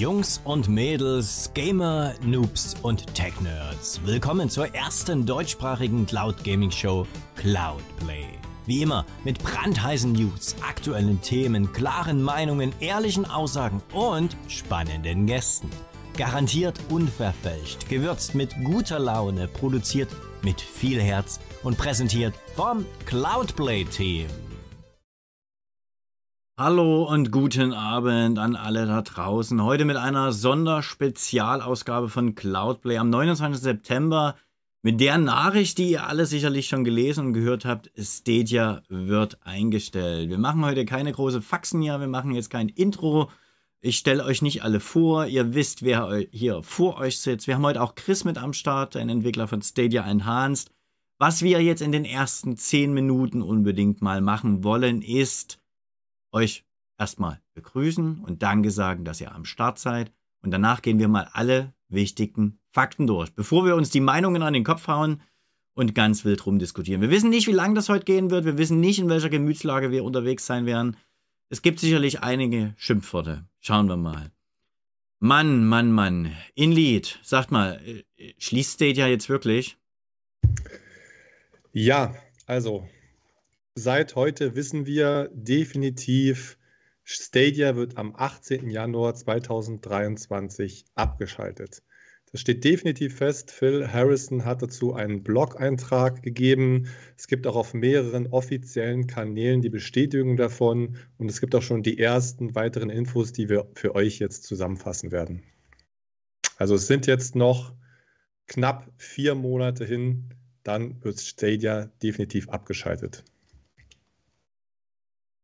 Jungs und Mädels, Gamer, Noobs und Tech-Nerds. Willkommen zur ersten deutschsprachigen Cloud Gaming Show Cloudplay. Wie immer mit brandheißen News, aktuellen Themen, klaren Meinungen, ehrlichen Aussagen und spannenden Gästen. Garantiert unverfälscht, gewürzt mit guter Laune, produziert mit viel Herz und präsentiert vom Cloudplay-Team. Hallo und guten Abend an alle da draußen. Heute mit einer Sonderspezialausgabe von Cloudplay am 29. September. Mit der Nachricht, die ihr alle sicherlich schon gelesen und gehört habt, Stadia wird eingestellt. Wir machen heute keine große Faxen hier, wir machen jetzt kein Intro. Ich stelle euch nicht alle vor, ihr wisst, wer hier vor euch sitzt. Wir haben heute auch Chris mit am Start, ein Entwickler von Stadia Enhanced. Was wir jetzt in den ersten 10 Minuten unbedingt mal machen wollen, ist euch erstmal begrüßen und Danke sagen, dass ihr am Start seid. Und danach gehen wir mal alle wichtigen Fakten durch, bevor wir uns die Meinungen an den Kopf hauen und ganz wild rumdiskutieren. Wir wissen nicht, wie lange das heute gehen wird. Wir wissen nicht, in welcher Gemütslage wir unterwegs sein werden. Es gibt sicherlich einige Schimpfworte. Schauen wir mal. Mann, Mann, Mann. Inlead, sagt mal, äh, schließt Stadia jetzt wirklich? Ja, also Seit heute wissen wir definitiv, Stadia wird am 18. Januar 2023 abgeschaltet. Das steht definitiv fest. Phil Harrison hat dazu einen Blog-Eintrag gegeben. Es gibt auch auf mehreren offiziellen Kanälen die Bestätigung davon. Und es gibt auch schon die ersten weiteren Infos, die wir für euch jetzt zusammenfassen werden. Also es sind jetzt noch knapp vier Monate hin. Dann wird Stadia definitiv abgeschaltet.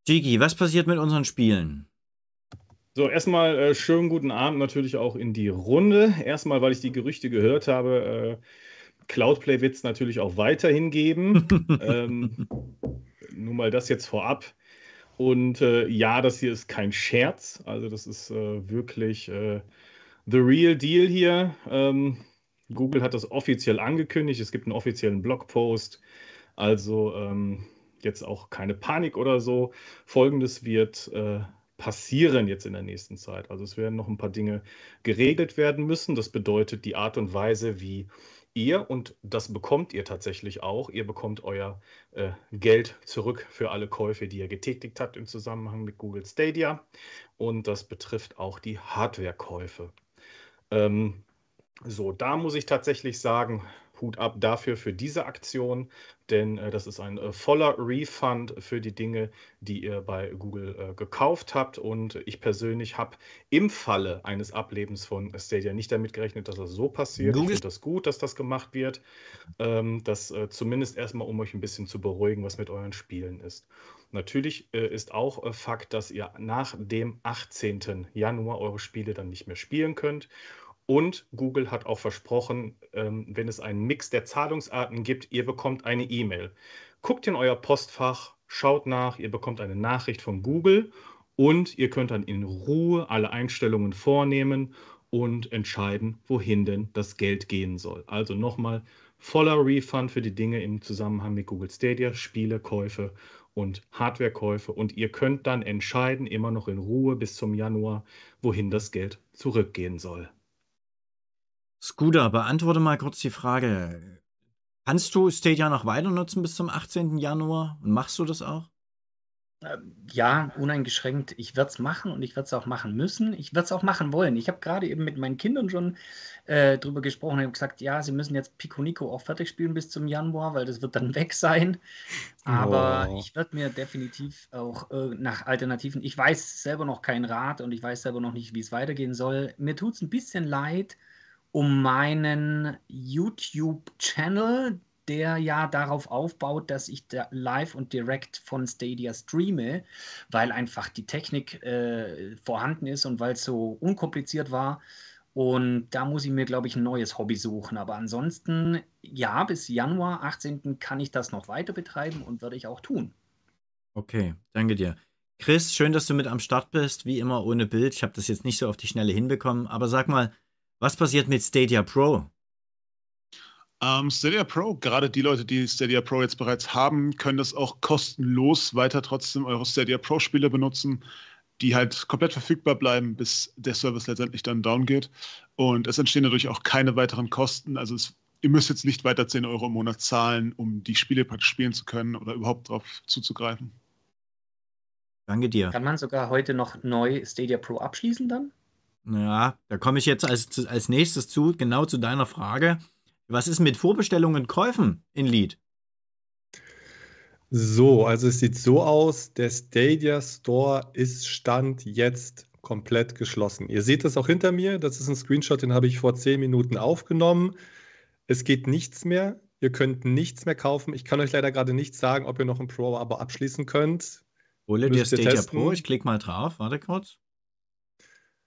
Jiki, was passiert mit unseren Spielen? So, erstmal äh, schönen guten Abend natürlich auch in die Runde. Erstmal, weil ich die Gerüchte gehört habe, äh, Cloudplay wird es natürlich auch weiterhin geben. ähm, nur mal das jetzt vorab. Und äh, ja, das hier ist kein Scherz. Also, das ist äh, wirklich äh, the real deal hier. Ähm, Google hat das offiziell angekündigt. Es gibt einen offiziellen Blogpost. Also, ähm, jetzt auch keine Panik oder so. Folgendes wird äh, passieren jetzt in der nächsten Zeit. Also es werden noch ein paar Dinge geregelt werden müssen. Das bedeutet die Art und Weise, wie ihr, und das bekommt ihr tatsächlich auch, ihr bekommt euer äh, Geld zurück für alle Käufe, die ihr getätigt habt im Zusammenhang mit Google Stadia. Und das betrifft auch die Hardware-Käufe. Ähm, so, da muss ich tatsächlich sagen, Hut ab dafür für diese Aktion, denn äh, das ist ein äh, voller Refund für die Dinge, die ihr bei Google äh, gekauft habt. Und ich persönlich habe im Falle eines Ablebens von Stadia nicht damit gerechnet, dass das so passiert. Google. Ich finde das gut, dass das gemacht wird. Ähm, das äh, zumindest erstmal, um euch ein bisschen zu beruhigen, was mit euren Spielen ist. Natürlich äh, ist auch äh, Fakt, dass ihr nach dem 18. Januar eure Spiele dann nicht mehr spielen könnt. Und Google hat auch versprochen, ähm, wenn es einen Mix der Zahlungsarten gibt, ihr bekommt eine E-Mail. Guckt in euer Postfach, schaut nach, ihr bekommt eine Nachricht von Google und ihr könnt dann in Ruhe alle Einstellungen vornehmen und entscheiden, wohin denn das Geld gehen soll. Also nochmal voller Refund für die Dinge im Zusammenhang mit Google Stadia, Spiele, Käufe und Hardwarekäufe. Und ihr könnt dann entscheiden, immer noch in Ruhe bis zum Januar, wohin das Geld zurückgehen soll. Scooter, beantworte mal kurz die Frage. Kannst du Stadia noch weiter nutzen bis zum 18. Januar? Und machst du das auch? Ähm, ja, uneingeschränkt. Ich werde es machen und ich werde es auch machen müssen. Ich werde es auch machen wollen. Ich habe gerade eben mit meinen Kindern schon äh, drüber gesprochen und gesagt, ja, sie müssen jetzt Pico Nico auch fertig spielen bis zum Januar, weil das wird dann weg sein. Aber oh. ich werde mir definitiv auch äh, nach Alternativen, ich weiß selber noch keinen Rat und ich weiß selber noch nicht, wie es weitergehen soll. Mir tut es ein bisschen leid, um meinen YouTube-Channel, der ja darauf aufbaut, dass ich da live und direkt von Stadia streame, weil einfach die Technik äh, vorhanden ist und weil es so unkompliziert war. Und da muss ich mir, glaube ich, ein neues Hobby suchen. Aber ansonsten, ja, bis Januar 18. kann ich das noch weiter betreiben und werde ich auch tun. Okay, danke dir. Chris, schön, dass du mit am Start bist. Wie immer ohne Bild. Ich habe das jetzt nicht so auf die Schnelle hinbekommen. Aber sag mal, was passiert mit Stadia Pro? Um, ähm, Stadia Pro, gerade die Leute, die Stadia Pro jetzt bereits haben, können das auch kostenlos weiter trotzdem eure Stadia Pro-Spiele benutzen. die halt komplett verfügbar bleiben, bis der Service letztendlich dann down geht. Und es entstehen dadurch auch keine weiteren Kosten. Also es, ihr müsst jetzt nicht weiter 10 Euro im Monat zahlen, um die Spiele praktisch spielen zu können oder überhaupt darauf zuzugreifen. Danke dir. Kann man sogar heute noch neu Stadia Pro abschließen dann? Ja, da komme ich jetzt als, als nächstes zu, genau zu deiner Frage. Was ist mit Vorbestellungen und Käufen in Lead? So, also es sieht so aus, der Stadia Store ist Stand jetzt komplett geschlossen. Ihr seht das auch hinter mir, das ist ein Screenshot, den habe ich vor zehn Minuten aufgenommen. Es geht nichts mehr, ihr könnt nichts mehr kaufen. Ich kann euch leider gerade nicht sagen, ob ihr noch ein Pro-Abo abschließen könnt. Hole dir Stadia testen. Pro, ich klicke mal drauf, warte kurz.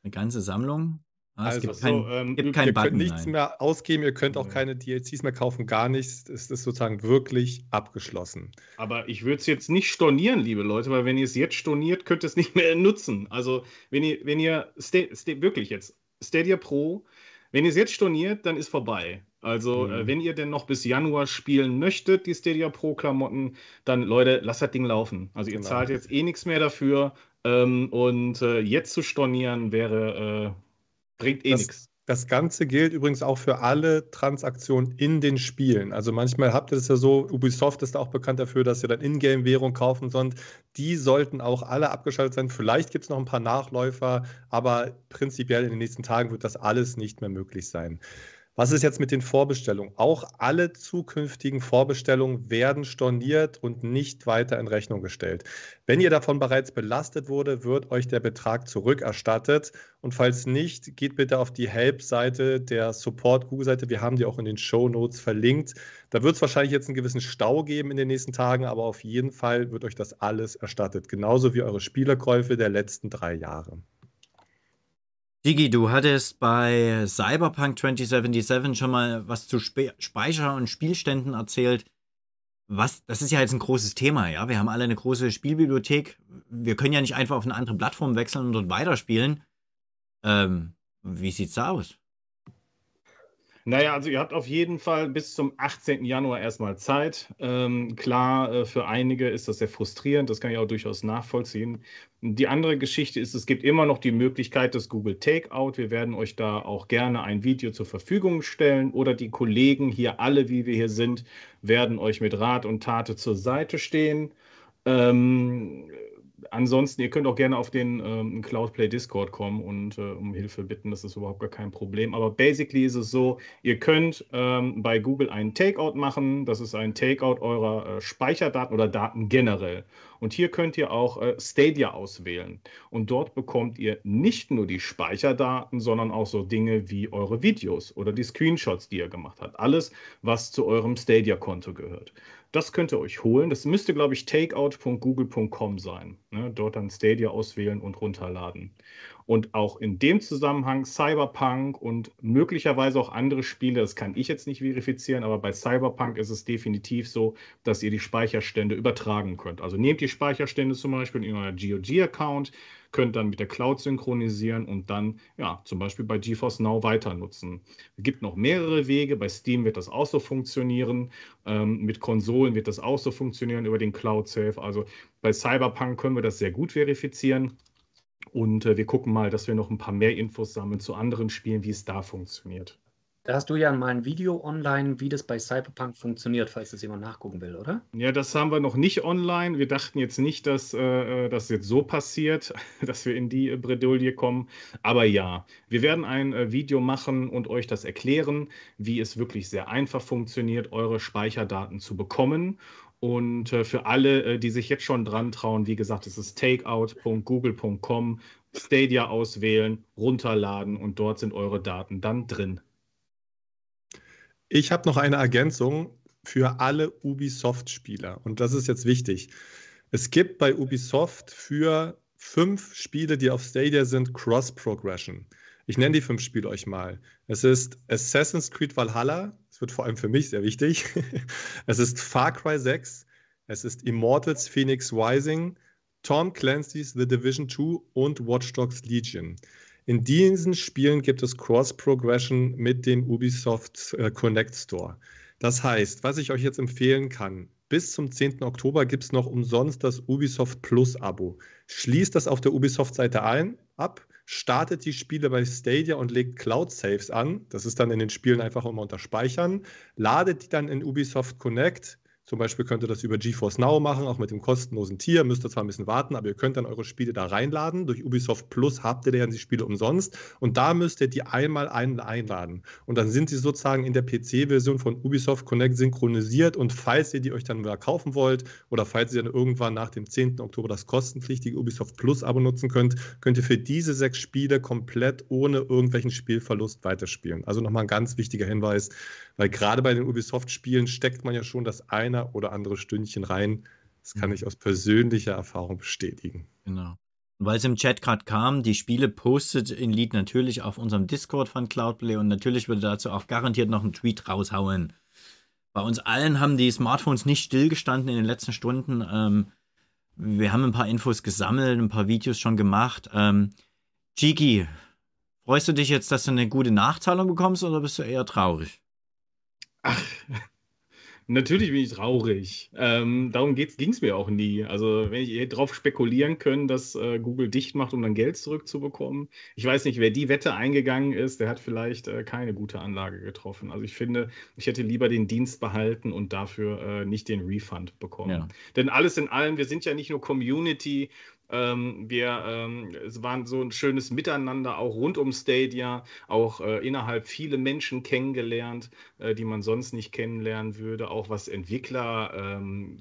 Eine ganze Sammlung. Ah, es Also gibt, so, kein, ähm, gibt ihr keinen Ihr könnt Button. nichts nein. mehr ausgeben, ihr könnt auch Ja. keine DLCs mehr kaufen, gar nichts. Es ist sozusagen wirklich abgeschlossen. Aber ich würde es jetzt nicht stornieren, liebe Leute, weil wenn ihr es jetzt storniert, könnt ihr es nicht mehr nutzen. Also wenn ihr, wenn ihr Sta Sta wirklich jetzt Stadia Pro, wenn ihr es jetzt storniert, dann ist vorbei. Also Mhm. äh, wenn ihr denn noch bis Januar spielen möchtet, die Stadia Pro Klamotten, dann Leute, lasst das Ding laufen. Also ihr Genau. zahlt jetzt eh nichts mehr dafür ähm, und äh, jetzt zu stornieren wäre äh, bringt eh nichts. Das Ganze gilt übrigens auch für alle Transaktionen in den Spielen. Also manchmal habt ihr das ja so, Ubisoft ist auch bekannt dafür, dass ihr dann Ingame-Währung kaufen sollt. Die sollten auch alle abgeschaltet sein. Vielleicht gibt es noch ein paar Nachläufer, aber prinzipiell in den nächsten Tagen wird das alles nicht mehr möglich sein. Was ist jetzt mit den Vorbestellungen? Auch alle zukünftigen Vorbestellungen werden storniert und nicht weiter in Rechnung gestellt. Wenn ihr davon bereits belastet wurde, wird euch der Betrag zurückerstattet. Und falls nicht, geht bitte auf die Help-Seite der Support-Google-Seite. Wir haben die auch in den Show Notes verlinkt. Da wird es wahrscheinlich jetzt einen gewissen Stau geben in den nächsten Tagen, aber auf jeden Fall wird euch das alles erstattet. Genauso wie eure Spielerkäufe der letzten drei Jahre. Digi, du hattest bei Cyberpunk 2077 schon mal was zu Spe Speicher- und Spielständen erzählt. Was, das ist ja jetzt ein großes Thema, ja. Wir haben alle eine große Spielbibliothek. Wir können ja nicht einfach auf eine andere Plattform wechseln und dort weiterspielen. Ähm, wie sieht's da aus? Naja, also ihr habt auf jeden Fall bis zum 18. Januar erstmal Zeit. Ähm, klar, äh, für einige ist das sehr frustrierend, das kann ich auch durchaus nachvollziehen. Die andere Geschichte ist, es gibt immer noch die Möglichkeit des Google Takeout. Wir werden euch da auch gerne ein Video zur Verfügung stellen oder die Kollegen hier alle, wie wir hier sind, werden euch mit Rat und Tate zur Seite stehen. Ähm, ansonsten, ihr könnt auch gerne auf den ähm, Cloudplay Discord kommen und äh, um Hilfe bitten, das ist überhaupt gar kein Problem. Aber basically ist es so, ihr könnt ähm, bei Google einen Takeout machen. Das ist ein Takeout eurer äh, Speicherdaten oder Daten generell. Und hier könnt ihr auch äh, Stadia auswählen. Und dort bekommt ihr nicht nur die Speicherdaten, sondern auch so Dinge wie eure Videos oder die Screenshots, die ihr gemacht habt. Alles, was zu eurem Stadia-Konto gehört. Das könnt ihr euch holen. Das müsste, glaube ich, takeout.google.com sein. Ne? Dort dann Stadia auswählen und runterladen. Und auch in dem Zusammenhang Cyberpunk und möglicherweise auch andere Spiele, das kann ich jetzt nicht verifizieren, aber bei Cyberpunk ist es definitiv so, dass ihr die Speicherstände übertragen könnt. Also nehmt die Speicherstände zum Beispiel in euer GOG-Account, könnt dann mit der Cloud synchronisieren und dann ja zum Beispiel bei GeForce Now weiter nutzen. Es gibt noch mehrere Wege. Bei Steam wird das auch so funktionieren. Ähm, mit Konsolen wird das auch so funktionieren über den Cloud Save. Also bei Cyberpunk können wir das sehr gut verifizieren. Und äh, wir gucken mal, dass wir noch ein paar mehr Infos sammeln zu anderen Spielen, wie es da funktioniert. Da hast du ja mal ein Video online, wie das bei Cyberpunk funktioniert, falls das jemand nachgucken will, oder? Ja, das haben wir noch nicht online. Wir dachten jetzt nicht, dass äh, das jetzt so passiert, dass wir in die äh, Bredouille kommen. Aber ja, wir werden ein äh, Video machen und euch das erklären, wie es wirklich sehr einfach funktioniert, eure Speicherdaten zu bekommen. Und äh, für alle, äh, die sich jetzt schon dran trauen, wie gesagt, es ist takeout.google.com, Stadia auswählen, runterladen und dort sind eure Daten dann drin. Ich habe noch eine Ergänzung für alle Ubisoft-Spieler. Und das ist jetzt wichtig. Es gibt bei Ubisoft für fünf Spiele, die auf Stadia sind, Cross-Progression. Ich nenne die fünf Spiele euch mal. Es ist Assassin's Creed Valhalla. Das wird vor allem für mich sehr wichtig. es ist Far Cry 6. Es ist Immortals Phoenix Rising, Tom Clancy's The Division 2 und Watch Dogs Legion. In diesen Spielen gibt es Cross-Progression mit dem Ubisoft äh, Connect Store. Das heißt, was ich euch jetzt empfehlen kann, bis zum 10. Oktober gibt es noch umsonst das Ubisoft Plus Abo. schließt das auf der Ubisoft-Seite ein, ab, startet die Spiele bei Stadia und legt Cloud-Saves an. Das ist dann in den Spielen einfach immer unter Speichern. Ladet die dann in Ubisoft Connect zum Beispiel könnt ihr das über GeForce Now machen, auch mit dem kostenlosen Tier. Müsst ihr zwar ein bisschen warten, aber ihr könnt dann eure Spiele da reinladen. Durch Ubisoft Plus habt ihr dann die Spiele umsonst. Und da müsst ihr die einmal ein einladen. Und dann sind sie sozusagen in der PC-Version von Ubisoft Connect synchronisiert. Und falls ihr die euch dann wieder kaufen wollt oder falls ihr dann irgendwann nach dem 10. Oktober das kostenpflichtige Ubisoft Plus-Abo nutzen könnt, könnt ihr für diese sechs Spiele komplett ohne irgendwelchen Spielverlust weiterspielen. Also nochmal ein ganz wichtiger Hinweis, weil gerade bei den Ubisoft-Spielen steckt man ja schon das eine oder andere Stündchen rein. Das kann mhm. ich aus persönlicher Erfahrung bestätigen. Genau. Weil es im Chat gerade kam, die Spiele postet in Lied natürlich auf unserem Discord von Cloudplay und natürlich würde dazu auch garantiert noch einen Tweet raushauen. Bei uns allen haben die Smartphones nicht stillgestanden in den letzten Stunden. Ähm, wir haben ein paar Infos gesammelt, ein paar Videos schon gemacht. Ähm, Chiki, freust du dich jetzt, dass du eine gute Nachzahlung bekommst oder bist du eher traurig? Ach, Natürlich bin ich traurig. Ähm, darum ging es mir auch nie. Also, wenn ich hätte darauf spekulieren können, dass äh, Google dicht macht, um dann Geld zurückzubekommen. Ich weiß nicht, wer die Wette eingegangen ist, der hat vielleicht äh, keine gute Anlage getroffen. Also, ich finde, ich hätte lieber den Dienst behalten und dafür äh, nicht den Refund bekommen. Ja. Denn alles in allem, wir sind ja nicht nur Community, ähm, wir, ähm, es war so ein schönes Miteinander auch rund um Stadia, auch äh, innerhalb viele Menschen kennengelernt, äh, die man sonst nicht kennenlernen würde, auch was Entwickler, ähm,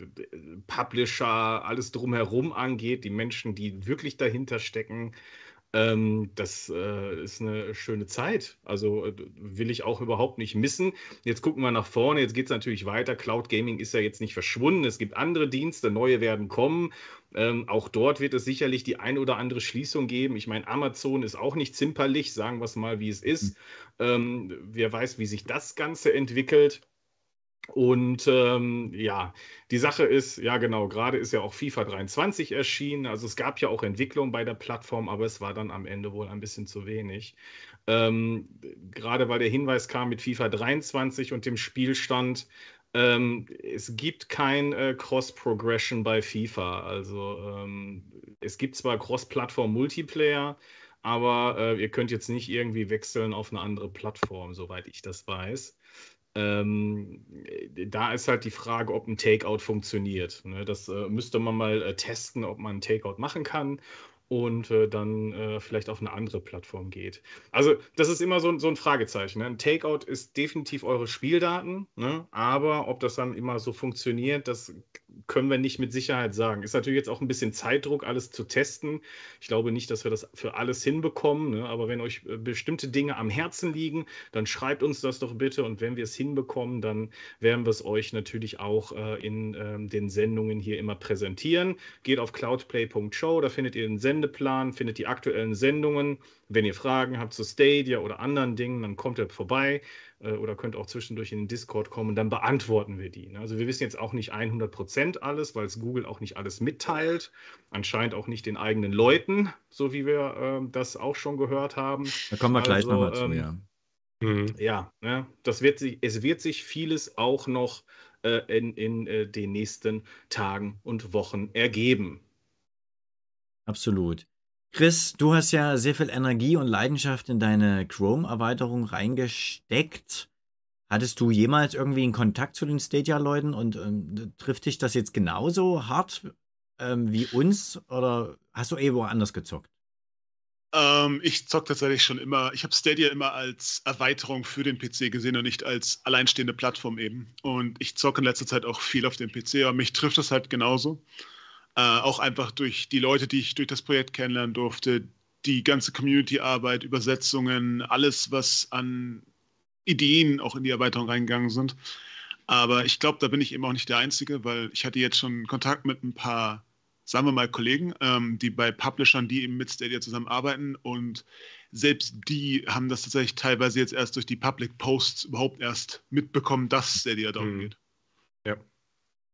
Publisher, alles drumherum angeht, die Menschen, die wirklich dahinter stecken. Ähm, das äh, ist eine schöne Zeit. Also äh, will ich auch überhaupt nicht missen. Jetzt gucken wir nach vorne. Jetzt geht es natürlich weiter. Cloud Gaming ist ja jetzt nicht verschwunden. Es gibt andere Dienste, neue werden kommen. Ähm, auch dort wird es sicherlich die ein oder andere Schließung geben. Ich meine, Amazon ist auch nicht zimperlich, sagen wir es mal, wie es ist. Mhm. Ähm, wer weiß, wie sich das Ganze entwickelt. Und ähm, ja, die Sache ist, ja genau, gerade ist ja auch FIFA 23 erschienen. Also es gab ja auch Entwicklung bei der Plattform, aber es war dann am Ende wohl ein bisschen zu wenig. Ähm, gerade weil der Hinweis kam mit FIFA 23 und dem Spielstand, ähm, es gibt kein äh, Cross-Progression bei FIFA. Also ähm, es gibt zwar Cross-Plattform-Multiplayer, aber äh, ihr könnt jetzt nicht irgendwie wechseln auf eine andere Plattform, soweit ich das weiß. Ähm, da ist halt die Frage, ob ein Takeout funktioniert. Ne? Das äh, müsste man mal äh, testen, ob man ein Takeout machen kann und äh, dann äh, vielleicht auf eine andere Plattform geht. Also das ist immer so, so ein Fragezeichen. Ne? Ein Takeout ist definitiv eure Spieldaten, ne? aber ob das dann immer so funktioniert, das können wir nicht mit Sicherheit sagen. Ist natürlich jetzt auch ein bisschen Zeitdruck, alles zu testen. Ich glaube nicht, dass wir das für alles hinbekommen, ne? aber wenn euch äh, bestimmte Dinge am Herzen liegen, dann schreibt uns das doch bitte und wenn wir es hinbekommen, dann werden wir es euch natürlich auch äh, in äh, den Sendungen hier immer präsentieren. Geht auf cloudplay.show, da findet ihr den Sendeplan, findet die aktuellen Sendungen. Wenn ihr Fragen habt zu Stadia oder anderen Dingen, dann kommt ihr vorbei äh, oder könnt auch zwischendurch in den Discord kommen, dann beantworten wir die. Ne? Also wir wissen jetzt auch nicht 100% alles, weil es Google auch nicht alles mitteilt, anscheinend auch nicht den eigenen Leuten, so wie wir äh, das auch schon gehört haben. Da kommen wir gleich also, nochmal zu, ähm, ja. Mhm. Ja, ne? das wird sich, es wird sich vieles auch noch äh, in, in äh, den nächsten Tagen und Wochen ergeben. Absolut. Chris, du hast ja sehr viel Energie und Leidenschaft in deine Chrome-Erweiterung reingesteckt. Hattest du jemals irgendwie einen Kontakt zu den Stadia-Leuten und ähm, trifft dich das jetzt genauso hart ähm, wie uns oder hast du eh woanders gezockt? Ähm, ich zock tatsächlich schon immer. Ich habe Stadia immer als Erweiterung für den PC gesehen und nicht als alleinstehende Plattform eben. Und ich zocke in letzter Zeit auch viel auf dem PC, aber mich trifft das halt genauso. Äh, auch einfach durch die Leute, die ich durch das Projekt kennenlernen durfte, die ganze Community-Arbeit, Übersetzungen, alles, was an Ideen auch in die Erweiterung reingegangen sind. Aber ich glaube, da bin ich eben auch nicht der Einzige, weil ich hatte jetzt schon Kontakt mit ein paar, sagen wir mal, Kollegen, ähm, die bei Publishern, die eben mit Stadia zusammenarbeiten und selbst die haben das tatsächlich teilweise jetzt erst durch die Public Posts überhaupt erst mitbekommen, dass Stadia down mhm. geht. Ja.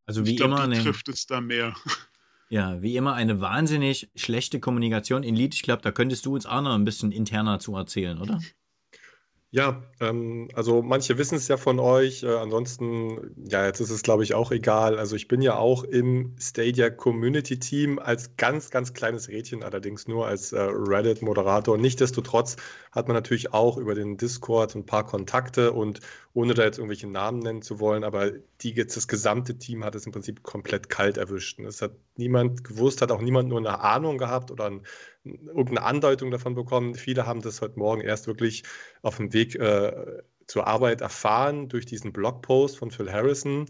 Also wie ich glaub, immer. Die trifft es da mehr. Ja, wie immer eine wahnsinnig schlechte Kommunikation in Lied. Ich glaube, da könntest du uns auch noch ein bisschen interner zu erzählen, oder? Ja, ähm, also manche wissen es ja von euch. Äh, ansonsten, ja, jetzt ist es, glaube ich, auch egal. Also ich bin ja auch im Stadia Community Team als ganz, ganz kleines Rädchen, allerdings nur als äh, Reddit-Moderator. Nichtsdestotrotz hat man natürlich auch über den Discord ein paar Kontakte und ohne da jetzt irgendwelche Namen nennen zu wollen, aber die das gesamte Team hat es im Prinzip komplett kalt erwischt. Es hat niemand gewusst, hat auch niemand nur eine Ahnung gehabt oder ein irgendeine Andeutung davon bekommen. Viele haben das heute Morgen erst wirklich auf dem Weg äh, zur Arbeit erfahren durch diesen Blogpost von Phil Harrison.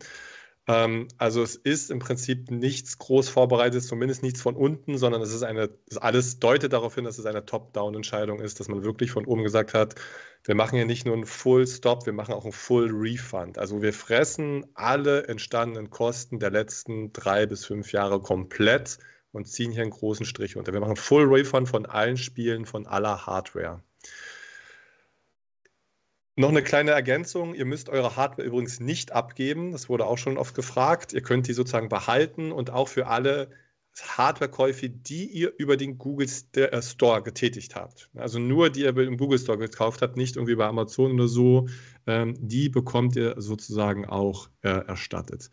Ähm, also es ist im Prinzip nichts groß vorbereitet, zumindest nichts von unten, sondern es ist eine, alles deutet darauf hin, dass es eine Top-Down-Entscheidung ist, dass man wirklich von oben gesagt hat, wir machen ja nicht nur einen Full-Stop, wir machen auch einen Full-Refund. Also wir fressen alle entstandenen Kosten der letzten drei bis fünf Jahre komplett und ziehen hier einen großen Strich unter. Wir machen Full Refund von allen Spielen, von aller Hardware. Noch eine kleine Ergänzung. Ihr müsst eure Hardware übrigens nicht abgeben. Das wurde auch schon oft gefragt. Ihr könnt die sozusagen behalten und auch für alle Hardwarekäufe, die ihr über den Google äh, Store getätigt habt. Also nur die ihr im Google Store gekauft habt, nicht irgendwie bei Amazon oder so, ähm, die bekommt ihr sozusagen auch äh, erstattet.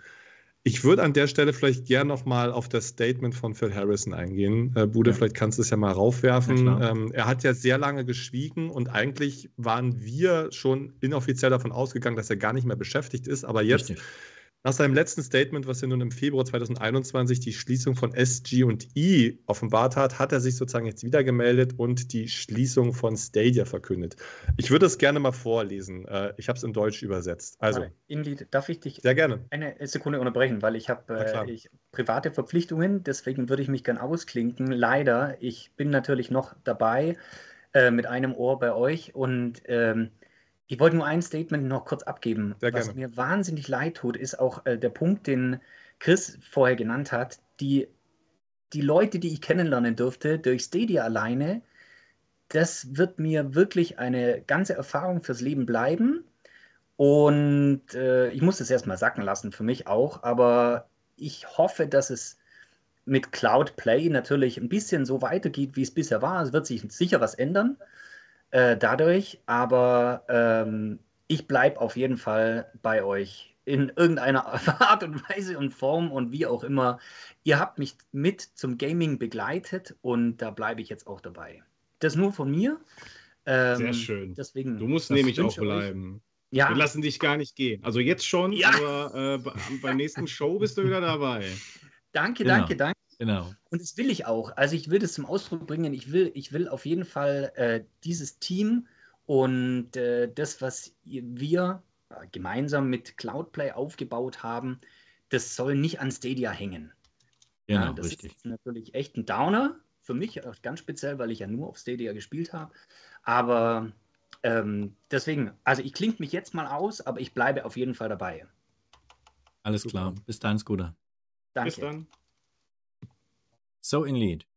Ich würde an der Stelle vielleicht gern nochmal auf das Statement von Phil Harrison eingehen. Äh, Bude, ja. vielleicht kannst du es ja mal raufwerfen. Ja, ähm, er hat ja sehr lange geschwiegen und eigentlich waren wir schon inoffiziell davon ausgegangen, dass er gar nicht mehr beschäftigt ist. Aber jetzt Richtig. Nach seinem letzten Statement, was er nun im Februar 2021 die Schließung von SG und E offenbart hat, hat er sich sozusagen jetzt wieder gemeldet und die Schließung von Stadia verkündet. Ich würde es gerne mal vorlesen. Äh, ich habe es in Deutsch übersetzt. Also, Inlied, darf ich dich sehr gerne. eine Sekunde unterbrechen, weil ich habe äh, private Verpflichtungen, deswegen würde ich mich gern ausklinken. Leider, ich bin natürlich noch dabei äh, mit einem Ohr bei euch und ähm, ich wollte nur ein Statement noch kurz abgeben. Sehr Was gerne. mir wahnsinnig leid tut, ist auch äh, der Punkt, den Chris vorher genannt hat. Die, die Leute, die ich kennenlernen durfte durch Stadia alleine, das wird mir wirklich eine ganze Erfahrung fürs Leben bleiben. Und äh, ich muss das erstmal sacken lassen, für mich auch. Aber ich hoffe, dass es mit Cloud Play natürlich ein bisschen so weitergeht, wie es bisher war. Es wird sich sicher was ändern äh, dadurch, aber ähm, ich bleibe auf jeden Fall bei euch in irgendeiner Art und Weise und Form und wie auch immer. Ihr habt mich mit zum Gaming begleitet und da bleibe ich jetzt auch dabei. Das nur von mir. Ähm, Sehr schön. Deswegen, du musst nämlich auch bleiben. Ja. Wir lassen dich gar nicht gehen. Also jetzt schon, ja. aber äh, beim nächsten Show bist du wieder dabei. Danke, genau. danke, danke. Genau. Und das will ich auch. Also ich will das zum Ausdruck bringen. Ich will, ich will auf jeden Fall äh, dieses Team und äh, das, was wir äh, gemeinsam mit Cloudplay aufgebaut haben, das soll nicht an Stadia hängen. Genau, ja, das richtig. ist natürlich echt ein Downer für mich, ganz speziell, weil ich ja nur auf Stadia gespielt habe. Aber ähm, deswegen, also ich klinge mich jetzt mal aus, aber ich bleibe auf jeden Fall dabei. Alles Super. klar. Bis dann, Scooter. Danke. Bis dann. So in Lead.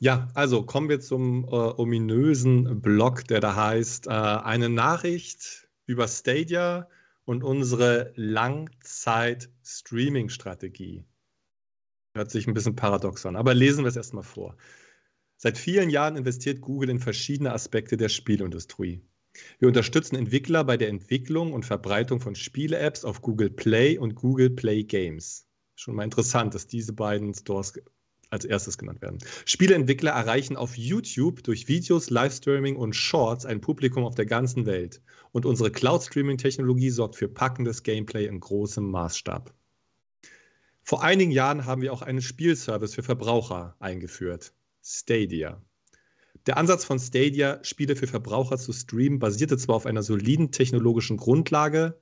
Ja, also kommen wir zum äh, ominösen Blog, der da heißt, äh, eine Nachricht über Stadia und unsere Langzeit-Streaming-Strategie. Hört sich ein bisschen paradox an, aber lesen wir es erstmal vor. Seit vielen Jahren investiert Google in verschiedene Aspekte der Spielindustrie. Wir unterstützen Entwickler bei der Entwicklung und Verbreitung von Spiele-Apps auf Google Play und Google Play Games. Schon mal interessant, dass diese beiden Stores als erstes genannt werden. Spieleentwickler erreichen auf YouTube durch Videos, Livestreaming und Shorts ein Publikum auf der ganzen Welt. Und unsere Cloud-Streaming-Technologie sorgt für packendes Gameplay in großem Maßstab. Vor einigen Jahren haben wir auch einen Spielservice für Verbraucher eingeführt, Stadia. Der Ansatz von Stadia, Spiele für Verbraucher zu streamen, basierte zwar auf einer soliden technologischen Grundlage,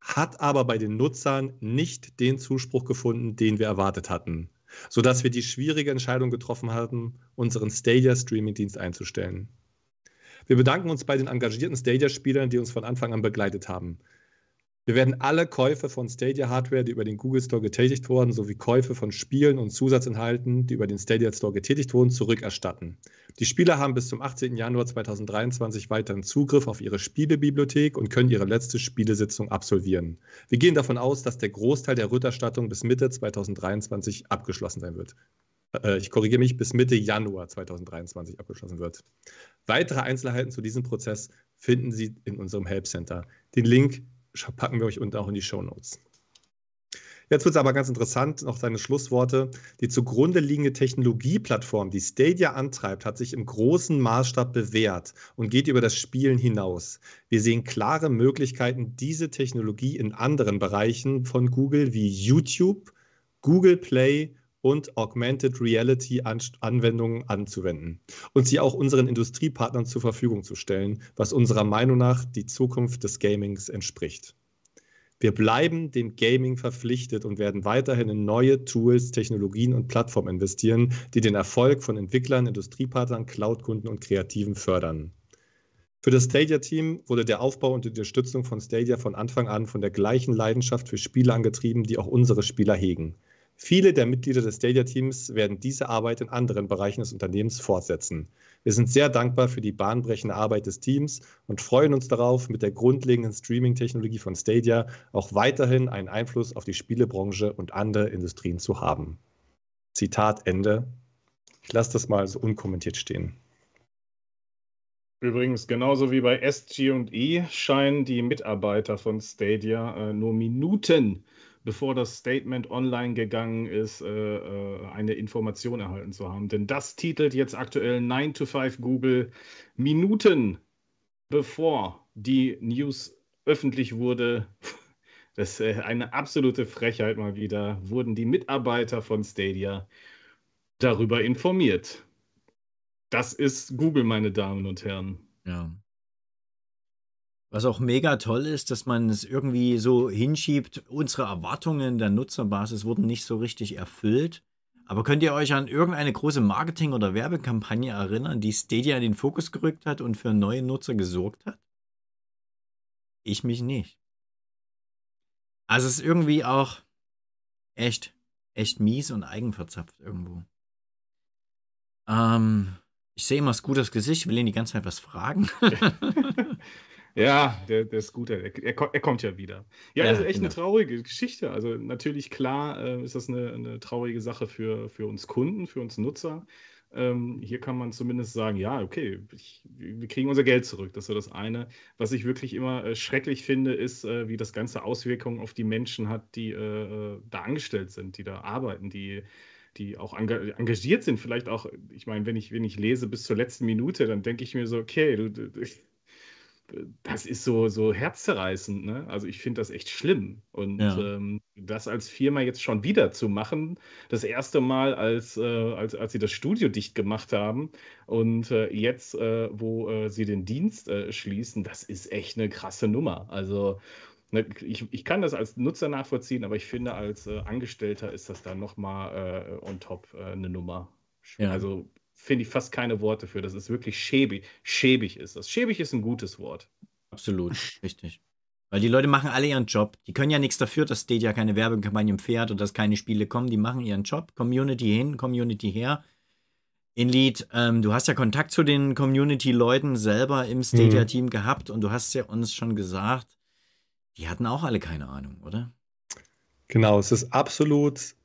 hat aber bei den Nutzern nicht den Zuspruch gefunden, den wir erwartet hatten sodass wir die schwierige Entscheidung getroffen haben, unseren Stadia-Streaming-Dienst einzustellen. Wir bedanken uns bei den engagierten Stadia-Spielern, die uns von Anfang an begleitet haben. Wir werden alle Käufe von Stadia-Hardware, die über den Google Store getätigt wurden, sowie Käufe von Spielen und Zusatzinhalten, die über den Stadia Store getätigt wurden, zurückerstatten. Die Spieler haben bis zum 18. Januar 2023 weiteren Zugriff auf ihre Spielebibliothek und können ihre letzte Spielesitzung absolvieren. Wir gehen davon aus, dass der Großteil der Rückerstattung bis Mitte 2023 abgeschlossen sein wird. äh, ich korrigiere mich, bis Mitte Januar 2023 abgeschlossen wird. Weitere Einzelheiten zu diesem Prozess finden Sie in unserem Help Center. Den Link packen wir euch unten auch in die Show Notes. Jetzt wird es aber ganz interessant, noch seine Schlussworte. Die zugrunde liegende Technologieplattform, die Stadia antreibt, hat sich im großen Maßstab bewährt und geht über das Spielen hinaus. Wir sehen klare Möglichkeiten, diese Technologie in anderen Bereichen von Google wie YouTube, Google Play und Augmented Reality Anwendungen anzuwenden und sie auch unseren Industriepartnern zur Verfügung zu stellen, was unserer Meinung nach die Zukunft des Gamings entspricht. Wir bleiben dem Gaming verpflichtet und werden weiterhin in neue Tools, Technologien und Plattformen investieren, die den Erfolg von Entwicklern, Industriepartnern, Cloud-Kunden und Kreativen fördern. Für das Stadia-Team wurde der Aufbau und die Unterstützung von Stadia von Anfang an von der gleichen Leidenschaft für Spiele angetrieben, die auch unsere Spieler hegen. Viele der Mitglieder des Stadia-Teams werden diese Arbeit in anderen Bereichen des Unternehmens fortsetzen. Wir sind sehr dankbar für die bahnbrechende Arbeit des Teams und freuen uns darauf, mit der grundlegenden Streaming-Technologie von Stadia auch weiterhin einen Einfluss auf die Spielebranche und andere Industrien zu haben. Zitat Ende. Ich lasse das mal so unkommentiert stehen. Übrigens, genauso wie bei SG&E scheinen die Mitarbeiter von Stadia äh, nur Minuten bevor das Statement online gegangen ist, äh, äh, eine Information erhalten zu haben. Denn das titelt jetzt aktuell 9 to 5 Google Minuten bevor die News öffentlich wurde. Das ist äh, eine absolute Frechheit mal wieder. Wurden die Mitarbeiter von Stadia darüber informiert. Das ist Google, meine Damen und Herren. Ja. Was auch mega toll ist, dass man es irgendwie so hinschiebt, unsere Erwartungen der Nutzerbasis wurden nicht so richtig erfüllt. Aber könnt ihr euch an irgendeine große Marketing- oder Werbekampagne erinnern, die Stadia in den Fokus gerückt hat und für neue Nutzer gesorgt hat? Ich mich nicht. Also es ist irgendwie auch echt, echt mies und eigenverzapft irgendwo. Ähm, ich sehe immer das gutes Gesicht, will ihn die ganze Zeit was fragen. Ja, der, der ist gut. Er, er, kommt ja wieder. Ja, ja das ist echt genau. eine traurige Geschichte. Also natürlich, klar, äh, ist das eine, eine traurige Sache für, für uns Kunden, für uns Nutzer. Ähm, hier kann man zumindest sagen, ja, okay, ich, wir kriegen unser Geld zurück. Das ist so das eine. Was ich wirklich immer äh, schrecklich finde, ist, äh, wie das Ganze Auswirkungen auf die Menschen hat, die äh, äh, da angestellt sind, die da arbeiten, die die auch engagiert sind, vielleicht auch, ich meine, wenn ich, wenn ich lese bis zur letzten Minute, dann denke ich mir so, okay, du, du, das ist so, so herzzerreißend. Ne? Also ich finde das echt schlimm. Und ja. ähm, das als Firma jetzt schon wieder zu machen, das erste Mal, als, äh, als, als sie das Studio dicht gemacht haben und äh, jetzt, äh, wo äh, sie den Dienst äh, schließen, das ist echt eine krasse Nummer. Also ne, ich, ich kann das als Nutzer nachvollziehen, aber ich finde, als äh, Angestellter ist das dann nochmal on top eine Nummer. Ja. Also finde ich fast keine Worte für. Das ist wirklich schäbig. Schäbig ist das. Schäbig ist ein gutes Wort. Absolut, richtig. Weil die Leute machen alle ihren Job. Die können ja nichts dafür, dass Stadia keine Werbekampagnen fährt oder dass keine Spiele kommen. Die machen ihren Job. Community hin, Community her. Inlead, ähm, du hast ja Kontakt zu den Community-Leuten selber im Stadia-Team mhm. gehabt und du hast ja uns schon gesagt, die hatten auch alle keine Ahnung, oder? Genau, es ist absolut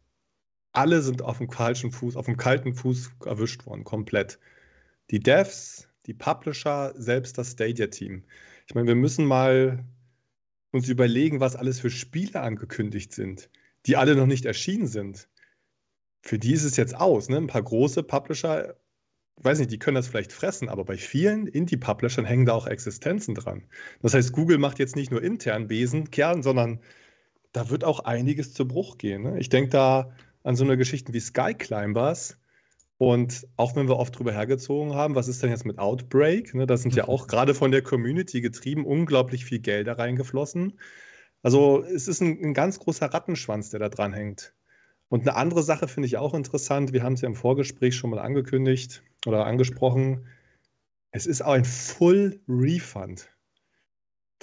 alle sind auf dem falschen Fuß, auf dem kalten Fuß erwischt worden, komplett. Die Devs, die Publisher, selbst das Stadia-Team. Ich meine, wir müssen mal uns überlegen, was alles für Spiele angekündigt sind, die alle noch nicht erschienen sind. Für die ist es jetzt aus. Ne? Ein paar große Publisher, weiß nicht, die können das vielleicht fressen, aber bei vielen Indie-Publishern hängen da auch Existenzen dran. Das heißt, Google macht jetzt nicht nur intern Besen, Kern, sondern da wird auch einiges zu Bruch gehen. Ne? Ich denke da an so eine Geschichte wie Sky Climbers. Und auch wenn wir oft drüber hergezogen haben, was ist denn jetzt mit Outbreak? Ne, da sind ja auch gerade von der Community getrieben unglaublich viel Geld da reingeflossen. Also es ist ein, ein ganz großer Rattenschwanz, der da dran hängt. Und eine andere Sache finde ich auch interessant. Wir haben es ja im Vorgespräch schon mal angekündigt oder angesprochen. Es ist auch ein Full Refund.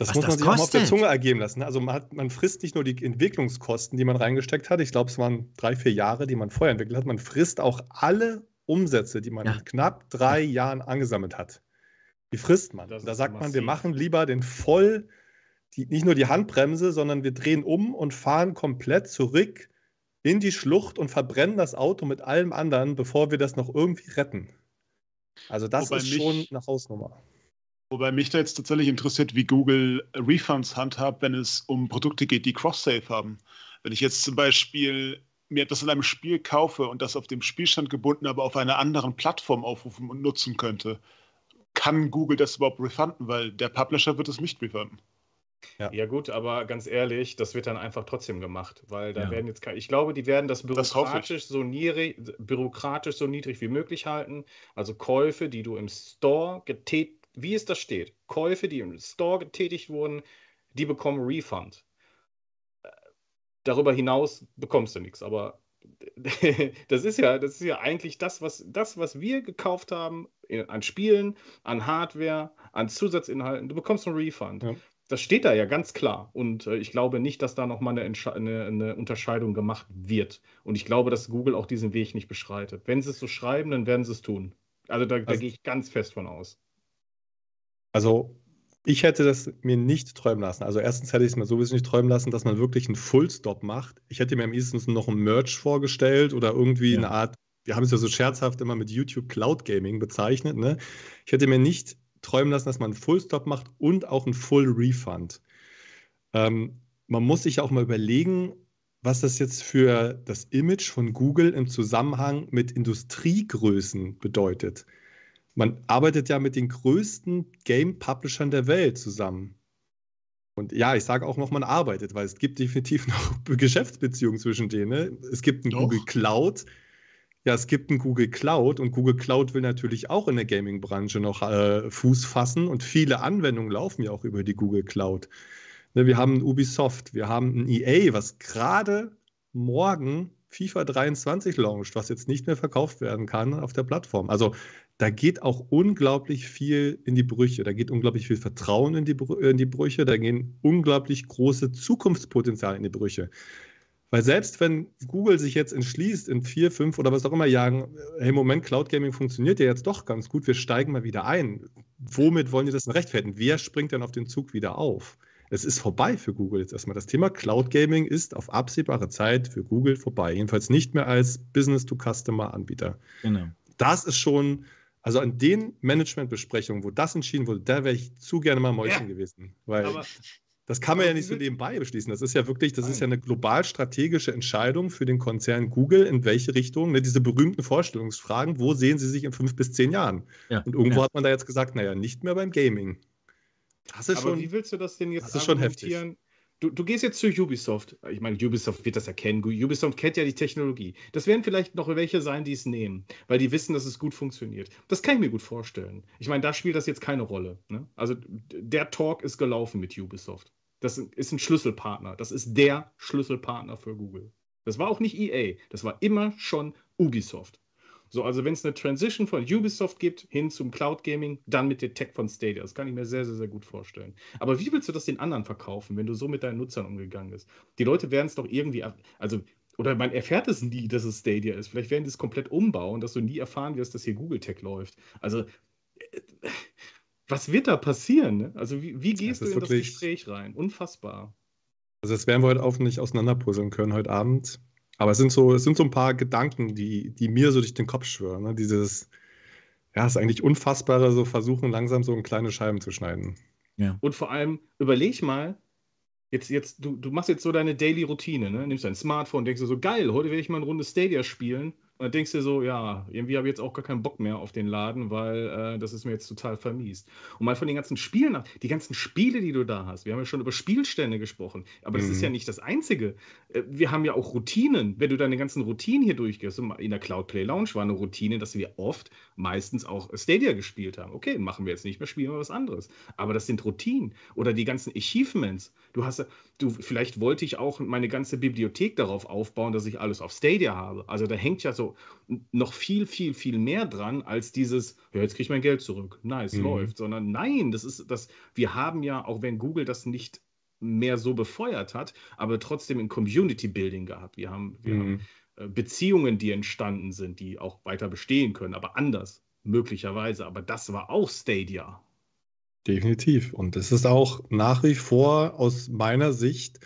Das Was muss man das sich kostet? auch mal auf der Zunge ergeben lassen. Also man, hat, man frisst nicht nur die Entwicklungskosten, die man reingesteckt hat. Ich glaube, es waren drei, vier Jahre, die man vorher entwickelt hat. Man frisst auch alle Umsätze, die man ja. in knapp drei Jahren angesammelt hat. Die frisst man. da sagt massiv. man, wir machen lieber den voll, die, nicht nur die Handbremse, sondern wir drehen um und fahren komplett zurück in die Schlucht und verbrennen das Auto mit allem anderen, bevor wir das noch irgendwie retten. Also das Wobei ist schon eine Hausnummer. Wobei mich da jetzt tatsächlich interessiert, wie Google Refunds handhabt, wenn es um Produkte geht, die Cross-Save haben. Wenn ich jetzt zum Beispiel mir etwas in einem Spiel kaufe und das auf dem Spielstand gebunden, aber auf einer anderen Plattform aufrufen und nutzen könnte, kann Google das überhaupt refunden? Weil der Publisher wird es nicht refunden. Ja. ja. gut, aber ganz ehrlich, das wird dann einfach trotzdem gemacht, weil da ja. werden jetzt, ich glaube, die werden das bürokratisch, das so niedrig, bürokratisch so niedrig wie möglich halten. Also Käufe, die du im Store getätigt, wie es da steht, Käufe, die im Store getätigt wurden, die bekommen Refund. Darüber hinaus bekommst du nichts, aber das ist ja, das ist ja eigentlich das, was, das, was wir gekauft haben an Spielen, an Hardware, an Zusatzinhalten. Du bekommst einen Refund. Ja. Das steht da ja ganz klar. Und äh, ich glaube nicht, dass da nochmal eine, eine, eine Unterscheidung gemacht wird. Und ich glaube, dass Google auch diesen Weg nicht beschreitet. Wenn sie es so schreiben, dann werden sie es tun. Also da, also, da gehe ich ganz fest von aus. Also ich hätte das mir nicht träumen lassen. Also erstens hätte ich es mir sowieso nicht träumen lassen, dass man wirklich einen Fullstop macht. Ich hätte mir am ehesten noch ein Merch vorgestellt oder irgendwie ja. eine Art, wir haben es ja so scherzhaft immer mit YouTube Cloud Gaming bezeichnet. Ne? Ich hätte mir nicht träumen lassen, dass man einen Fullstop macht und auch einen Full Refund. Ähm, man muss sich auch mal überlegen, was das jetzt für das Image von Google im Zusammenhang mit Industriegrößen bedeutet. Man arbeitet ja mit den größten Game-Publishern der Welt zusammen. Und ja, ich sage auch noch, man arbeitet, weil es gibt definitiv noch Geschäftsbeziehungen zwischen denen. Ne? Es gibt einen Doch. Google Cloud, ja, es gibt einen Google Cloud und Google Cloud will natürlich auch in der Gaming-Branche noch äh, Fuß fassen und viele Anwendungen laufen ja auch über die Google Cloud. Ne, wir haben ein Ubisoft, wir haben ein EA, was gerade morgen FIFA 23 launcht, was jetzt nicht mehr verkauft werden kann auf der Plattform. Also da geht auch unglaublich viel in die Brüche. Da geht unglaublich viel Vertrauen in die, in die Brüche. Da gehen unglaublich große Zukunftspotenziale in die Brüche. Weil selbst wenn Google sich jetzt entschließt, in vier, fünf oder was auch immer Jahren, hey, Moment, Cloud Gaming funktioniert ja jetzt doch ganz gut, wir steigen mal wieder ein. Womit wollen die das denn rechtfertigen? Wer springt denn auf den Zug wieder auf? Es ist vorbei für Google jetzt erstmal. Das Thema Cloud Gaming ist auf absehbare Zeit für Google vorbei. Jedenfalls nicht mehr als Business-to-Customer-Anbieter. Genau. Das ist schon, also an den Managementbesprechungen, wo das entschieden wurde, da wäre ich zu gerne mal Mäuschen ja. gewesen. Weil aber das kann man ja nicht so nebenbei beschließen. Das ist ja wirklich, das Nein. ist ja eine global strategische Entscheidung für den Konzern Google, in welche Richtung, ne, diese berühmten Vorstellungsfragen, wo sehen Sie sich in fünf bis zehn Jahren? Ja. Und irgendwo ja. hat man da jetzt gesagt, naja, nicht mehr beim Gaming. Das ist Aber schon, wie willst du das denn jetzt das ist schon heftig. Du, du, gehst jetzt zu Ubisoft. Ich meine, Ubisoft wird das erkennen. Ubisoft kennt ja die Technologie. Das werden vielleicht noch welche sein, die es nehmen, weil die wissen, dass es gut funktioniert. Das kann ich mir gut vorstellen. Ich meine, da spielt das jetzt keine Rolle. Ne? Also der Talk ist gelaufen mit Ubisoft. Das ist ein Schlüsselpartner. Das ist der Schlüsselpartner für Google. Das war auch nicht EA. Das war immer schon Ubisoft. So, also wenn es eine Transition von Ubisoft gibt hin zum Cloud Gaming, dann mit der Tech von Stadia. Das kann ich mir sehr, sehr, sehr gut vorstellen. Aber wie willst du das den anderen verkaufen, wenn du so mit deinen Nutzern umgegangen bist? Die Leute werden es doch irgendwie, also, oder man erfährt es nie, dass es Stadia ist. Vielleicht werden die es komplett umbauen, dass du nie erfahren wirst, dass hier Google Tech läuft. Also, äh, was wird da passieren? Ne? Also wie, wie gehst du in das Gespräch rein? Unfassbar. Also das werden wir heute auch nicht auseinanderpuzzeln können heute Abend. Aber es sind so, es sind so ein paar Gedanken, die, die mir so durch den Kopf schwören. Ne? Dieses, ja, es ist eigentlich unfassbare, so versuchen langsam so in kleine Scheiben zu schneiden. Ja. Und vor allem, überleg mal, jetzt, jetzt, du, du machst jetzt so deine Daily Routine, ne? Nimmst dein Smartphone, denkst du so, geil, heute werde ich mal eine Runde Stadia spielen und dann denkst du dir so, ja, irgendwie habe ich jetzt auch gar keinen Bock mehr auf den Laden, weil äh, das ist mir jetzt total vermiest. Und mal von den ganzen Spielen, die ganzen Spiele, die du da hast, wir haben ja schon über Spielstände gesprochen, aber das mhm. ist ja mhm. nicht das Einzige. Äh, wir haben ja auch Routinen. Wenn du deine ganzen Routinen hier durchgehst, in der Cloud Play Lounge war eine Routine, dass wir oft meistens auch Stadia gespielt haben. Okay, machen wir jetzt nicht mehr, spielen wir was anderes. Aber das sind Routinen. Oder die ganzen Achievements. Du hast, du, vielleicht wollte ich auch meine ganze Bibliothek darauf aufbauen, dass ich alles auf Stadia habe. Also da hängt ja so noch viel, viel, viel mehr dran als dieses, ja, jetzt kriege ich mein Geld zurück. Nice, mhm. läuft. Sondern nein, das ist das, wir haben ja, auch wenn Google das nicht mehr so befeuert hat, aber trotzdem ein Community Building gehabt. Wir haben, wir mhm. haben äh, Beziehungen, die entstanden sind, die auch weiter bestehen können, aber anders möglicherweise. Aber das war auch Stadia. Definitiv. Und es ist auch nach wie vor aus meiner Sicht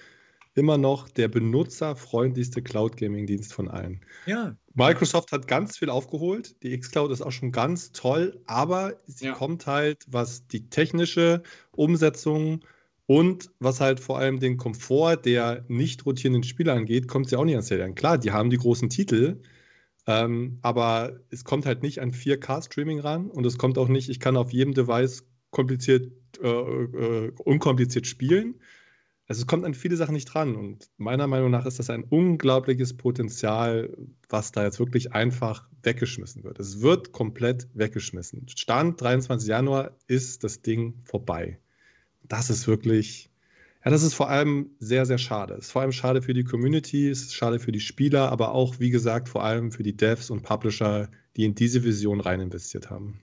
immer noch der benutzerfreundlichste Cloud Gaming Dienst von allen. Ja. Microsoft hat ganz viel aufgeholt. Die Xcloud ist auch schon ganz toll, aber sie Ja. kommt halt, was die technische Umsetzung und was halt vor allem den Komfort der nicht rotierenden Spiele angeht, kommt sie auch nicht ans Ziel an. Klar, die haben die großen Titel, ähm, aber es kommt halt nicht an 4K-Streaming ran und es kommt auch nicht, ich kann auf jedem Device kompliziert, äh, äh, unkompliziert spielen. Also es kommt an viele Sachen nicht dran und meiner Meinung nach ist das ein unglaubliches Potenzial, was da jetzt wirklich einfach weggeschmissen wird. Es wird komplett weggeschmissen. Stand 23 Januar ist das Ding vorbei. Das ist wirklich, ja, das ist vor allem sehr, sehr schade. Es ist vor allem schade für die Community, es ist schade für die Spieler, aber auch, wie gesagt, vor allem für die Devs und Publisher, die in diese Vision rein investiert haben.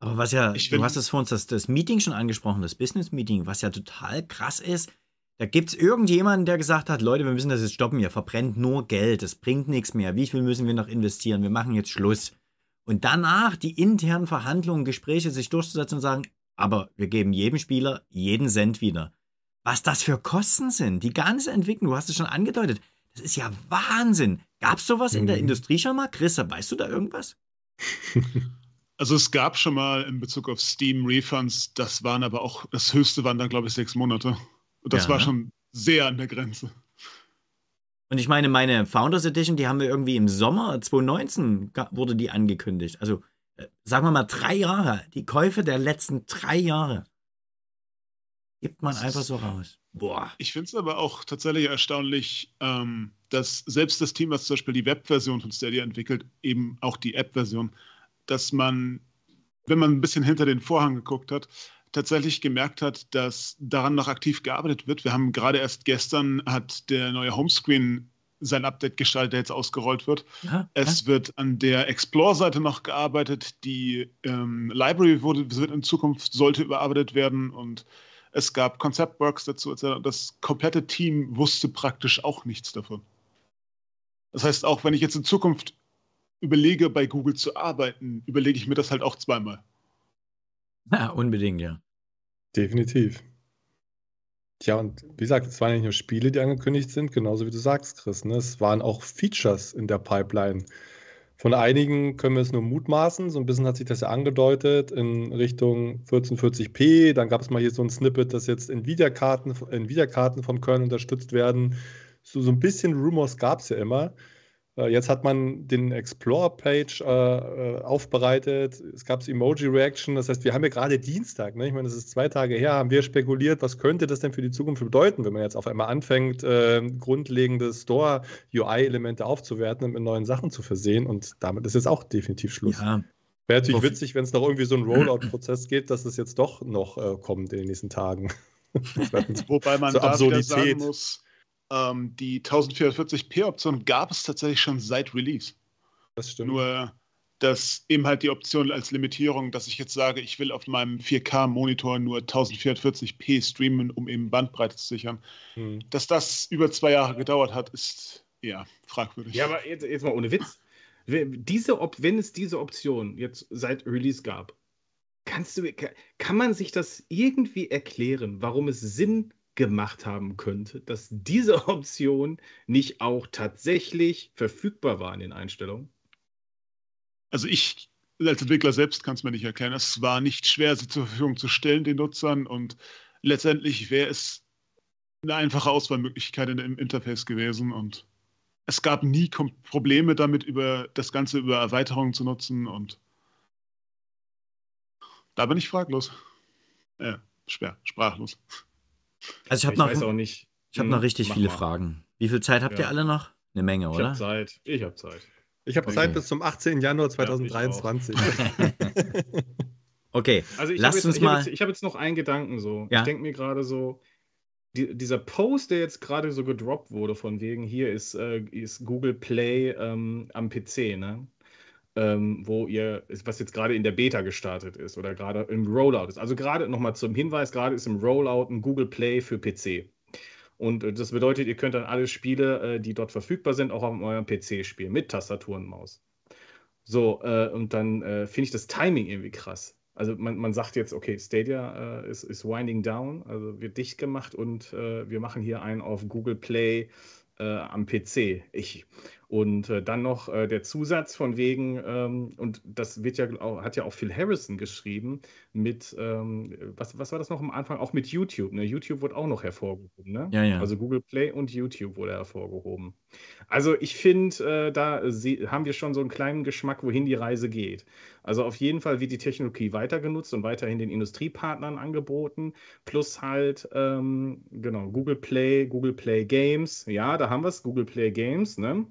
Aber was ja, Ich du hast es vor uns das, das Meeting schon angesprochen, das Business-Meeting, was ja total krass ist. Da gibt es irgendjemanden, der gesagt hat, Leute, wir müssen das jetzt stoppen, ihr verbrennt nur Geld, es bringt nichts mehr. Wie viel müssen wir noch investieren? Wir machen jetzt Schluss. Und danach die internen Verhandlungen, Gespräche sich durchzusetzen und sagen, aber wir geben jedem Spieler jeden Cent wieder. Was das für Kosten sind, die ganze Entwicklung, du hast es schon angedeutet, das ist ja Wahnsinn. Gab es sowas in der Mhm. Industrie schon mal? Chris, weißt du da irgendwas? Also es gab schon mal in Bezug auf Steam Refunds, das waren aber auch, das höchste waren dann, glaube ich, sechs Monate. Und das Ja, war ne? schon sehr an der Grenze. Und ich meine, meine Founders Edition, die haben wir irgendwie im Sommer 2019 ga- wurde die angekündigt. Also äh, sagen wir mal drei Jahre. Die Käufe der letzten drei Jahre gibt man Das einfach so raus. Boah. Ich finde es aber auch tatsächlich erstaunlich, ähm, dass selbst das Team, was zum Beispiel die Webversion von Stadia entwickelt, eben auch die App-Version, dass man, wenn man ein bisschen hinter den Vorhang geguckt hat, tatsächlich gemerkt hat, dass daran noch aktiv gearbeitet wird. Wir haben gerade erst gestern hat der neue Homescreen sein Update gestaltet, der jetzt ausgerollt wird. Ja, Es wird an der Explore-Seite noch gearbeitet. Die ähm, Library wurde, wird in Zukunft sollte überarbeitet werden und es gab Concept-Works dazu. Das komplette Team wusste praktisch auch nichts davon. Das heißt, auch wenn ich jetzt in Zukunft überlege, bei Google zu arbeiten, überlege ich mir das halt auch zweimal. ja, unbedingt, ja. Definitiv. Tja, und wie gesagt, es waren ja nicht nur Spiele, die angekündigt sind, genauso wie du sagst, Chris. Ne? Es waren auch Features in der Pipeline. Von einigen können wir es nur mutmaßen. So ein bisschen hat sich das ja angedeutet in Richtung 1440p. Dann gab es mal hier so ein Snippet, dass jetzt Nvidia-Karten Nvidia vom Kernel unterstützt werden. So, so ein bisschen Rumors gab es ja immer. Äh, Jetzt hat man den Explore-Page äh, äh, aufbereitet. Es gab Emoji-Reaction. Das heißt, wir haben ja gerade Dienstag. Ne? Ich meine, das ist zwei Tage her. Haben wir spekuliert, was könnte das denn für die Zukunft bedeuten, wenn man jetzt auf einmal anfängt, äh, grundlegende Store-UI-Elemente aufzuwerten und mit neuen Sachen zu versehen. Und damit ist jetzt auch definitiv Schluss. Ja, Wäre natürlich witzig, wenn es noch irgendwie so einen Rollout-Prozess gibt, dass es jetzt doch noch äh, kommt in den nächsten Tagen. Wobei man So da wieder sagen Absurdität. muss, ähm, die 1440p-Option gab es tatsächlich schon seit Release. das stimmt. Nur, dass eben halt die Option als Limitierung, dass ich jetzt sage, ich will auf meinem 4K-Monitor nur 1440p streamen, um eben Bandbreite zu sichern. Hm. Dass das über zwei Jahre gedauert hat, ist ja fragwürdig. Ja, aber jetzt, jetzt mal ohne Witz. Wenn- Diese Op wenn es diese Option jetzt seit Release gab, kannst du, ka- kann man sich das irgendwie erklären, warum es Sinn gemacht haben könnte, dass diese Option nicht auch tatsächlich verfügbar war in den Einstellungen? Also ich als Entwickler selbst kann es mir nicht erklären. Es war nicht schwer, sie zur Verfügung zu stellen, den Nutzern. Und letztendlich wäre es eine einfache Auswahlmöglichkeit in dem Interface gewesen. Und es gab nie Kom Probleme damit, über das Ganze über Erweiterungen zu nutzen. Und da bin ich fraglos. Äh, schwer, sprachlos. Also ich habe Ich noch, weiß auch nicht. ich hab Hm, noch richtig mach viele mal. Fragen. Wie viel Zeit habt Ja. ihr alle noch? Eine Menge, Ich oder? habe Zeit. Ich habe Zeit. Ich habe Okay. Zeit bis zum 18. Januar ich auch. 2023. okay, Also ich Lasst habe jetzt, uns ich hab mal- jetzt, ich hab jetzt noch einen Gedanken so. Ja. Ich denke mir gerade so, die, dieser Post, der jetzt gerade so gedroppt wurde, von wegen hier ist, äh, ist Google Play ähm, am PC, ne? Ähm, wo ihr, was jetzt gerade in der Beta gestartet ist oder gerade im Rollout ist. Also gerade nochmal zum Hinweis, gerade ist im Rollout ein Google Play für PC. Und äh, das bedeutet, ihr könnt dann alle Spiele, äh, die dort verfügbar sind, auch auf eurem PC spielen, mit Tastatur und Maus. So, äh, und dann äh, finde ich das Timing irgendwie krass. also man, man sagt jetzt, okay, Stadia äh, ist, ist winding down, also wird dicht gemacht und äh, wir machen hier einen auf Google Play am PC. Ich. Und äh, dann noch äh, der Zusatz von wegen, ähm, und das wird ja auch, hat ja auch Phil Harrison geschrieben, mit, ähm, was, was war das noch am Anfang? Auch mit YouTube. Ne? YouTube wurde auch noch hervorgehoben. Ne? Ja, ja. Also Google Play und YouTube wurde hervorgehoben. Also ich finde, äh, da haben wir schon so einen kleinen Geschmack, wohin die Reise geht. Also auf jeden Fall wird die Technologie weiter genutzt und weiterhin den Industriepartnern angeboten. Plus halt, ähm, genau, Google Play, Google Play Games. Ja, da haben wir es, Google Play Games. Ne?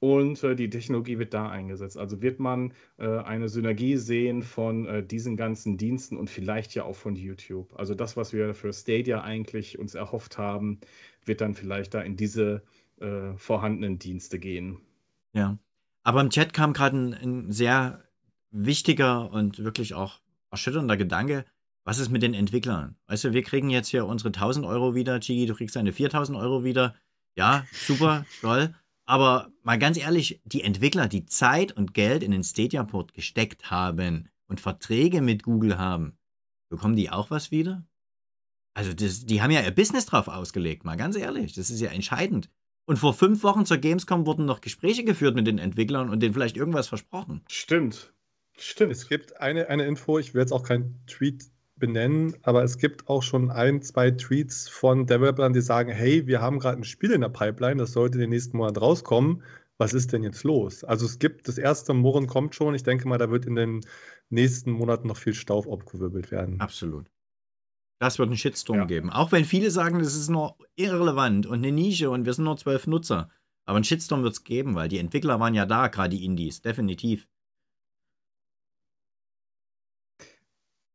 Und äh, die Technologie wird da eingesetzt. Also wird man äh, eine Synergie sehen von äh, diesen ganzen Diensten und vielleicht ja auch von YouTube. Also das, was wir für Stadia eigentlich uns erhofft haben, wird dann vielleicht da in diese äh, vorhandenen Dienste gehen. Ja, aber im Chat kam gerade ein, ein sehr wichtiger und wirklich auch erschütternder Gedanke. Was ist mit den Entwicklern? Weißt du, wir kriegen jetzt hier unsere 1000 Euro wieder. Chigi, du kriegst deine 4000 Euro wieder. Ja, super, toll. Aber mal ganz ehrlich, die Entwickler, die Zeit und Geld in den Stadia-Port gesteckt haben und Verträge mit Google haben, bekommen die auch was wieder? Also das, die haben ja ihr Business drauf ausgelegt, mal ganz ehrlich. Das ist ja entscheidend. Und vor fünf Wochen zur Gamescom wurden noch Gespräche geführt mit den Entwicklern und denen vielleicht irgendwas versprochen. Stimmt. Stimmt. Es gibt eine, eine Info, ich will jetzt auch keinen Tweet benennen, aber es gibt auch schon ein, zwei Tweets von Developern, die sagen, hey, wir haben gerade ein Spiel in der Pipeline, das sollte in den nächsten Monat rauskommen. Was ist denn jetzt los? Also es gibt, das erste Murren kommt schon. Ich denke mal, da wird in den nächsten Monaten noch viel Staub aufgewirbelt werden. Absolut. Das wird einen Shitstorm ja. geben. Auch wenn viele sagen, das ist nur irrelevant und eine Nische und wir sind nur zwölf Nutzer. Aber einen Shitstorm wird es geben, weil die Entwickler waren ja da, gerade die Indies, definitiv.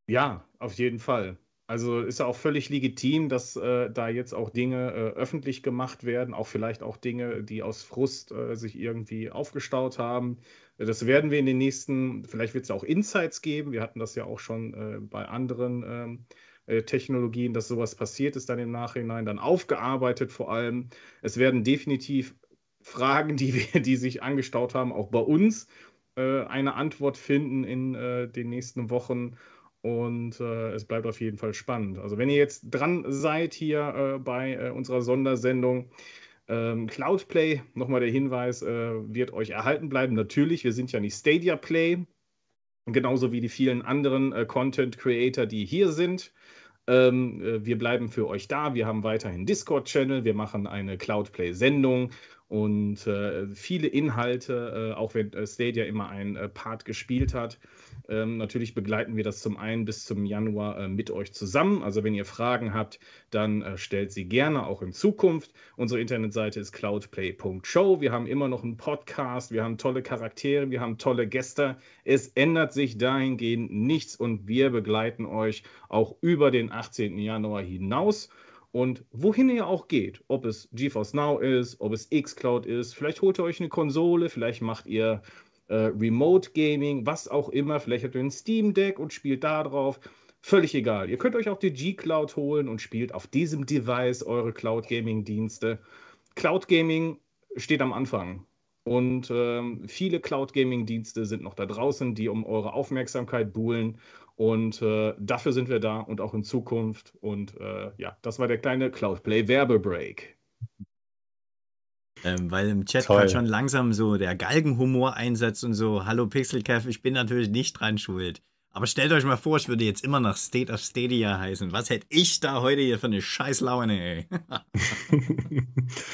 Ja, auf jeden Fall. Also ist ja auch völlig legitim, dass äh, da jetzt auch Dinge äh, öffentlich gemacht werden, auch vielleicht auch Dinge, die aus Frust äh, sich irgendwie aufgestaut haben. Das werden wir in den nächsten, vielleicht wird es auch Insights geben. Wir hatten das ja auch schon äh, bei anderen ähm, äh, Technologien, dass sowas passiert ist dann im Nachhinein, dann aufgearbeitet vor allem. Es werden definitiv Fragen, die, wir, die sich angestaut haben, auch bei uns, äh, eine Antwort finden in den nächsten Wochen. Und äh, es bleibt auf jeden Fall spannend. Also wenn ihr jetzt dran seid hier äh, bei äh, unserer Sondersendung, ähm, Cloudplay, nochmal der Hinweis, äh, wird euch erhalten bleiben. Natürlich, wir sind ja nicht Stadia Play, genauso wie die vielen anderen äh, Content Creator, die hier sind. Ähm, äh, wir bleiben für euch da. Wir haben weiterhin Discord-Channel. Wir machen eine Cloudplay-Sendung und viele Inhalte, auch wenn Stadia immer ein Part gespielt hat. Ähm, natürlich begleiten wir das zum einen bis zum Januar äh, mit euch zusammen. Also wenn ihr Fragen habt, dann äh, stellt sie gerne auch in Zukunft. Unsere Internetseite ist cloudplay.show. Wir haben immer noch einen Podcast, wir haben tolle Charaktere, wir haben tolle Gäste. Es ändert sich dahingehend nichts und wir begleiten euch auch über den 18. Januar hinaus. Und wohin ihr auch geht, ob es GeForce Now ist, ob es Xcloud ist, vielleicht holt ihr euch eine Konsole, vielleicht macht ihr äh, Remote Gaming, was auch immer. Vielleicht habt ihr ein Steam Deck und spielt da drauf. Völlig egal. Ihr könnt euch auch die G-Cloud holen und spielt auf diesem Device eure Cloud Gaming Dienste. Cloud Gaming steht am Anfang. Und ähm, viele Cloud Gaming Dienste sind noch da draußen, die um eure Aufmerksamkeit buhlen. Und äh, dafür sind wir da und auch in Zukunft. Und äh, ja, das war der kleine Cloud Play Werbebreak. Ähm, weil im Chat gerade schon langsam so der Galgenhumor einsetzt und so, hallo Pixelcaf, ich bin natürlich nicht dran schuld. Aber stellt euch mal vor, ich würde jetzt immer noch State of Stadia heißen. Was hätte ich da heute hier für eine Scheißlaune, ey?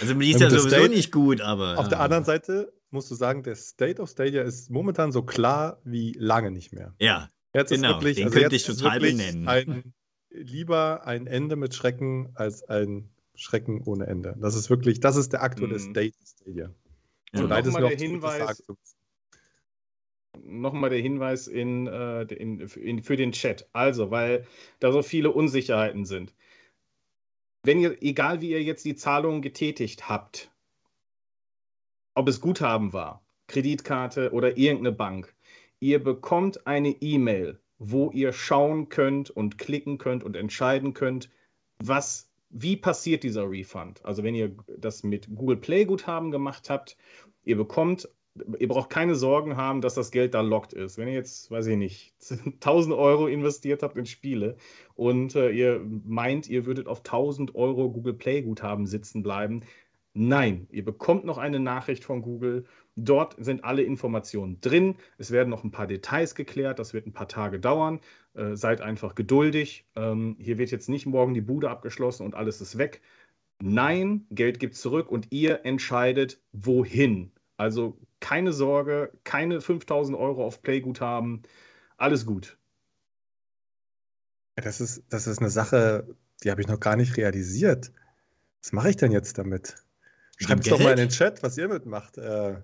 also mir ist ja sowieso State, nicht gut, aber. Auf der anderen Seite musst du sagen, der State of Stadia ist momentan so klar wie lange nicht mehr. Ja. Jetzt genau, ist wirklich, den also könnte ich total benennen. Ein, lieber ein Ende mit Schrecken als ein Schrecken ohne Ende. Das ist wirklich, das ist der aktuelle mhm. State Stadia. Ja. So leid es mir der Hinweis, Nochmal der Hinweis in, äh, in, in, für den Chat. Also, weil da so viele Unsicherheiten sind. Wenn ihr, egal wie ihr jetzt die Zahlungen getätigt habt, ob es Guthaben war, Kreditkarte oder irgendeine Bank, ihr bekommt eine E-Mail, wo ihr schauen könnt und klicken könnt und entscheiden könnt, was wie passiert dieser Refund? Also wenn ihr das mit Google Play Guthaben gemacht habt, ihr bekommt ihr braucht keine Sorgen haben, dass das Geld da lockt ist. Wenn ihr jetzt, weiß ich nicht, 1000 Euro investiert habt in Spiele und äh, ihr meint, ihr würdet auf 1000 Euro Google Play Guthaben sitzen bleiben, nein, ihr bekommt noch eine Nachricht von Google. Dort sind alle Informationen drin. Es werden noch ein paar Details geklärt. Das wird ein paar Tage dauern. Äh, seid einfach geduldig. Ähm, hier wird jetzt nicht morgen die Bude abgeschlossen und alles ist weg. Nein, Geld gibt zurück und ihr entscheidet, wohin. Also keine Sorge, keine 5000 Euro auf Playguthaben, alles gut. Das ist, das ist eine Sache, die habe ich noch gar nicht realisiert. Was mache ich denn jetzt damit? Schreibt doch mal in den Chat, was ihr mitmacht. Äh,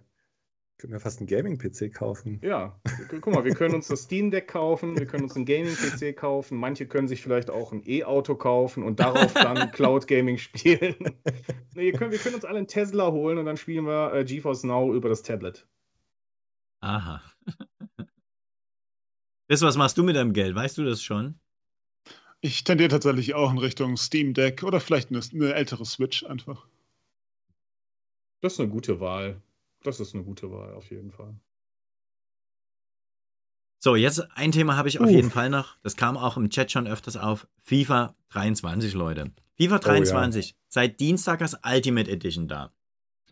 können wir fast einen Gaming-PC kaufen. Ja, guck mal, wir können uns das Steam Deck kaufen, wir können uns einen Gaming-PC kaufen, manche können sich vielleicht auch ein E-Auto kaufen und darauf dann Cloud Gaming spielen. nee, wir, können, wir können uns alle einen Tesla holen und dann spielen wir äh, GeForce Now über das Tablet. Aha. Das, was machst du mit deinem Geld? Weißt du das schon? Ich tendiere tatsächlich auch in Richtung Steam Deck oder vielleicht eine, eine ältere Switch einfach. Das ist eine gute Wahl. Das ist eine gute Wahl, auf jeden Fall. So, jetzt ein Thema habe ich auf jeden Fall noch. Das kam auch im Chat schon öfters auf. FIFA 23, Leute. FIFA 23, oh, ja. seit Dienstag als Ultimate Edition da.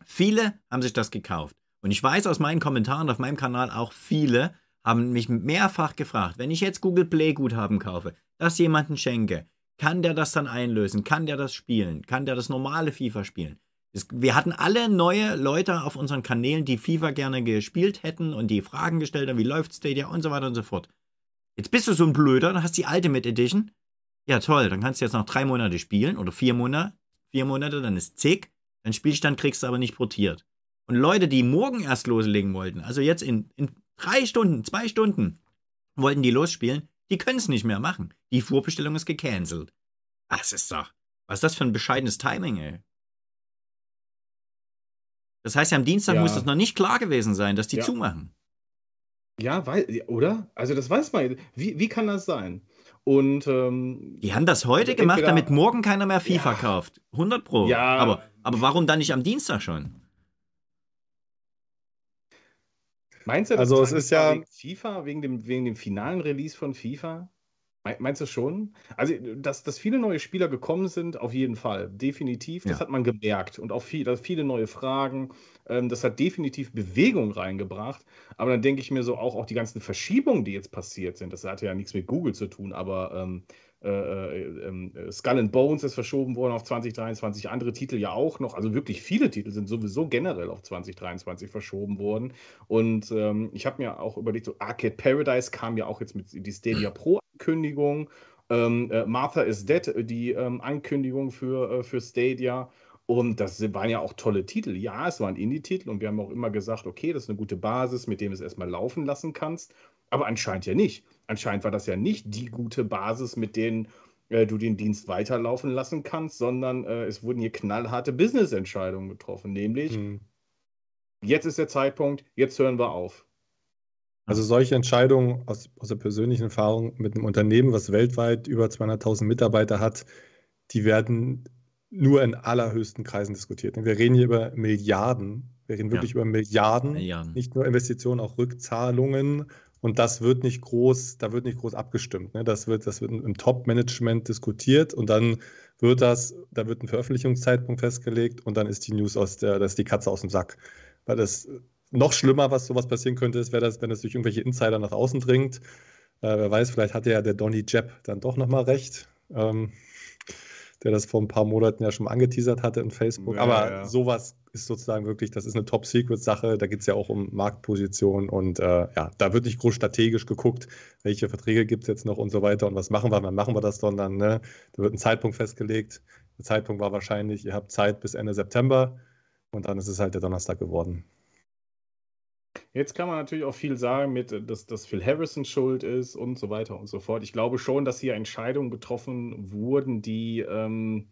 Viele haben sich das gekauft. Und ich weiß aus meinen Kommentaren auf meinem Kanal auch viele haben mich mehrfach gefragt, wenn ich jetzt Google Play Guthaben kaufe, das jemanden schenke, kann der das dann einlösen? Kann der das spielen? Kann der das normale FIFA spielen? Wir hatten alle neue Leute auf unseren Kanälen, die FIFA gerne gespielt hätten und die Fragen gestellt haben, wie läuft Stadia und so weiter und so fort. Jetzt bist du so ein Blöder, dann hast die Ultimate Edition. Ja, toll, dann kannst du jetzt noch drei Monate spielen oder vier Monate. Vier Monate, dann ist zick. Dein Spielstand kriegst du aber nicht portiert. Und Leute, die morgen erst loslegen wollten, also jetzt in, in drei Stunden, zwei Stunden, wollten die losspielen, die können es nicht mehr machen. Die Vorbestellung ist gecancelt. Das ist doch. Was ist das für ein bescheidenes Timing, ey? Das heißt, ja, am Dienstag ja. muss das noch nicht klar gewesen sein, dass die ja. zumachen. Ja, weil, oder? Also das weiß man. Wie, wie kann das sein? Und ähm, die haben das heute also gemacht, damit morgen keiner mehr FIFA ja. kauft. 100 Pro. Ja. Aber, aber warum dann nicht am Dienstag schon? Meinst du, das also es ist ja wegen FIFA, wegen dem, wegen dem finalen Release von FIFA? Meinst du schon? Also, dass, dass viele neue Spieler gekommen sind, auf jeden Fall. Definitiv. Das ja. hat man gemerkt. Und auch viel, viele neue Fragen. Ähm, das hat definitiv Bewegung reingebracht. Aber dann denke ich mir so, auch, auch die ganzen Verschiebungen, die jetzt passiert sind, das hatte ja nichts mit Google zu tun, aber ähm, äh, äh, ähm, Skull and Bones ist verschoben worden auf 2023, andere Titel ja auch noch. Also wirklich viele Titel sind sowieso generell auf 2023 verschoben worden. Und ähm, ich habe mir auch überlegt, so Arcade Paradise kam ja auch jetzt mit die Stadia Pro Ankündigung. Ähm, äh, Martha is Dead, die ähm, Ankündigung für, äh, für Stadia. Und das waren ja auch tolle Titel. Ja, es waren Indie-Titel und wir haben auch immer gesagt, okay, das ist eine gute Basis, mit dem du es erstmal laufen lassen kannst. Aber anscheinend ja nicht. Anscheinend war das ja nicht die gute Basis, mit denen äh, du den Dienst weiterlaufen lassen kannst, sondern äh, es wurden hier knallharte Business-Entscheidungen getroffen. Nämlich, hm. jetzt ist der Zeitpunkt, jetzt hören wir auf. Also solche Entscheidungen aus, aus der persönlichen Erfahrung mit einem Unternehmen, was weltweit über 200.000 Mitarbeiter hat, die werden nur in allerhöchsten Kreisen diskutiert. Wir reden hier über Milliarden. Wir reden wirklich ja. über Milliarden, Milliarden, nicht nur Investitionen, auch Rückzahlungen. Und das wird nicht groß, da wird nicht groß abgestimmt. Ne? Das wird, das wird im Top-Management diskutiert und dann wird das, da wird ein Veröffentlichungszeitpunkt festgelegt und dann ist die News aus der, das ist die Katze aus dem Sack. Weil das noch schlimmer, was sowas passieren könnte, ist, wäre das, wenn es durch irgendwelche Insider nach außen dringt. Äh, wer weiß, vielleicht hatte ja der Donny Jepp dann doch nochmal recht, ähm, der das vor ein paar Monaten ja schon mal angeteasert hatte in Facebook. Ja, Aber ja. sowas ist sozusagen wirklich, das ist eine Top-Secret-Sache. Da geht es ja auch um Marktposition und äh, ja, da wird nicht groß strategisch geguckt, welche Verträge gibt es jetzt noch und so weiter und was machen wir, wann machen wir das, sondern ne, da wird ein Zeitpunkt festgelegt. Der Zeitpunkt war wahrscheinlich, ihr habt Zeit bis Ende September und dann ist es halt der Donnerstag geworden. Jetzt kann man natürlich auch viel sagen, mit, dass, dass Phil Harrison schuld ist und so weiter und so fort. Ich glaube schon, dass hier Entscheidungen getroffen wurden, die, ähm,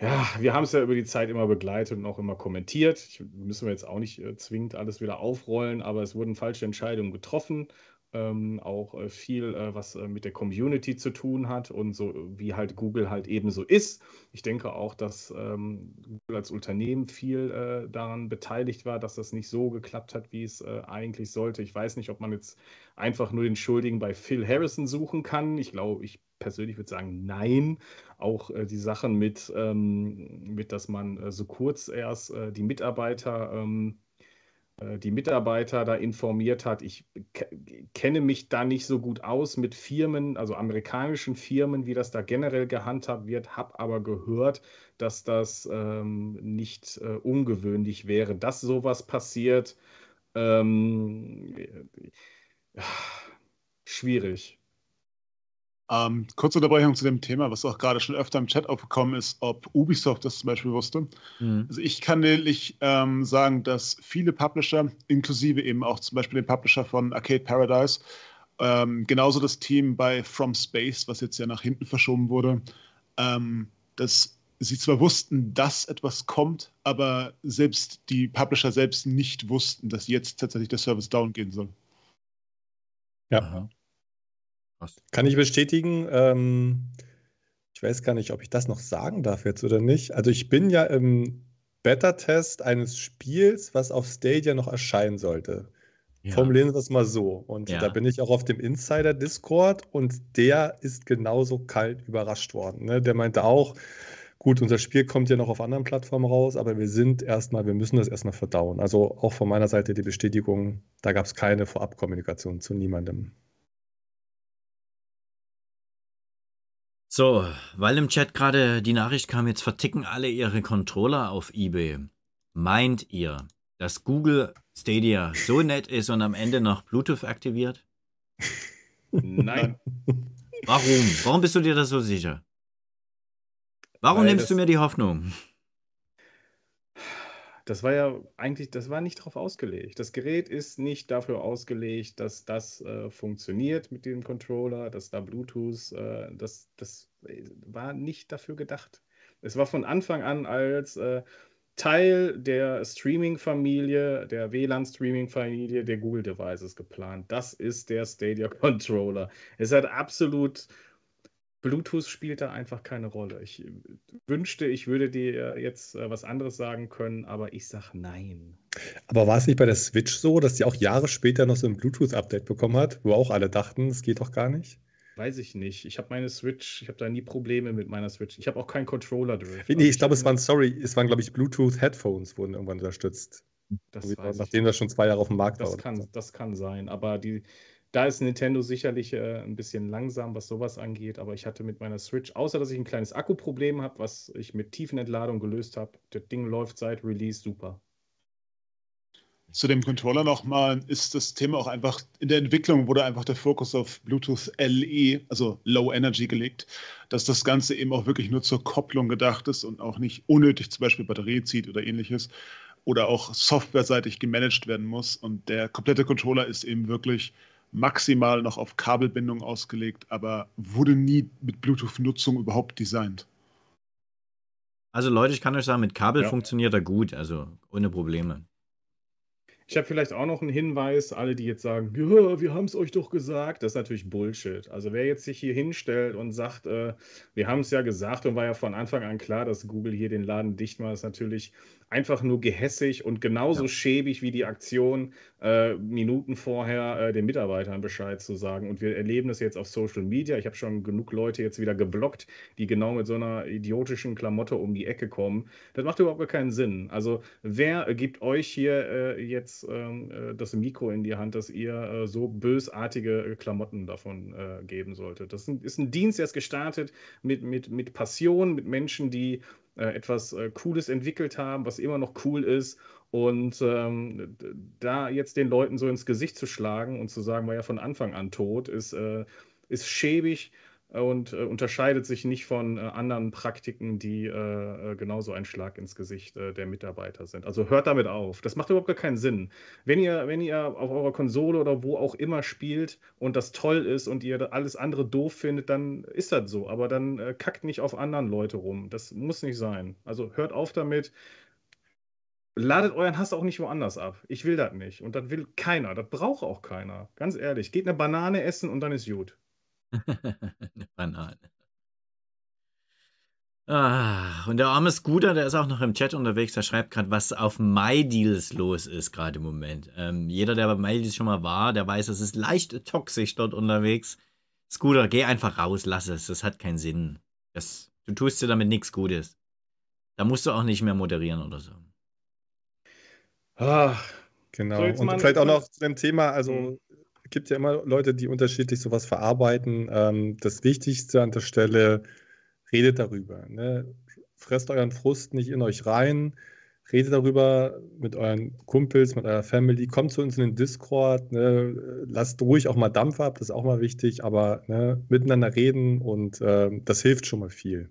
ja, wir haben es ja über die Zeit immer begleitet und auch immer kommentiert. Ich, müssen wir jetzt auch nicht äh, zwingend alles wieder aufrollen, aber es wurden falsche Entscheidungen getroffen. Ähm, auch äh, viel, äh, was äh, mit der Community zu tun hat und so wie halt Google halt eben so ist. Ich denke auch, dass ähm, Google als Unternehmen viel äh, daran beteiligt war, dass das nicht so geklappt hat, wie es äh, eigentlich sollte. Ich weiß nicht, ob man jetzt einfach nur den Schuldigen bei Phil Harrison suchen kann. Ich glaube, ich persönlich würde sagen, nein. Auch äh, die Sachen mit, ähm, mit, dass man so kurz erst die Mitarbeiter ähm, äh, die Mitarbeiter da informiert hat. Ich kenne mich da nicht so gut aus mit Firmen, also amerikanischen Firmen, wie das da generell gehandhabt wird, habe aber gehört, dass das ähm, nicht äh, ungewöhnlich wäre, dass sowas passiert. Ähm, äh, schwierig. Ähm, kurze Unterbrechung zu dem Thema, was auch gerade schon öfter im Chat aufgekommen ist, ob Ubisoft das zum Beispiel wusste. Mhm. Also ich kann nämlich ähm, sagen, dass viele Publisher, inklusive eben auch zum Beispiel den Publisher von Arcade Paradise, ähm, genauso das Team bei From Space, was jetzt ja nach hinten verschoben wurde, ähm, dass sie zwar wussten, dass etwas kommt, aber selbst die Publisher selbst nicht wussten, dass jetzt tatsächlich der Service down gehen soll. Ja. Aha. Krass. Kann ich bestätigen. Ähm, ich weiß gar nicht, ob ich das noch sagen darf jetzt oder nicht. Also ich bin ja im Beta-Test eines Spiels, was auf Stadia noch erscheinen sollte. Ja. Formulieren wir es mal so. Und ja. da bin ich auch auf dem Insider-Discord und der ist genauso kalt überrascht worden. Ne? Der meinte auch, gut, unser Spiel kommt ja noch auf anderen Plattformen raus, aber wir sind erstmal, wir müssen das erstmal verdauen. Also auch von meiner Seite die Bestätigung, da gab es keine Vorabkommunikation zu niemandem. So, weil im Chat gerade die Nachricht kam, jetzt verticken alle ihre Controller auf eBay. Meint ihr, dass Google Stadia so nett ist und am Ende noch Bluetooth aktiviert? Nein. Warum? Warum bist du dir da so sicher? Warum Weil nimmst du mir die Hoffnung? Das war ja eigentlich, das war nicht darauf ausgelegt. Das Gerät ist nicht dafür ausgelegt, dass das äh, funktioniert mit dem Controller, dass da Bluetooth, äh, das, das war nicht dafür gedacht. Es war von Anfang an als äh, Teil der Streaming-Familie, der WLAN-Streaming-Familie der Google Devices geplant. Das ist der Stadia Controller. Es hat absolut Bluetooth spielt da einfach keine Rolle. Ich äh, wünschte, ich würde dir jetzt äh, was anderes sagen können, aber ich sage nein. Aber war es nicht bei der Switch so, dass die auch Jahre später noch so ein Bluetooth-Update bekommen hat, wo auch alle dachten, es geht doch gar nicht? Weiß ich nicht. Ich habe meine Switch, ich habe da nie Probleme mit meiner Switch. Ich habe auch keinen Controller drin. Nee, ich, ich glaube, es waren, sorry, es waren, glaube ich, Bluetooth-Headphones wurden irgendwann unterstützt. Das nachdem das schon zwei Jahre auf dem Markt das war. Kann, das kann sein, aber die, da ist Nintendo sicherlich äh, ein bisschen langsam, was sowas angeht, aber ich hatte mit meiner Switch, außer dass ich ein kleines Akkuproblem habe, was ich mit Tiefenentladung gelöst habe, das Ding läuft seit Release super. Zu dem Controller nochmal ist das Thema auch einfach, in der Entwicklung wurde einfach der Fokus auf Bluetooth LE, also Low Energy, gelegt, dass das Ganze eben auch wirklich nur zur Kopplung gedacht ist und auch nicht unnötig zum Beispiel Batterie zieht oder ähnliches oder auch softwareseitig gemanagt werden muss. Und der komplette Controller ist eben wirklich maximal noch auf Kabelbindung ausgelegt, aber wurde nie mit Bluetooth-Nutzung überhaupt designt. Also Leute, ich kann euch sagen, mit Kabel ja. funktioniert er gut, also ohne Probleme. Ich habe vielleicht auch noch einen Hinweis, alle, die jetzt sagen, ja, wir haben es euch doch gesagt, das ist natürlich Bullshit. Also wer jetzt sich hier hinstellt und sagt, äh, wir haben es ja gesagt und war ja von Anfang an klar, dass Google hier den Laden dicht macht, ist natürlich einfach nur gehässig und genauso ja. schäbig wie die Aktion, äh, Minuten vorher äh, den Mitarbeitern Bescheid zu sagen. Und wir erleben das jetzt auf Social Media. Ich habe schon genug Leute jetzt wieder geblockt, die genau mit so einer idiotischen Klamotte um die Ecke kommen. Das macht überhaupt gar keinen Sinn. Also wer gibt euch hier äh, jetzt ähm, äh, das Mikro in die Hand, dass ihr äh, so bösartige Klamotten davon geben solltet? Das ist ein Dienst, der ist gestartet mit, mit, mit Passion, mit Menschen, die äh, etwas äh, Cooles entwickelt haben, was immer noch cool ist. Und ähm, da jetzt den Leuten so ins Gesicht zu schlagen und zu sagen, war ja von Anfang an tot, ist, äh, ist schäbig und äh, unterscheidet sich nicht von äh, anderen Praktiken, die äh, äh genauso ein Schlag ins Gesicht äh, der Mitarbeiter sind. Also hört damit auf. Das macht überhaupt gar keinen Sinn. Wenn ihr, wenn ihr auf eurer Konsole oder wo auch immer spielt und das toll ist und ihr alles andere doof findet, dann ist das so. Aber dann äh, kackt nicht auf anderen Leute rum. Das muss nicht sein. Also hört auf damit. ladet euren Hass auch nicht woanders ab. Ich will das nicht. Und das will keiner. Das braucht auch keiner. Ganz ehrlich. Geht eine Banane essen und dann ist gut. Eine Banane. Ah, und der arme Scooter, der ist auch noch im Chat unterwegs, der schreibt gerade, was auf MyDeals los ist gerade im Moment. Ähm, jeder, der bei MyDeals schon mal war, der weiß, es ist leicht toxisch dort unterwegs. Scooter, geh einfach raus, lass es, das hat keinen Sinn. Das, du tust dir damit nichts Gutes. Da musst du auch nicht mehr moderieren oder so. Ach, genau. So, und vielleicht auch noch zu dem Thema, also mhm. Gibt ja immer Leute, die unterschiedlich sowas verarbeiten. Ähm, das Wichtigste an der Stelle, redet darüber. Ne? Fresst euren Frust nicht in euch rein. Redet darüber mit euren Kumpels, mit eurer Family. Kommt zu uns in den Discord. Ne? Lasst ruhig auch mal Dampf ab, das ist auch mal wichtig. Aber ne, miteinander reden und äh, das hilft schon mal viel.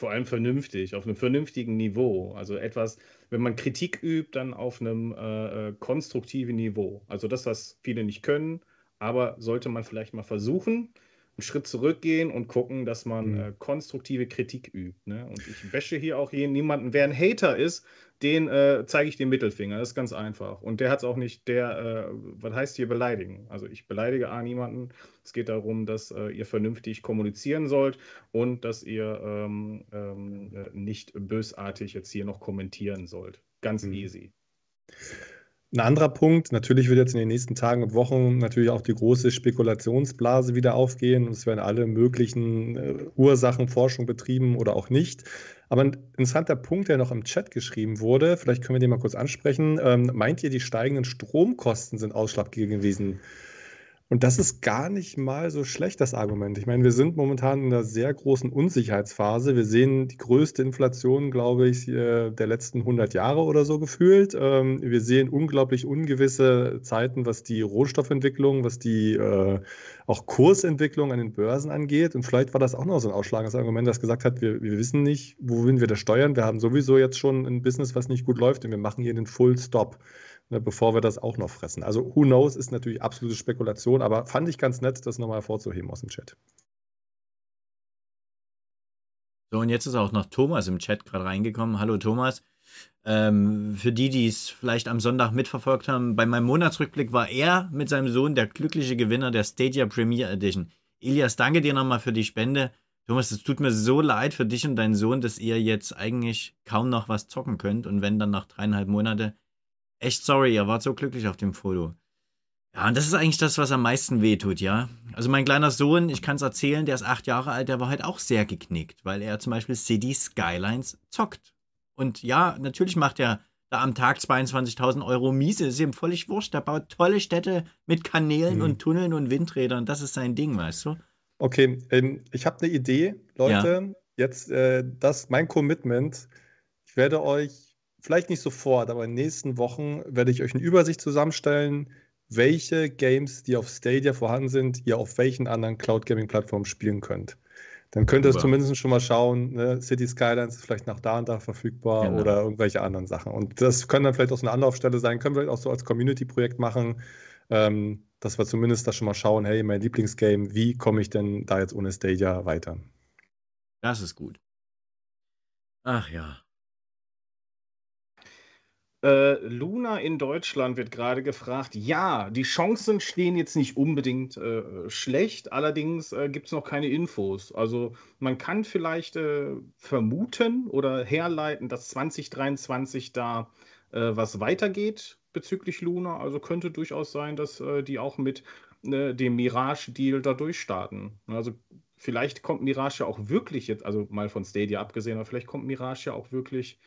Vor allem vernünftig, auf einem vernünftigen Niveau. Also etwas, wenn man Kritik übt, dann auf einem äh, äh konstruktiven Niveau. Also das, was viele nicht können, aber sollte man vielleicht mal versuchen einen Schritt zurückgehen und gucken, dass man mhm. äh, konstruktive Kritik übt. Ne? Und ich wäsche hier auch jemanden, wer ein Hater ist, den äh, zeige ich den Mittelfinger. Das ist ganz einfach. Und der hat es auch nicht, der, äh, was heißt hier beleidigen? Also ich beleidige A niemanden. Es geht darum, dass äh, ihr vernünftig kommunizieren sollt und dass ihr ähm, ähm, äh, nicht bösartig jetzt hier noch kommentieren sollt. Ganz mhm. easy. Ein anderer Punkt, natürlich wird jetzt in den nächsten Tagen und Wochen natürlich auch die große Spekulationsblase wieder aufgehen. Es werden alle möglichen äh, Ursachen Forschung betrieben oder auch nicht. Aber ein interessanter Punkt, der noch im Chat geschrieben wurde, vielleicht können wir den mal kurz ansprechen. Ähm, meint ihr, die steigenden Stromkosten sind ausschlaggebend gewesen und das ist gar nicht mal so schlecht, das Argument. Ich meine, wir sind momentan in einer sehr großen Unsicherheitsphase. Wir sehen die größte Inflation, glaube ich, der letzten 100 Jahre oder so gefühlt. Ähm, wir sehen unglaublich ungewisse Zeiten, was die Rohstoffentwicklung, was die äh, auch Kursentwicklung an den Börsen angeht. Und vielleicht war das auch noch so ein ausschlagendes Argument, das gesagt hat, wir, wir wissen nicht, wohin wir das steuern. Wir haben sowieso jetzt schon ein Business, was nicht gut läuft und wir machen hier den Full Stop ne, bevor wir das auch noch fressen. Also who knows ist natürlich absolute Spekulation, aber fand ich ganz nett, das nochmal hervorzuheben aus dem Chat. So, und jetzt ist auch noch Thomas im Chat gerade reingekommen. Hallo Thomas. Ähm, für die, die es vielleicht am Sonntag mitverfolgt haben, bei meinem Monatsrückblick war er mit seinem Sohn der glückliche Gewinner der Stadia Premier Edition. Ilias, danke dir nochmal für die Spende. Thomas, es tut mir so leid für dich und deinen Sohn, dass ihr jetzt eigentlich kaum noch was zocken könnt und wenn dann nach dreieinhalb Monate echt sorry, ihr wart so glücklich auf dem Foto. Ja, und das ist eigentlich das, was am meisten wehtut, ja. Also mein kleiner Sohn, ich kann es erzählen, der ist acht Jahre alt, der war halt auch sehr geknickt, weil er zum Beispiel City Skylines zockt. Und ja, natürlich macht er da am Tag 22.000 Euro miese, ist ihm völlig wurscht. Der baut tolle Städte mit Kanälen hm. und Tunneln und Windrädern. Das ist sein Ding, weißt du? Okay, ähm, ich habe eine Idee, Leute. Ja. Jetzt äh, das mein Commitment. Ich werde euch vielleicht nicht sofort, aber in den nächsten Wochen werde ich euch eine Übersicht zusammenstellen, welche Games, die auf Stadia vorhanden sind, ihr auf welchen anderen Cloud Gaming Plattformen spielen könnt. Dann könnt ihr es zumindest schon mal schauen, ne? City Skylines ist vielleicht nach da und da verfügbar genau. oder irgendwelche anderen Sachen. Und das können dann vielleicht auch so eine Anlaufstelle sein, können wir vielleicht auch so als Community-Projekt machen, ähm, dass wir zumindest da schon mal schauen, hey, mein Lieblingsgame, wie komme ich denn da jetzt ohne Stadia weiter? Das ist gut. Ach ja. Äh, Luna in Deutschland wird gerade gefragt. Ja, die Chancen stehen jetzt nicht unbedingt äh, schlecht, allerdings äh, gibt es noch keine Infos. Also man kann vielleicht äh, vermuten oder herleiten, dass 2023 da äh, was weitergeht bezüglich Luna. Also könnte durchaus sein, dass äh, die auch mit dem Mirage-Deal da durchstarten. Also vielleicht kommt Mirage ja auch wirklich jetzt, also mal von Stadia abgesehen, aber vielleicht kommt Mirage ja auch wirklich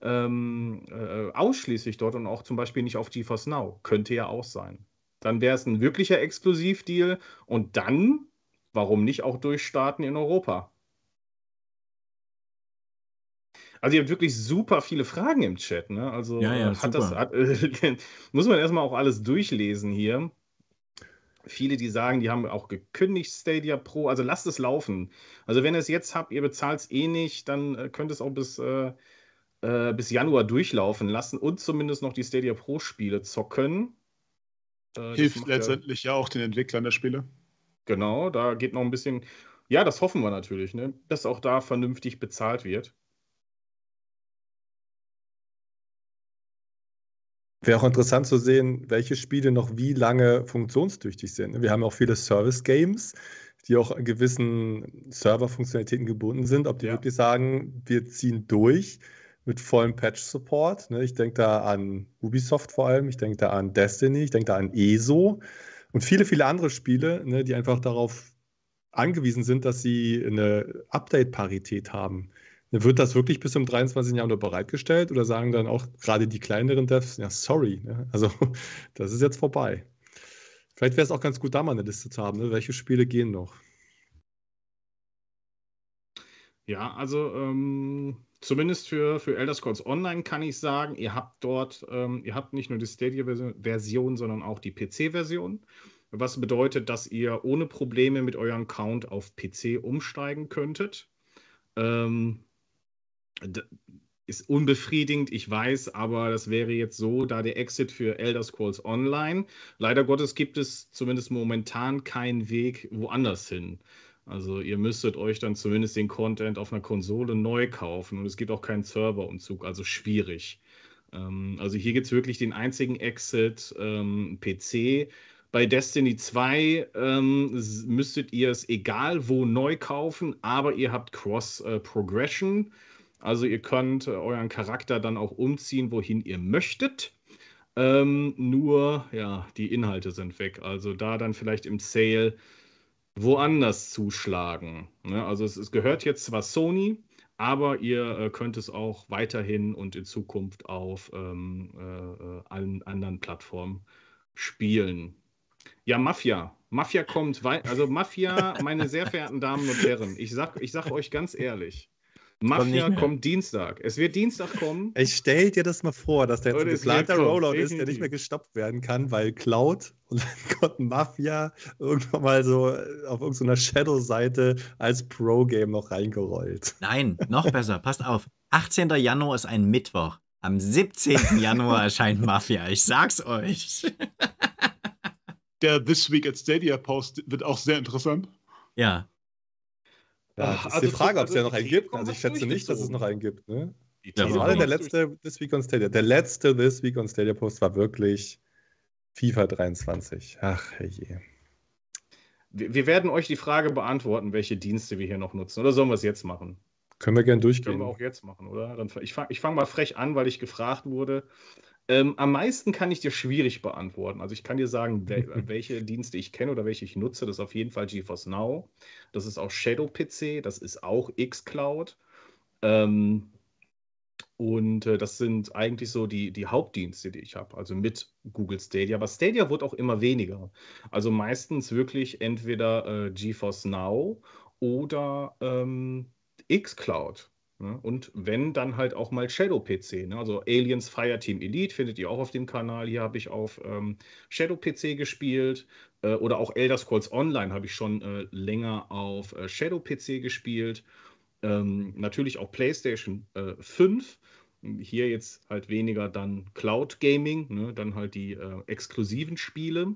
ähm, äh, ausschließlich dort und auch zum Beispiel nicht auf GeForce Now. Könnte ja auch sein. Dann wäre es ein wirklicher Exklusivdeal und dann, warum nicht auch durchstarten in Europa? Also ihr habt wirklich super viele Fragen im Chat, ne? Also ja, ja, hat das, hat, äh, muss man erstmal auch alles durchlesen hier. Viele, die sagen, die haben auch gekündigt Stadia Pro. Also lasst es laufen. Also wenn ihr es jetzt habt, ihr bezahlt es eh nicht, dann äh, könnt es auch bis äh, äh, bis Januar durchlaufen lassen und zumindest noch die Stadia Pro Spiele zocken. Äh, Hilft letztendlich ja, ja auch den Entwicklern der Spiele. Genau, da geht noch ein bisschen. Ja, das hoffen wir natürlich, ne? dass auch da vernünftig bezahlt wird. Wäre auch interessant zu sehen, welche Spiele noch wie lange funktionstüchtig sind. Wir haben auch viele Service-Games, die auch an gewissen Server-Funktionalitäten gebunden sind, ob die ja. wirklich sagen, wir ziehen durch mit vollem Patch-Support. Ne? Ich denke da an Ubisoft vor allem, ich denke da an Destiny, ich denke da an ESO und viele, viele andere Spiele, ne, die einfach darauf angewiesen sind, dass sie eine Update-Parität haben. Wird das wirklich bis zum 23. Januar bereitgestellt oder sagen dann auch gerade die kleineren Devs, ja, sorry, ne? also das ist jetzt vorbei. Vielleicht wäre es auch ganz gut, da mal eine Liste zu haben, ne? welche Spiele gehen noch. Ja, also ähm, zumindest für, für Elder Scrolls Online kann ich sagen, ihr habt dort, ähm, ihr habt nicht nur die Stadia-Version, sondern auch die PC-Version. Was bedeutet, dass ihr ohne Probleme mit eurem Account auf PC umsteigen könntet. Ähm, ist unbefriedigend, ich weiß, aber das wäre jetzt so, da der Exit für Elder Scrolls Online. Leider Gottes gibt es zumindest momentan keinen Weg woanders hin. Also ihr müsstet euch dann zumindest den Content auf einer Konsole neu kaufen und es gibt auch keinen Serverumzug, also schwierig. Ähm, also hier gibt es wirklich den einzigen Exit ähm, PC. Bei Destiny 2 ähm, müsstet ihr es egal wo neu kaufen, aber ihr habt Cross-Progression. Äh, also ihr könnt äh, euren Charakter dann auch umziehen, wohin ihr möchtet. Ähm, nur, ja, die Inhalte sind weg. Also da dann vielleicht im Sale woanders zuschlagen. Ne? Also es, es, gehört jetzt zwar Sony, aber ihr äh, könnt es auch weiterhin und in Zukunft auf ähm, äh, äh allen anderen Plattformen spielen. Ja, Mafia. Mafia kommt. Also Mafia, meine sehr verehrten Damen und Herren, ich sag, ich sag euch ganz ehrlich, Mafia kommt, kommt, Dienstag. Es wird Dienstag kommen. Ich stell dir das mal vor, dass der jetzt ein geplanter Rollout ist, der nicht mehr gestoppt werden kann, weil Cloud und dann kommt Mafia irgendwann mal so auf irgendeiner Shadow-Seite als Pro-Game noch reingerollt. Nein, noch besser. Passt auf. 18. Januar ist ein Mittwoch. Am 17. Januar erscheint Mafia. Ich sag's euch. Der This Week at Stadia Post wird auch sehr interessant. Ja. Ja, das ist also die Frage, ob es ja noch einen gibt. Also ich schätze nicht, dass es noch einen gibt. Ne? Ja, also der letzte This Week on Stadia. Der letzte This Week on Stadia Post war wirklich FIFA 23. Ach, herrje. Wir, wir werden euch die Frage beantworten, welche Dienste wir hier noch nutzen. Oder sollen wir es jetzt machen? Können wir gerne durchgehen. Können wir auch jetzt machen, oder? Dann, ich fange fang mal frech an, weil ich gefragt wurde. Ähm, am meisten kann ich dir schwierig beantworten. Also ich kann dir sagen, welche Dienste ich kenne oder welche ich nutze. Das ist auf jeden Fall GeForce Now. Das ist auch Shadow PC. Das ist auch xCloud. Ähm, und äh, das sind eigentlich so die, die Hauptdienste, die ich habe, also mit Google Stadia. Aber Stadia wird auch immer weniger. Also meistens wirklich entweder äh, GeForce Now oder ähm, xCloud. Ne? Und wenn, dann halt auch mal Shadow PC. Ne? Also Aliens Fireteam Elite findet ihr auch auf dem Kanal. Hier habe ich auf ähm, Shadow PC gespielt. Äh, oder auch Elder Scrolls Online habe ich schon äh, länger auf äh, Shadow PC gespielt. Ähm, natürlich auch PlayStation 5. Hier jetzt halt weniger dann Cloud Gaming, ne? dann halt die äh, exklusiven Spiele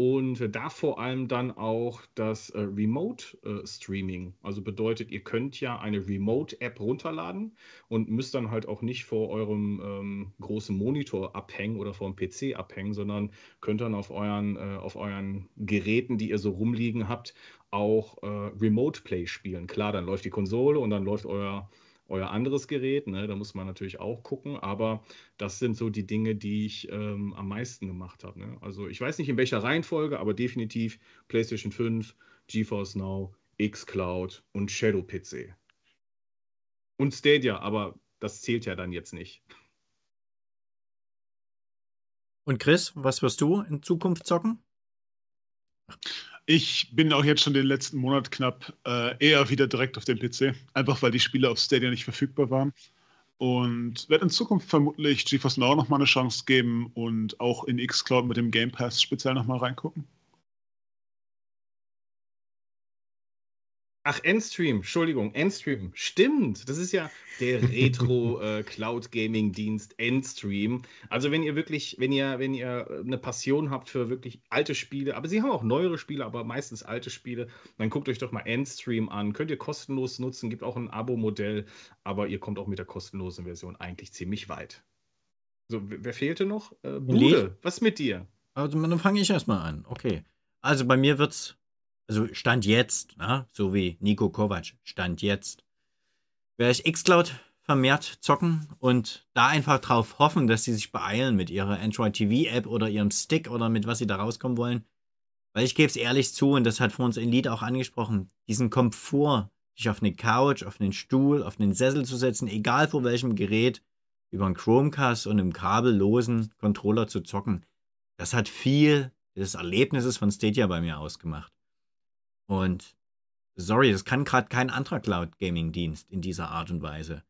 und da vor allem dann auch das äh, Remote äh, Streaming. Also bedeutet, ihr könnt ja eine Remote App runterladen und müsst dann halt auch nicht vor eurem ähm, großen Monitor abhängen oder vor dem PC abhängen, sondern könnt dann auf euren, äh, auf euren Geräten, die ihr so rumliegen habt, auch äh, Remote Play spielen. Klar, dann läuft die Konsole und dann läuft euer euer anderes Gerät. Ne? Da muss man natürlich auch gucken, aber das sind so die Dinge, die ich ähm, am meisten gemacht habe. Ne? Also ich weiß nicht in welcher Reihenfolge, aber definitiv PlayStation 5, GeForce Now, xCloud und Shadow PC. Und Stadia, aber das zählt ja dann jetzt nicht. Und Chris, was wirst du in Zukunft zocken? Ich bin auch jetzt schon den letzten Monat knapp äh, eher wieder direkt auf dem PC, einfach weil die Spiele auf Stadia nicht verfügbar waren. Und werde in Zukunft vermutlich GeForce Now nochmal eine Chance geben und auch in xCloud mit dem Game Pass speziell nochmal reingucken. Ach, Endstream, Entschuldigung, Endstream. Stimmt, das ist ja der Retro-Cloud-Gaming-Dienst äh, Endstream. Also wenn ihr wirklich, wenn ihr, wenn ihr eine Passion habt für wirklich alte Spiele, aber sie haben auch neuere Spiele, aber meistens alte Spiele, dann guckt euch doch mal Endstream an. Könnt ihr kostenlos nutzen, gibt auch ein Abo-Modell, aber ihr kommt auch mit der kostenlosen Version eigentlich ziemlich weit. So, wer fehlte noch? Äh? Bude, was mit dir? Also dann fange ich erstmal an. Okay. Also bei mir wird's, also Stand jetzt, na, so wie Nico Kovac, Stand jetzt, werde ich Xcloud vermehrt zocken und da einfach drauf hoffen, dass sie sich beeilen mit ihrer Android TV App oder ihrem Stick oder mit was sie da rauskommen wollen. Weil ich gebe es ehrlich zu, und das hat vor uns Elite auch angesprochen, diesen Komfort, sich auf eine Couch, auf einen Stuhl, auf einen Sessel zu setzen, egal vor welchem Gerät, über einen Chromecast und einem kabellosen Controller zu zocken, das hat viel des Erlebnisses von Stadia bei mir ausgemacht. Und sorry, das kann gerade kein anderer Cloud-Gaming-Dienst in dieser Art und Weise.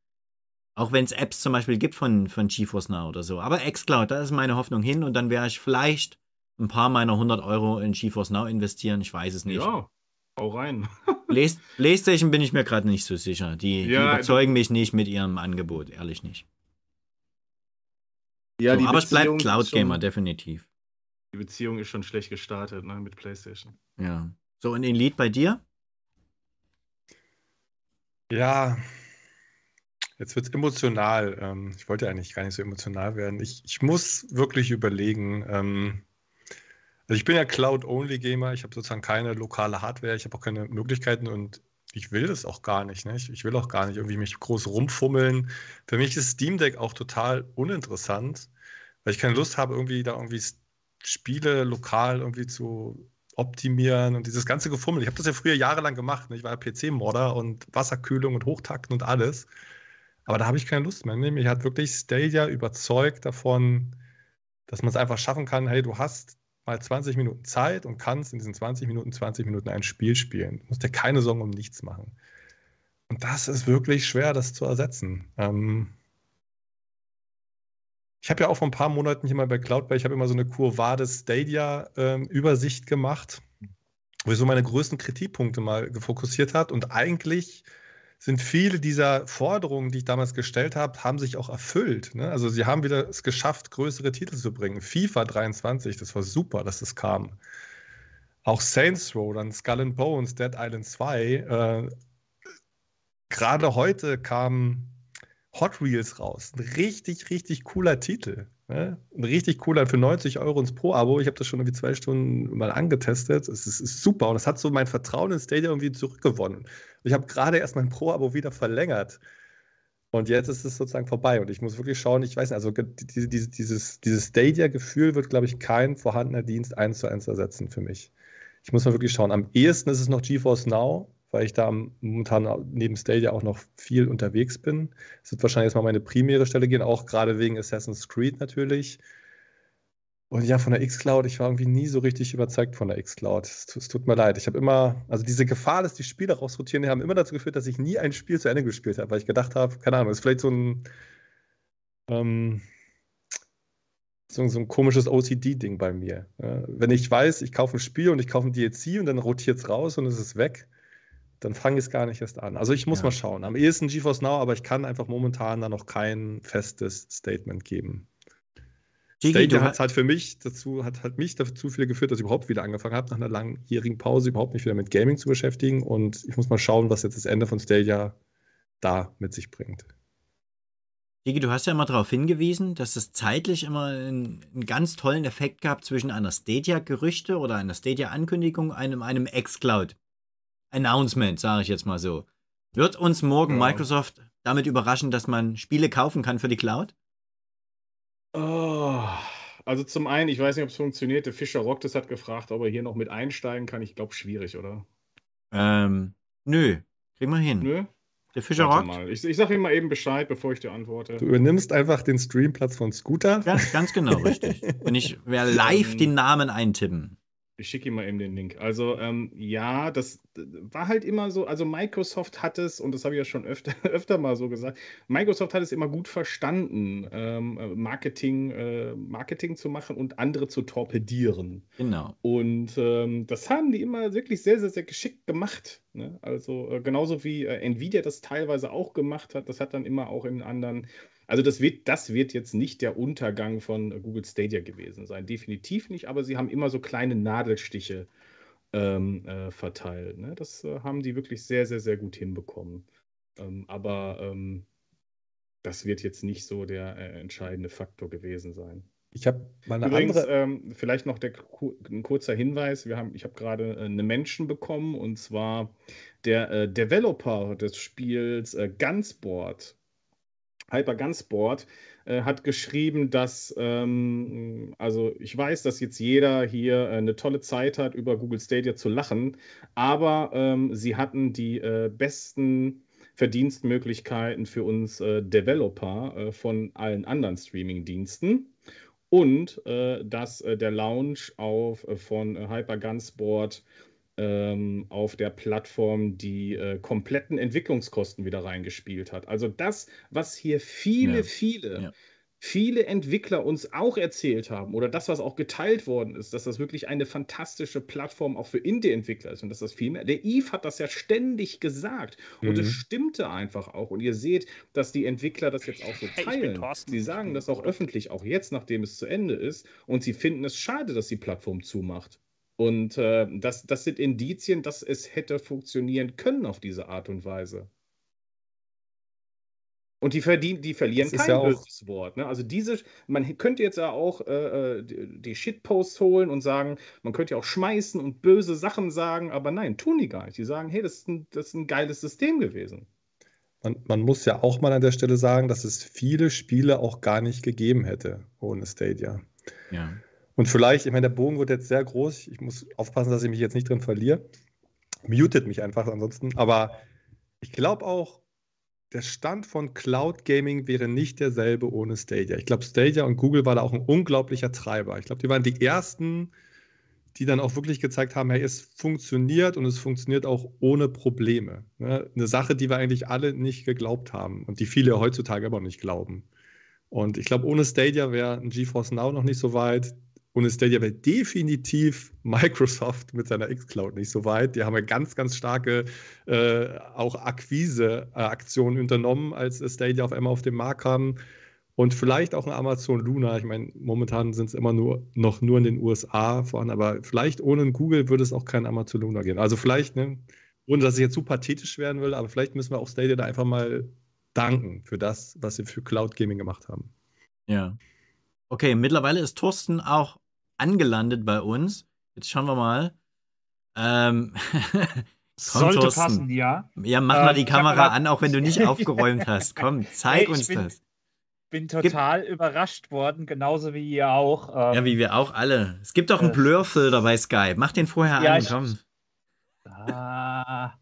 Auch wenn es Apps zum Beispiel gibt von, von GeForce Now oder so. Aber xCloud, da ist meine Hoffnung hin und dann werde ich vielleicht ein paar meiner 100 Euro in GeForce Now investieren. Ich weiß es nicht. Ja, hau rein. Play PlayStation bin ich mir gerade nicht so sicher. Die, die Ja, überzeugen mich nicht mit ihrem Angebot, ehrlich nicht. Ja, so, aber es bleibt Beziehung Cloud Gamer, schon- definitiv. Die Beziehung ist schon schlecht gestartet, ne, mit PlayStation. Ja. So, und Elite bei dir? Ja, jetzt wird es emotional. Ähm, ich wollte eigentlich gar nicht so emotional werden. Ich, ich muss wirklich überlegen. Ähm, also ich bin ja Cloud-Only-Gamer. Ich habe sozusagen keine lokale Hardware. Ich habe auch keine Möglichkeiten und ich will das auch gar nicht. Ne? Ich, ich will auch gar nicht irgendwie mich groß rumfummeln. Für mich ist Steam Deck auch total uninteressant, weil ich keine Lust habe, irgendwie da irgendwie Spiele lokal irgendwie zu optimieren und dieses ganze Gefummel. Ich habe das ja früher jahrelang gemacht. Ne? Ich war ja PC-Modder und Wasserkühlung und Hochtakten und alles. Aber da habe ich keine Lust mehr. Ne? Mich hat wirklich Stadia überzeugt davon, dass man es einfach schaffen kann. Hey, du hast mal 20 Minuten Zeit und kannst in diesen 20 Minuten 20 Minuten ein Spiel spielen. Du musst dir keine Sorgen um nichts machen. Und das ist wirklich schwer, das zu ersetzen. Ähm, ich habe ja auch vor ein paar Monaten hier mal bei Cloudplay, ich habe immer so eine Curvades Stadia-Übersicht gemacht, wo ich so meine größten Kritikpunkte mal gefokussiert hat. Und eigentlich sind viele dieser Forderungen, die ich damals gestellt habe, haben sich auch erfüllt. Ne? Also sie haben wieder es geschafft, größere Titel zu bringen. FIFA 23, das war super, dass das kam. Auch Saints Row, dann Skull and Bones, Dead Island 2. Äh, Gerade heute kam Hot Wheels raus. Ein richtig, richtig cooler Titel. Ne? Ein richtig cooler für 90 Euro ins Pro-Abo. Ich habe das schon irgendwie zwei Stunden mal angetestet. Es ist, ist super und es hat so mein Vertrauen in Stadia irgendwie zurückgewonnen. Ich habe gerade erst mein Pro-Abo wieder verlängert. Und jetzt ist es sozusagen vorbei. Und ich muss wirklich schauen, ich weiß nicht, also diese, diese, dieses, dieses Stadia-Gefühl wird, glaube ich, kein vorhandener Dienst eins zu eins ersetzen für mich. Ich muss mal wirklich schauen. Am ehesten ist es noch GeForce Now, weil ich da momentan neben Stadia auch noch viel unterwegs bin. Es wird wahrscheinlich jetzt mal meine primäre Stelle gehen, auch gerade wegen Assassin's Creed natürlich. Und ja, von der X-Cloud, ich war irgendwie nie so richtig überzeugt von der X-Cloud. Es, es tut mir leid. Ich habe immer, also diese Gefahr, dass die Spiele rausrotieren, die haben immer dazu geführt, dass ich nie ein Spiel zu Ende gespielt habe, weil ich gedacht habe, keine Ahnung, das ist vielleicht so ein, ähm, so, so ein komisches OCD-Ding bei mir. Ja, wenn ich weiß, ich kaufe ein Spiel und ich kaufe ein DLC und dann rotiert es raus und es ist weg, dann fange ich es gar nicht erst an. Also ich muss Ja. mal schauen. Am ehesten GeForce Now, aber ich kann einfach momentan da noch kein festes Statement geben. Digi, Stadia hat halt für mich dazu, hat halt mich dazu viel geführt, dass ich überhaupt wieder angefangen habe, nach einer langjährigen Pause überhaupt mich wieder mit Gaming zu beschäftigen. Und ich muss mal schauen, was jetzt das Ende von Stadia da mit sich bringt. Digi, du hast ja immer darauf hingewiesen, dass es zeitlich immer einen, einen ganz tollen Effekt gab zwischen einer Stadia-Gerüchte oder einer Stadia-Ankündigung und einem, einem X-Cloud-Announcement, sage ich jetzt mal so. Wird uns morgen Ja. Microsoft damit überraschen, dass man Spiele kaufen kann für die Cloud? Oh, also zum einen, ich weiß nicht, ob es funktioniert. Der Fischer Rocktes hat gefragt, ob er hier noch mit einsteigen kann. Ich glaube, schwierig, oder? Ähm, nö. Kriegen wir hin. Nö? Der Fischer Warte rockt. mal. Ich, ich sage ihm mal eben Bescheid, bevor ich dir antworte. Du übernimmst einfach den Streamplatz von Scooter. Ganz, ganz genau, richtig. Und ich werde live den Namen eintippen. Ich schicke ihm mal eben den Link. Also, ähm, ja, das war halt immer so. Also, Microsoft hat es, und das habe ich ja schon öfter, öfter mal so gesagt, Microsoft hat es immer gut verstanden, ähm, äh, Marketing, äh, Marketing zu machen und andere zu torpedieren. Genau. Und ähm, das haben die immer wirklich sehr, sehr, sehr geschickt gemacht. Ne? Also äh, genauso wie äh, Nvidia das teilweise auch gemacht hat, das hat dann immer auch in anderen. Also das wird, das wird jetzt nicht der Untergang von Google Stadia gewesen sein. Definitiv nicht, aber sie haben immer so kleine Nadelstiche ähm, äh, verteilt. Ne? Das äh, haben die wirklich sehr, sehr, sehr gut hinbekommen. Ähm, aber ähm, das wird jetzt nicht so der äh, entscheidende Faktor gewesen sein. Ich habe mal eine Übrigens, andere. ähm, vielleicht noch der, ein kurzer Hinweis. Wir haben, ich habe gerade äh, eine Menschen bekommen und zwar der äh, Developer des Spiels äh, Gunsport, Hyper Gunsport, äh, hat geschrieben, dass, ähm, also ich weiß, dass jetzt jeder hier äh, eine tolle Zeit hat, über Google Stadia zu lachen, aber ähm, sie hatten die äh, besten Verdienstmöglichkeiten für uns Developer von allen anderen Streaming-Diensten. Und äh, dass äh, der Launch auf, äh, von äh, Hyper Gunsport ähm, auf der Plattform die äh, kompletten Entwicklungskosten wieder reingespielt hat. Also das, was hier viele, ja. viele ja viele Entwickler uns auch erzählt haben oder das, was auch geteilt worden ist, dass das wirklich eine fantastische Plattform auch für Indie-Entwickler ist und dass das viel mehr. Der Eve hat das ja ständig gesagt und es mhm. stimmte einfach auch. Und ihr seht, dass die Entwickler das jetzt auch so teilen. Hey, sie sagen das auch öffentlich, auch jetzt, nachdem es zu Ende ist. Und sie finden es schade, dass die Plattform zumacht. Und äh, das, das sind Indizien, dass es hätte funktionieren können auf diese Art und Weise. Und die, verdienen, die verlieren kein ja böses Wort. Ne? Also diese, man könnte jetzt ja auch äh, äh die Shitposts holen und sagen, man könnte ja auch schmeißen und böse Sachen sagen, aber nein, tun die gar nicht. Die sagen, hey, das ist ein, das ist ein geiles System gewesen. Man, man, muss ja auch mal an der Stelle sagen, dass es viele Spiele auch gar nicht gegeben hätte ohne Stadia. Ja. Und vielleicht, ich meine, der Bogen wird jetzt sehr groß. Ich muss aufpassen, dass ich mich jetzt nicht drin verliere. Mutet mich einfach ansonsten. Aber ich glaube auch, der Stand von Cloud Gaming wäre nicht derselbe ohne Stadia. Ich glaube, Stadia und Google war da auch ein unglaublicher Treiber. Ich glaube, die waren die ersten, die dann auch wirklich gezeigt haben, hey, es funktioniert und es funktioniert auch ohne Probleme. Ne? Eine Sache, die wir eigentlich alle nicht geglaubt haben und die viele heutzutage aber nicht glauben. Und ich glaube, ohne Stadia wäre ein GeForce Now noch nicht so weit. Und es Stadia wäre definitiv Microsoft mit seiner X-Cloud nicht so weit. Die haben ja ganz, ganz starke äh, auch Akquise-Aktionen unternommen, als Stadia auf einmal auf dem Markt kam. Und vielleicht auch ein Amazon Luna. Ich meine, momentan sind es immer nur noch nur in den USA vorhanden, aber vielleicht ohne Google würde es auch kein Amazon Luna gehen. Also vielleicht, ne, ohne dass ich jetzt zu pathetisch werden will, aber vielleicht müssen wir auch Stadia da einfach mal danken für das, was sie für Cloud Gaming gemacht haben. Ja. Okay, mittlerweile ist Thorsten auch angelandet bei uns. Jetzt schauen wir mal. Ähm, Komm, Sollte Thorsten. passen, ja. Ja, mach ähm, mal die Kamera an, auch wenn du nicht aufgeräumt hast. Komm, zeig hey, uns bin, das. bin total Gib überrascht worden, genauso wie ihr auch. Ähm, ja, wie wir auch alle. Es gibt auch einen äh, Blurfilter bei Skype. Mach den vorher ja, an, komm. Ah.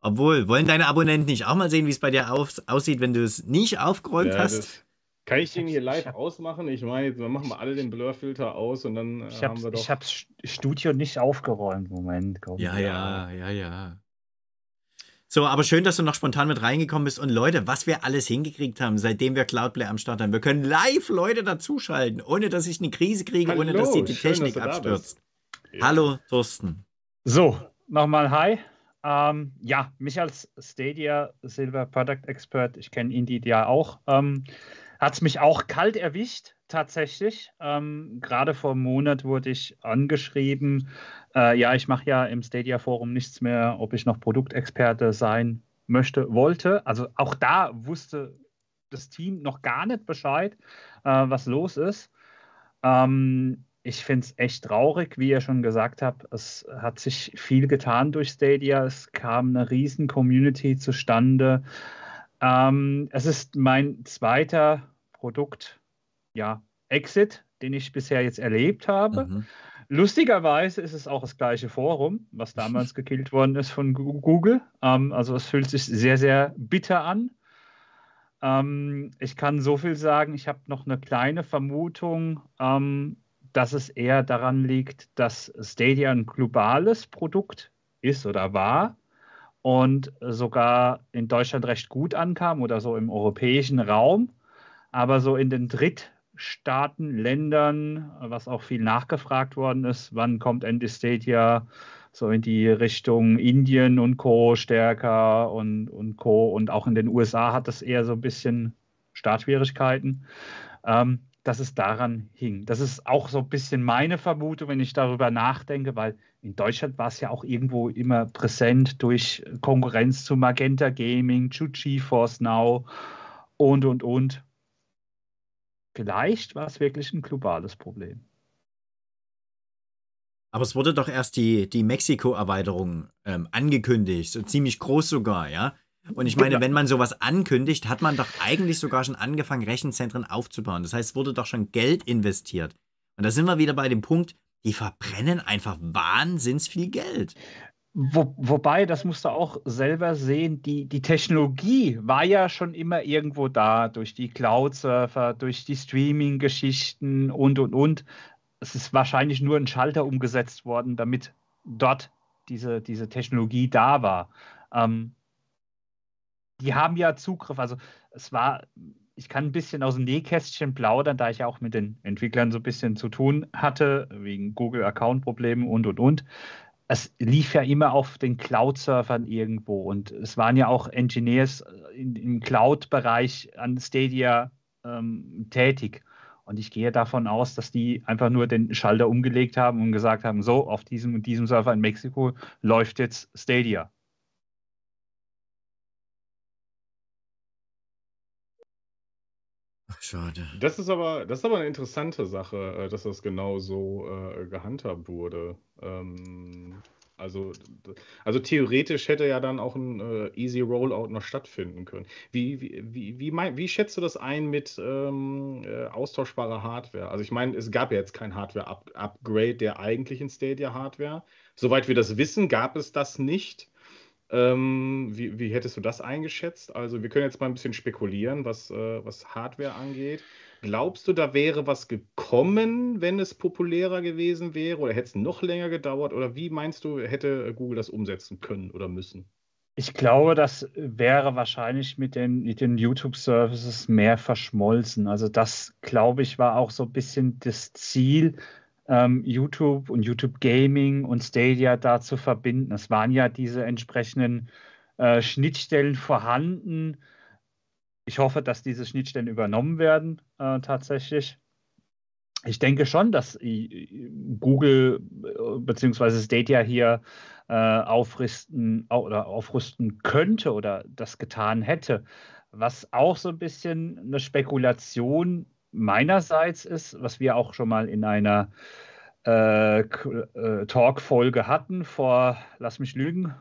Obwohl, wollen deine Abonnenten nicht auch mal sehen, wie es bei dir auf, aussieht, wenn du es nicht aufgeräumt ja, hast? Kann ich den hier live ausmachen? Ich meine, dann machen wir alle den Blurfilter aus und dann äh, ich haben wir doch. Ich habe Studio nicht aufgeräumt. Moment, komm. Ja, ja, ja, ja. So, aber schön, dass du noch spontan mit reingekommen bist. Und Leute, was wir alles hingekriegt haben, seitdem wir Cloudplay am Start haben. Wir können live Leute dazuschalten, ohne dass ich eine Krise kriege, Hallo, ohne dass die, die schön, Technik abstürzt. Ja. Hallo, Thorsten. So, nochmal Hi. Ähm, ja, mich als Stadia Silver Product Expert, ich kenne Indeed ja auch. Ähm, hat es mich auch kalt erwischt, tatsächlich. Ähm, Gerade vor einem Monat wurde ich angeschrieben, äh, ja, ich mache ja im Stadia Forum nichts mehr, ob ich noch Produktexperte sein möchte, wollte. Also auch da wusste das Team noch gar nicht Bescheid, äh, was los ist. Ähm, ich finde es echt traurig, wie ihr schon gesagt habt. Es hat sich viel getan durch Stadia. Es kam eine riesen Community zustande. Ähm, es ist mein zweiter Produkt, ja, Exit, den ich bisher jetzt erlebt habe. Mhm. Lustigerweise ist es auch das gleiche Forum, was damals gekillt worden ist von Google. Ähm, also es fühlt sich sehr, sehr bitter an. Ähm, ich kann so viel sagen, ich habe noch eine kleine Vermutung, ähm, dass es eher daran liegt, dass Stadia ein globales Produkt ist oder war und sogar in Deutschland recht gut ankam oder so im europäischen Raum, aber so in den Drittstaaten, Ländern, was auch viel nachgefragt worden ist, wann kommt Andy Stadia so in die Richtung Indien und Co. stärker und, und Co. Und auch in den USA hat das eher so ein bisschen Startschwierigkeiten. Ähm, dass es daran hing. Das ist auch so ein bisschen meine Vermutung, wenn ich darüber nachdenke, weil in Deutschland war es ja auch irgendwo immer präsent durch Konkurrenz zu Magenta Gaming, zu GeForce Now und, und, und. Vielleicht war es wirklich ein globales Problem. Aber es wurde doch erst die, die Mexiko-Erweiterung ähm, angekündigt, so ziemlich groß sogar, ja? Und ich meine, genau. wenn man sowas ankündigt, hat man doch eigentlich sogar schon angefangen, Rechenzentren aufzubauen. Das heißt, es wurde doch schon Geld investiert. Und da sind wir wieder bei dem Punkt, die verbrennen einfach wahnsinns viel Geld. Wo, wobei, das musst du auch selber sehen, die, die Technologie war ja schon immer irgendwo da, durch die Cloud-Surfer, durch die Streaming-Geschichten und, und, und. Es ist wahrscheinlich nur ein Schalter umgesetzt worden, damit dort diese, diese Technologie da war. Ähm, die haben ja Zugriff. Also es war, ich kann ein bisschen aus dem Nähkästchen plaudern, da ich ja auch mit den Entwicklern so ein bisschen zu tun hatte, wegen Google-Account-Problemen und, und, und. Es lief ja immer auf den Cloud-Surfern irgendwo und es waren ja auch Engineers in, im Cloud-Bereich an Stadia ähm, tätig. Und ich gehe davon aus, dass die einfach nur den Schalter umgelegt haben und gesagt haben, so, auf diesem und diesem Server in Mexiko läuft jetzt Stadia. Schade. Das ist aber, das ist aber eine interessante Sache, äh, dass das genau so äh, gehandhabt wurde. Ähm, also, also theoretisch hätte ja dann auch ein äh, Easy Rollout noch stattfinden können. Wie, wie, wie, wie, mein, wie schätzt du das ein mit ähm, äh, austauschbarer Hardware? Also ich meine, es gab ja jetzt kein Hardware-Upgrade der eigentlichen Stadia-Hardware. Soweit wir das wissen, gab es das nicht. Ähm, wie, wie hättest du das eingeschätzt? Also, wir können jetzt mal ein bisschen spekulieren, was, äh, was Hardware angeht. Glaubst du, da wäre was gekommen, wenn es populärer gewesen wäre? Oder hätte es noch länger gedauert? Oder wie meinst du, hätte Google das umsetzen können oder müssen? Ich glaube, das wäre wahrscheinlich mit den, mit den YouTube-Services mehr verschmolzen. Also das, glaube ich, war auch so ein bisschen das Ziel, ähm, YouTube und YouTube Gaming und Stadia da zu verbinden. Es waren ja diese entsprechenden äh, Schnittstellen vorhanden. Ich hoffe, dass diese Schnittstellen übernommen werden äh, tatsächlich. Ich denke schon, dass Google äh, bzw. Stadia hier äh, aufrüsten oder aufrüsten könnte oder das getan hätte. Was auch so ein bisschen eine Spekulation meinerseits ist, was wir auch schon mal in einer äh, äh, Talk-Folge hatten, vor, lass mich lügen,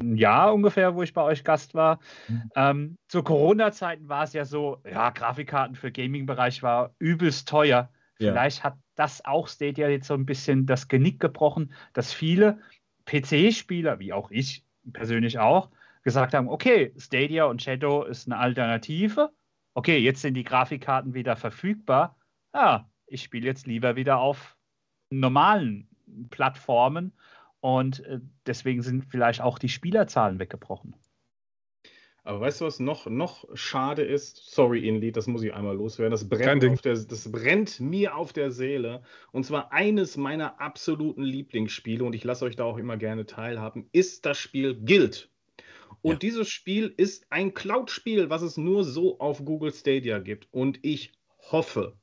ein Jahr ungefähr, wo ich bei euch Gast war. Mhm. Ähm, zu Corona-Zeiten war es ja so, ja, Grafikkarten für Gaming-Bereich war übelst teuer. Ja. Vielleicht hat das auch Stadia jetzt so ein bisschen das Genick gebrochen, dass viele PC-Spieler, wie auch ich persönlich auch, gesagt haben, okay, Stadia und Shadow ist eine Alternative, okay, jetzt sind die Grafikkarten wieder verfügbar. Ja, ich spiele jetzt lieber wieder auf normalen Plattformen und äh, deswegen sind vielleicht auch die Spielerzahlen weggebrochen. Aber weißt du, was noch, noch schade ist? Sorry, Inli, das muss ich einmal loswerden. Das brennt, auf der, das brennt mir auf der Seele. Und zwar eines meiner absoluten Lieblingsspiele, und ich lasse euch da auch immer gerne teilhaben, ist das Spiel Guild. Und ja. dieses Spiel ist ein Cloud-Spiel, was es nur so auf Google Stadia gibt. Und ich hoffe,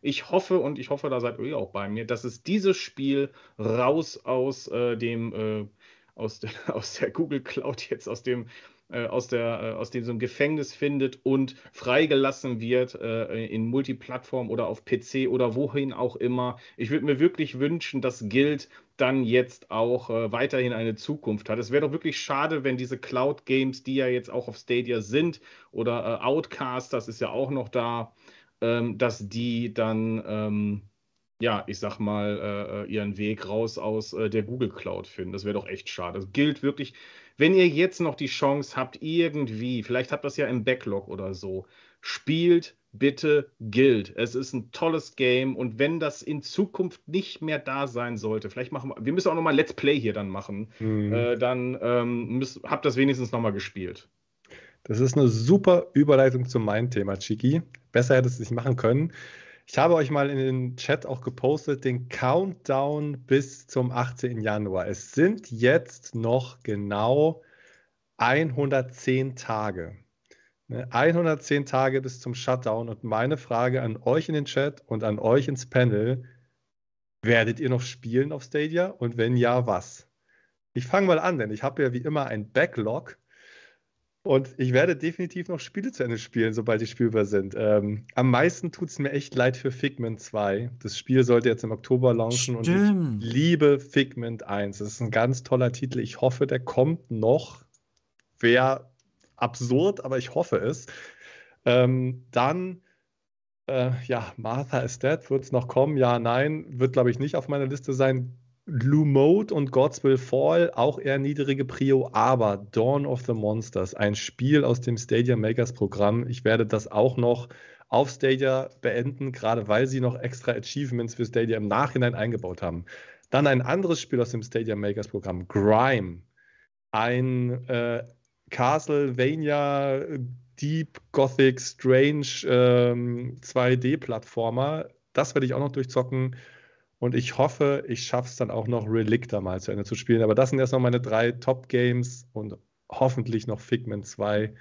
ich hoffe und ich hoffe, da seid ihr auch bei mir, dass es dieses Spiel raus aus äh, dem äh, aus, der, aus der Google Cloud jetzt aus dem äh, aus, der, äh, aus diesem Gefängnis findet und freigelassen wird äh, in Multiplattform oder auf PC oder wohin auch immer. Ich würde mir wirklich wünschen, dass Guild dann jetzt auch äh, weiterhin eine Zukunft hat. Es wäre doch wirklich schade, wenn diese Cloud-Games, die ja jetzt auch auf Stadia sind, oder Outcast, das ist ja auch noch da, ähm, dass die dann, ähm, ja, ich sag mal, äh, ihren Weg raus aus äh, der Google Cloud finden. Das wäre doch echt schade. Das gilt wirklich, wenn ihr jetzt noch die Chance habt, irgendwie, vielleicht habt ihr das ja im Backlog oder so, spielt bitte Guild. Es ist ein tolles Game und wenn das in Zukunft nicht mehr da sein sollte, vielleicht machen wir, wir müssen auch nochmal Let's Play hier dann machen, mhm. äh, dann ähm, müsst, habt das wenigstens nochmal gespielt. Das ist eine super Überleitung zu meinem Thema, Chiki. Besser hätte es nicht machen können. Ich habe euch mal in den Chat auch gepostet, den Countdown bis zum 18. Januar. Es sind jetzt noch genau 110 Tage. 110 ne, Tage bis zum Shutdown. Und meine Frage an euch in den Chat und an euch ins Panel: Werdet ihr noch spielen auf Stadia? Und wenn ja, was? Ich fange mal an, denn ich habe ja wie immer ein Backlog Und ich werde definitiv noch Spiele zu Ende spielen, sobald die spielbar sind. Ähm, am meisten tut es mir echt leid für Figment 2. Das Spiel sollte jetzt im Oktober launchen Stimmt. und ich liebe Figment 1. Das ist ein ganz toller Titel. Ich hoffe, der kommt noch. Wäre absurd, aber ich hoffe es. Ähm, dann, äh, ja, Martha is Dead. Wird es noch kommen? Ja, nein. Wird, glaube ich, nicht auf meiner Liste sein. Blue Mode und Gods Will Fall, auch eher niedrige Prio, aber Dawn of the Monsters, ein Spiel aus dem Stadia Makers Programm. Ich werde das auch noch auf Stadia beenden, gerade weil sie noch extra Achievements für Stadia im Nachhinein eingebaut haben. Dann ein anderes Spiel aus dem Stadia Makers Programm, Grime. Ein äh, Castlevania Deep Gothic Strange ähm, 2D-Plattformer. Das werde ich auch noch durchzocken. Und ich hoffe, ich schaffe es dann auch noch Relicta mal zu Ende zu spielen. Aber das sind erst noch meine drei Top-Games und hoffentlich noch Figment 2.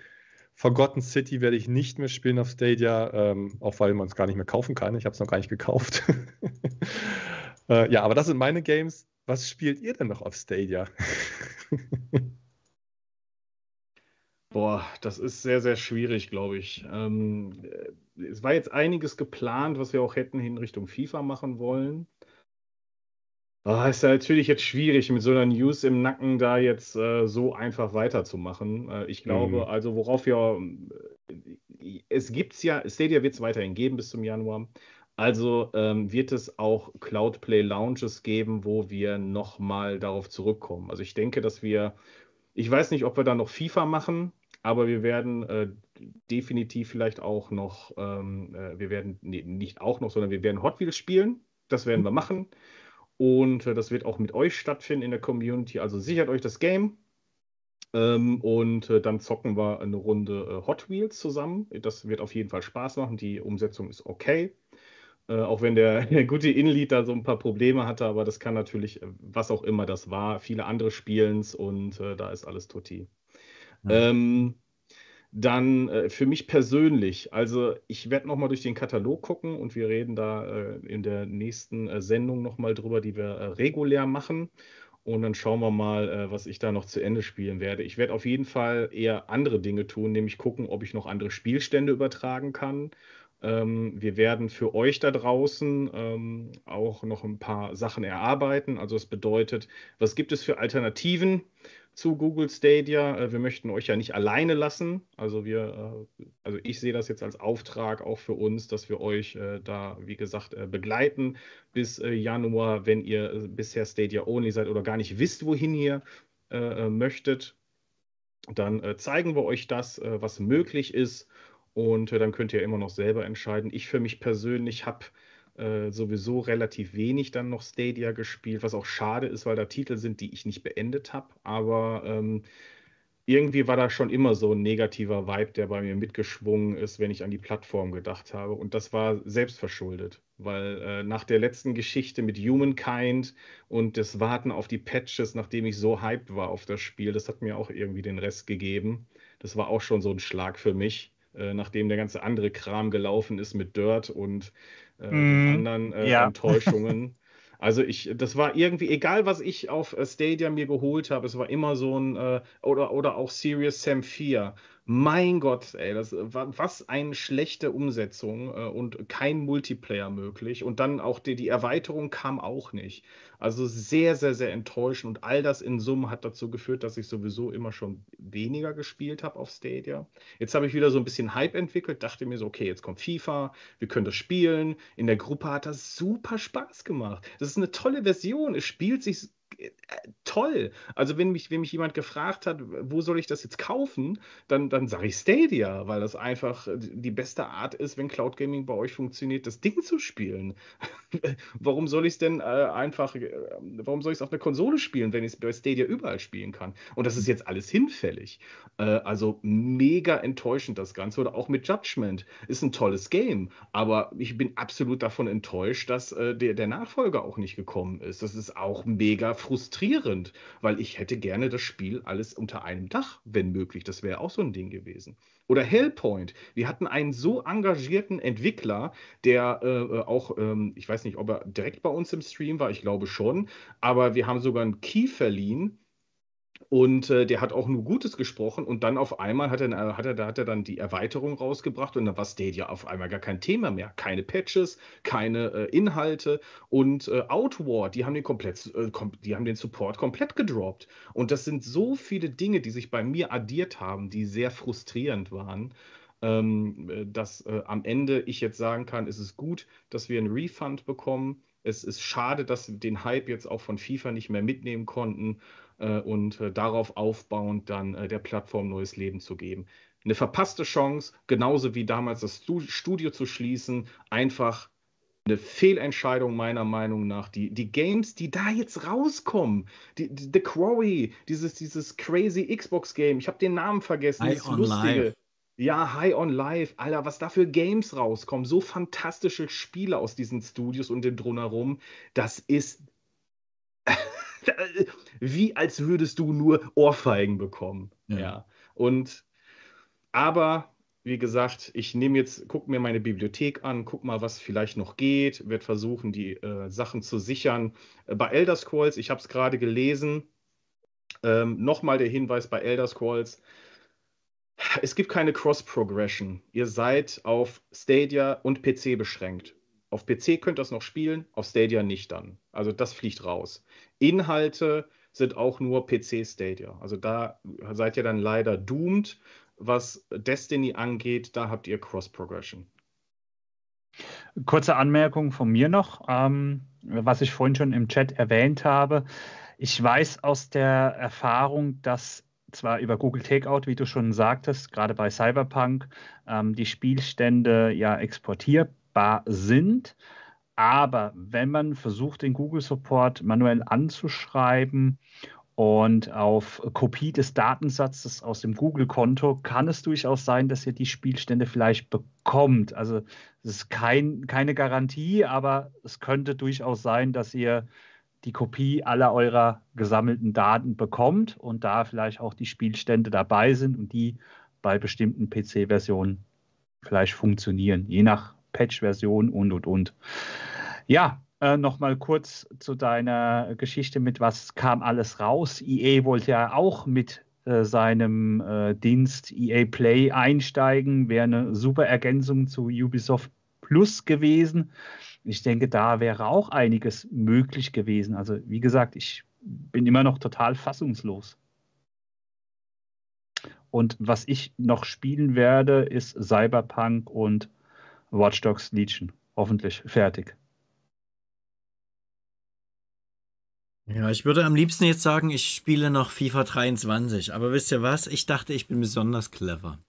Forgotten City werde ich nicht mehr spielen auf Stadia, ähm, auch weil man es gar nicht mehr kaufen kann. Ich habe es noch gar nicht gekauft. äh, ja, aber das sind meine Games. Was spielt ihr denn noch auf Stadia? Boah, das ist sehr, sehr schwierig, glaube ich. Ähm, äh, es war jetzt einiges geplant, was wir auch hätten in Richtung FIFA machen wollen. Ah, ist ja natürlich jetzt schwierig, mit so einer News im Nacken da jetzt äh, so einfach weiterzumachen. Äh, ich glaube, Mhm. also worauf wir, äh, es gibt's ja, Stadia wird es weiterhin geben bis zum Januar. Also ähm, wird es auch Cloudplay Lounges geben, wo wir nochmal darauf zurückkommen. Also ich denke, dass wir, ich weiß nicht, ob wir da noch FIFA machen, aber wir werden äh, definitiv vielleicht auch noch, ähm, äh, wir werden, nee, nicht auch noch, sondern wir werden Hot Wheels spielen. Das werden wir machen. Und äh, das wird auch mit euch stattfinden in der Community. Also sichert euch das Game. Ähm, und äh, dann zocken wir eine Runde äh, Hot Wheels zusammen. Das wird auf jeden Fall Spaß machen. Die Umsetzung ist okay. Äh, auch wenn der, der gute Inlead da so ein paar Probleme hatte, aber das kann natürlich, äh, was auch immer das war, viele andere spielen's und äh, da ist alles tutti. Ja. Ähm, dann äh, für mich persönlich, also ich werde nochmal durch den Katalog gucken und wir reden da äh, in der nächsten äh, Sendung nochmal drüber, die wir äh, regulär machen. Und dann schauen wir mal, äh, was ich da noch zu Ende spielen werde. Ich werde auf jeden Fall eher andere Dinge tun, nämlich gucken, ob ich noch andere Spielstände übertragen kann. Ähm, wir werden für euch da draußen ähm, auch noch ein paar Sachen erarbeiten. Also es bedeutet, was gibt es für Alternativen? Zu Google Stadia. Äh, Wir möchten euch ja nicht alleine lassen. Also wir, äh, also ich sehe das jetzt als Auftrag auch für uns, dass wir euch äh, da, wie gesagt, begleiten bis Januar, wenn ihr bisher Stadia Only seid oder gar nicht wisst, wohin ihr möchtet. Dann zeigen wir euch das, was möglich ist. Und dann könnt ihr immer noch selber entscheiden. Ich für mich persönlich habe äh, sowieso relativ wenig dann noch Stadia gespielt, was auch schade ist, weil da Titel sind, die ich nicht beendet habe. Aber ähm, irgendwie war da schon immer so ein negativer Vibe, der bei mir mitgeschwungen ist, wenn ich an die Plattform gedacht habe. Und das war selbstverschuldet, weil äh, nach der letzten Geschichte mit Humankind und das Warten auf die Patches, nachdem ich so hyped war auf das Spiel, das hat mir auch irgendwie den Rest gegeben. Das war auch schon so ein Schlag für mich, äh, nachdem der ganze andere Kram gelaufen ist mit Dirt und äh, Mm, anderen äh, ja. Enttäuschungen. Also ich, das war irgendwie, egal was ich auf äh, Stadia mir geholt habe, es war immer so ein, äh, oder, oder auch Serious Sam 4. Mein Gott, ey, das war was eine schlechte Umsetzung äh, und kein Multiplayer möglich. Und dann auch die, die Erweiterung kam auch nicht. Also sehr, sehr, sehr enttäuschend. Und all das in Summe hat dazu geführt, dass ich sowieso immer schon weniger gespielt habe auf Stadia. Jetzt habe ich wieder so ein bisschen Hype entwickelt, dachte mir so, okay, jetzt kommt FIFA, wir können das spielen. In der Gruppe hat das super Spaß gemacht. Das ist eine tolle Version. Es spielt sich äh, toll. Also wenn mich, wenn mich jemand gefragt hat, wo soll ich das jetzt kaufen, dann, dann sage ich Stadia, weil das einfach die beste Art ist, wenn Cloud Gaming bei euch funktioniert, das Ding zu spielen. warum soll ich es denn äh, einfach, äh, warum soll ich es auf einer Konsole spielen, wenn ich es bei Stadia überall spielen kann? Und das ist jetzt alles hinfällig. Äh, also mega enttäuschend das Ganze. Oder auch mit Judgment. Ist ein tolles Game, aber ich bin absolut davon enttäuscht, dass äh, der, der Nachfolger auch nicht gekommen ist. Das ist auch mega frustrierend, weil ich hätte gerne das Spiel alles unter einem Dach, wenn möglich. Das wäre auch so ein Ding gewesen. Oder Hellpoint. Wir hatten einen so engagierten Entwickler, der äh, auch, ähm, ich weiß nicht, ob er direkt bei uns im Stream war, ich glaube schon, aber wir haben sogar einen Key verliehen Und äh, der hat auch nur Gutes gesprochen und dann auf einmal hat er, hat er, hat er dann die Erweiterung rausgebracht und dann war Stadia auf einmal gar kein Thema mehr. Keine Patches, keine äh, Inhalte und äh, Outwar, die haben den komplett, äh, kom die haben den Support komplett gedroppt. Und das sind so viele Dinge, die sich bei mir addiert haben, die sehr frustrierend waren. Ähm, äh, dass äh, am Ende ich jetzt sagen kann, es ist gut, dass wir einen Refund bekommen. Es ist schade, dass wir den Hype jetzt auch von FIFA nicht mehr mitnehmen konnten und äh, darauf aufbauend dann äh, der Plattform neues Leben zu geben. Eine verpasste Chance, genauso wie damals das Studio zu schließen, einfach eine Fehlentscheidung meiner Meinung nach. Die, die Games, die da jetzt rauskommen, die, die, The Quarry, dieses, dieses crazy Xbox-Game, ich habe den Namen vergessen, High das on lustige. Life. Ja, High on Life, Alter, was da für Games rauskommen, so fantastische Spiele aus diesen Studios und dem Drumherum, das ist wie als würdest du nur Ohrfeigen bekommen. Ja. Ja. Und aber wie gesagt, ich nehme jetzt, gucke mir meine Bibliothek an, guck mal, was vielleicht noch geht, werde versuchen, die äh, Sachen zu sichern. Äh, bei Elder Scrolls, ich habe es gerade gelesen, ähm, nochmal der Hinweis bei Elder Scrolls, es gibt keine Cross-Progression. Ihr seid auf Stadia und PC beschränkt. Auf PC könnt ihr es noch spielen, auf Stadia nicht dann. Also das fliegt raus. Inhalte sind auch nur PC Stadia. Also da seid ihr dann leider doomed. Was Destiny angeht, da habt ihr Cross-Progression. Kurze Anmerkung von mir noch, ähm, was ich vorhin schon im Chat erwähnt habe. Ich weiß aus der Erfahrung, dass zwar über Google Takeout, wie du schon sagtest, gerade bei Cyberpunk, ähm, die Spielstände ja exportierbar sind. Aber wenn man versucht, den Google Support manuell anzuschreiben und auf Kopie des Datensatzes aus dem Google-Konto, kann es durchaus sein, dass ihr die Spielstände vielleicht bekommt. Also es ist kein, keine Garantie, aber es könnte durchaus sein, dass ihr die Kopie aller eurer gesammelten Daten bekommt und da vielleicht auch die Spielstände dabei sind und die bei bestimmten PC-Versionen vielleicht funktionieren, je nach Patch-Version und und und. Ja, äh, nochmal kurz zu deiner Geschichte mit was kam alles raus. EA wollte ja auch mit äh, seinem äh, Dienst EA Play einsteigen, wäre eine super Ergänzung zu Ubisoft Plus gewesen. Ich denke, da wäre auch einiges möglich gewesen. Also, wie gesagt, ich bin immer noch total fassungslos. Und was ich noch spielen werde, ist Cyberpunk und Watch Dogs Legion. Hoffentlich fertig. Ja, ich würde am liebsten jetzt sagen, ich spiele noch FIFA 23. Aber wisst ihr was? Ich dachte, ich bin besonders clever.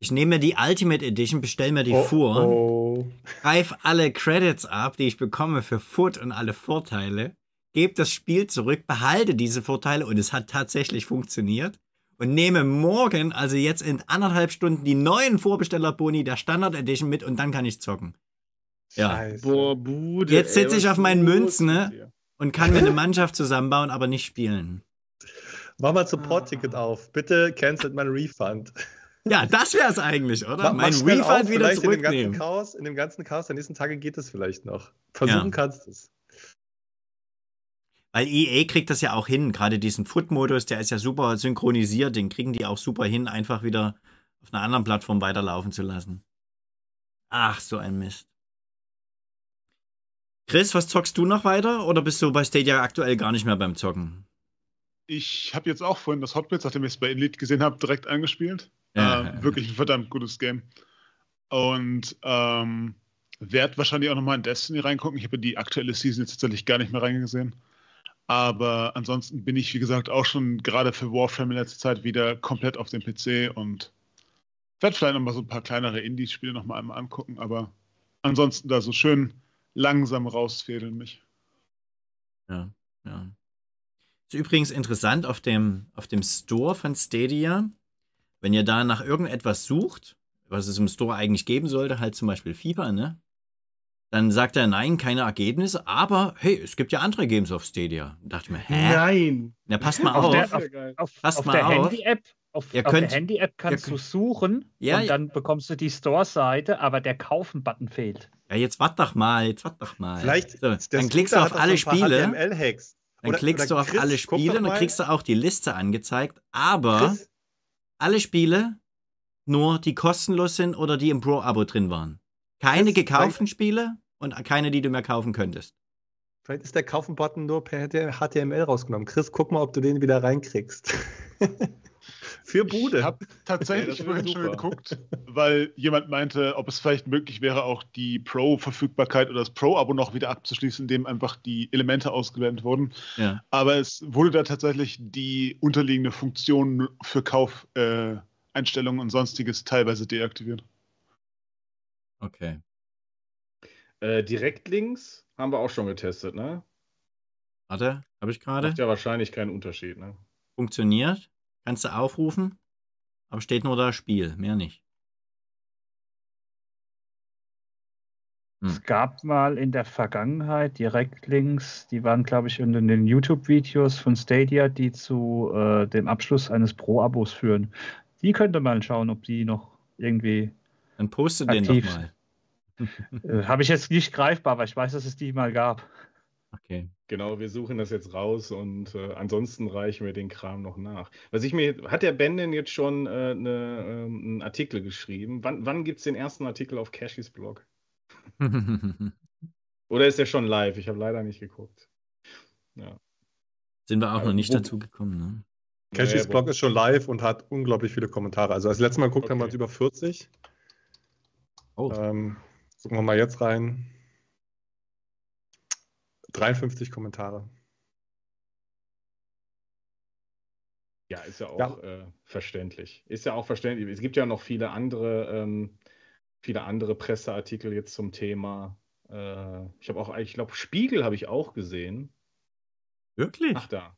Ich nehme mir die Ultimate Edition, bestelle mir die Oh, vor, oh. greife alle Credits ab, die ich bekomme für Foot und alle Vorteile, gebe das Spiel zurück, behalte diese Vorteile und es hat tatsächlich funktioniert und nehme morgen, also jetzt in anderthalb Stunden, die neuen Vorbestellerboni der Standard Edition mit und dann kann ich zocken. Ja. Scheiße. Boah, Bude. Jetzt sitze ich auf meinen Münzen, ne? Und kann mir eine Mannschaft zusammenbauen, aber nicht spielen. Mach mal Support-Ticket auf. Bitte cancelt mein Refund. Ja, das wäre es eigentlich, oder? Mach- mein Refund auf, wieder vielleicht in dem ganzen zurücknehmen. Chaos, in dem ganzen Chaos der nächsten Tage geht es vielleicht noch. Versuchen Ja. kannst du es. Weil EA kriegt das ja auch hin, gerade diesen Foot-Modus, der ist ja super synchronisiert, den kriegen die auch super hin, einfach wieder auf einer anderen Plattform weiterlaufen zu lassen. Ach, so ein Mist. Chris, was zockst du noch weiter oder bist du bei Stadia aktuell gar nicht mehr beim Zocken? Ich habe jetzt auch vorhin das Hot Wheels, nachdem ich es bei Elite gesehen habe, direkt angespielt. Ja. Äh, wirklich ein verdammt gutes Game. Und ähm, werde wahrscheinlich auch nochmal in Destiny reingucken. Ich habe die aktuelle Season jetzt tatsächlich gar nicht mehr reingesehen. Aber ansonsten bin ich, wie gesagt, auch schon gerade für Warframe in letzter Zeit wieder komplett auf dem PC und werde vielleicht nochmal so ein paar kleinere Indie-Spiele nochmal einmal angucken. Aber ansonsten da so schön langsam rausfädeln mich. Ja, ja. Ist übrigens interessant auf dem, auf dem Store von Stadia, wenn ihr da nach irgendetwas sucht, was es im Store eigentlich geben sollte, halt zum Beispiel FIFA, ne? Dann sagt er, nein, keine Ergebnisse, aber hey, es gibt ja andere Games auf Stadia. Da dachte ich mir, hä? Nein. Na, passt mal Auf auf. der-. Auf, Passt auf mal der auf. Handy-App auf, auf könnt- der Handy-App kannst ihr du suchen Ja, und dann bekommst du die Store-Seite, aber der Kaufen-Button fehlt. Ja, jetzt wart doch mal, jetzt wart doch mal. Vielleicht, so, dann klickst du auf alle Spiele. HTML-Hacks. Dann Oder- klickst oder du auf Chris, alle Spiele und dann kriegst du auch die Liste angezeigt. Aber Chris, alle Spiele nur, die kostenlos sind oder die im Pro-Abo drin waren. Keine gekauften Spiele und keine, die du mehr kaufen könntest. vielleicht ist der Kaufen-Button nur per HTML rausgenommen. Chris, guck mal, ob du den wieder reinkriegst. Für Bude. Ich habe tatsächlich Ja, vorhin schon super. geguckt, weil jemand meinte, ob es vielleicht möglich wäre, auch die Pro-Verfügbarkeit oder das Pro-Abo noch wieder abzuschließen, indem einfach die Elemente ausgeblendet wurden. Ja. Aber es wurde da tatsächlich die unterliegende Funktion für Kaufeinstellungen äh, Einstellungen und sonstiges teilweise deaktiviert. Okay. Äh, Direktlinks haben wir auch schon getestet, ne? Warte, habe ich gerade? Macht ja wahrscheinlich keinen Unterschied, ne? Funktioniert. Kannst du aufrufen. Aber steht nur da Spiel, mehr nicht. Es gab mal in der Vergangenheit Direktlinks, die waren, glaube ich, in den YouTube-Videos von Stadia, die zu äh, dem Abschluss eines Pro-Abos führen. Die könnte man schauen, ob die noch irgendwie. Dann poste den doch mal. Äh, Habe ich jetzt nicht greifbar, aber ich weiß, dass es die mal gab. Okay. Genau, wir suchen das jetzt raus und äh, ansonsten reichen wir den Kram noch nach. Was ich mir, hat der Ben denn jetzt schon äh, ne, ähm, einen Artikel geschrieben? Wann, wann gibt es den ersten Artikel auf Cashys Blog? Oder ist der schon live? Ich habe leider nicht geguckt. Ja. Sind wir auch Aber noch nicht wo- dazu gekommen, ne? Cashys Naja, Blog ist schon live und hat unglaublich viele Kommentare. Also als letztes Mal geguckt haben wir Okay. uns über 40. Oh, Ähm, gucken wir mal jetzt rein. 53 Kommentare. Ja, ist ja Ja. auch Äh, verständlich. Ist ja auch verständlich. Es gibt ja noch viele andere, ähm, viele andere Presseartikel jetzt zum Thema. Äh, ich habe auch, ich glaube, Spiegel habe ich auch gesehen. wirklich? Ach da.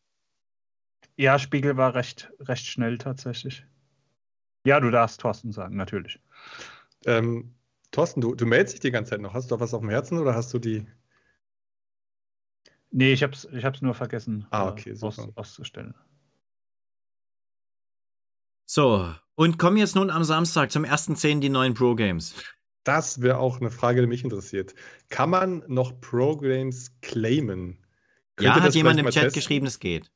Ja, Spiegel war recht, recht schnell tatsächlich. Ja, du darfst Thorsten sagen, natürlich. Ähm, Thorsten, du, du meldest dich die ganze Zeit noch. Hast du doch was auf dem Herzen oder hast du die? Nee, ich hab's, ich hab's nur vergessen Ah, äh, okay, aus, auszustellen. So, und kommen jetzt nun am Samstag zum 1.10. die neuen Pro-Games. Das wäre auch eine Frage, die mich interessiert. Kann man noch Pro-Games claimen? Könnt Ja, hat jemand im Chat testen? geschrieben, es geht.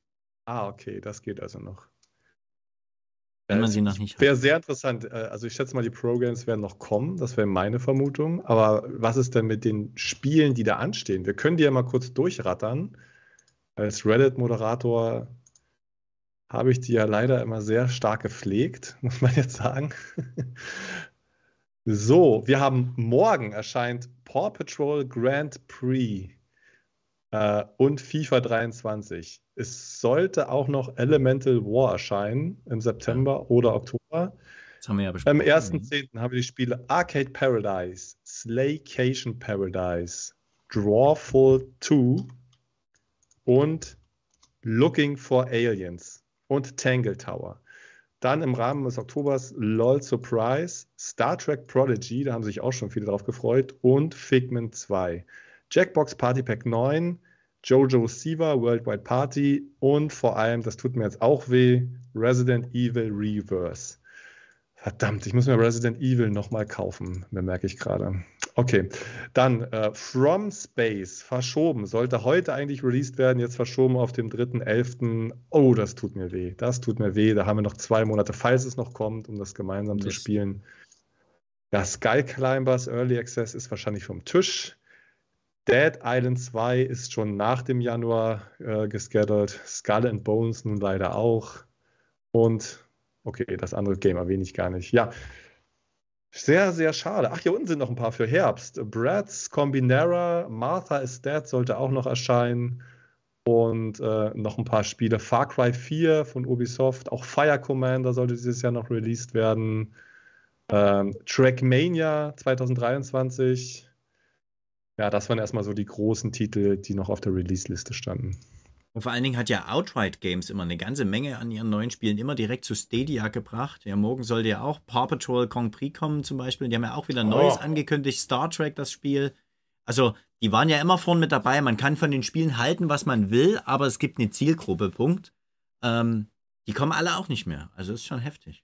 Ah, okay, das geht also noch. Wenn man Äh, sie noch nicht Wäre sehr interessant. Äh, Also ich schätze mal, die Pro-Games werden noch kommen. Das wäre meine Vermutung. Aber was ist denn mit den Spielen, die da anstehen? Wir können die ja mal kurz durchrattern. Als Reddit-Moderator habe ich die ja leider immer sehr stark gepflegt, muss man jetzt sagen. So, wir haben morgen erscheint Paw Patrol Grand Prix äh, und FIFA 23. Es sollte auch noch Elemental War erscheinen im September oder Oktober. Das haben wir ja besprochen. Am 1.10. haben wir die Spiele Arcade Paradise, Slaycation Paradise, Drawful 2 und Looking for Aliens und Tangle Tower. Dann im Rahmen des Oktobers LOL Surprise, Star Trek Prodigy, da haben sich auch schon viele drauf gefreut, und Figment 2. Jackbox Party Pack 9, Jojo Siva Worldwide Party und vor allem, das tut mir jetzt auch weh, Resident Evil Reverse. Verdammt, ich muss mir Resident Evil nochmal kaufen, bemerke ich gerade. Okay, dann äh, From Space, verschoben. Sollte heute eigentlich released werden, jetzt verschoben auf den 3.11. Oh, das tut mir weh. Das tut mir weh. Da haben wir noch zwei Monate, falls es noch kommt, um das gemeinsam zu Mist. spielen. Ja, Sky Climbers Early Access ist wahrscheinlich vom Tisch. Dead Island 2 ist schon nach dem Januar äh, gescheduled. Skull and Bones nun leider auch. Und okay, das andere Game erwähne ich gar nicht. Ja, sehr, sehr schade. Ach, hier unten sind noch ein paar für Herbst. Bratz, Combinera, Martha is Dead sollte auch noch erscheinen. Und äh, noch ein paar Spiele. Far Cry 4 von Ubisoft. Auch Fire Commander sollte dieses Jahr noch released werden. Ähm, Trackmania 2023. Ja, das waren erstmal so die großen Titel, die noch auf der Release-Liste standen. Und vor allen Dingen hat ja Outright Games immer eine ganze Menge an ihren neuen Spielen immer direkt zu Stadia gebracht. Ja, morgen sollte ja auch Paw Patrol Grand Prix kommen zum Beispiel. Die haben ja auch wieder Neues Oh. angekündigt. Star Trek, das Spiel. Also, die waren ja immer vorne mit dabei. Man kann von den Spielen halten, was man will, aber es gibt eine Zielgruppe, Punkt. Ähm, die kommen alle auch nicht mehr. Also, ist schon heftig.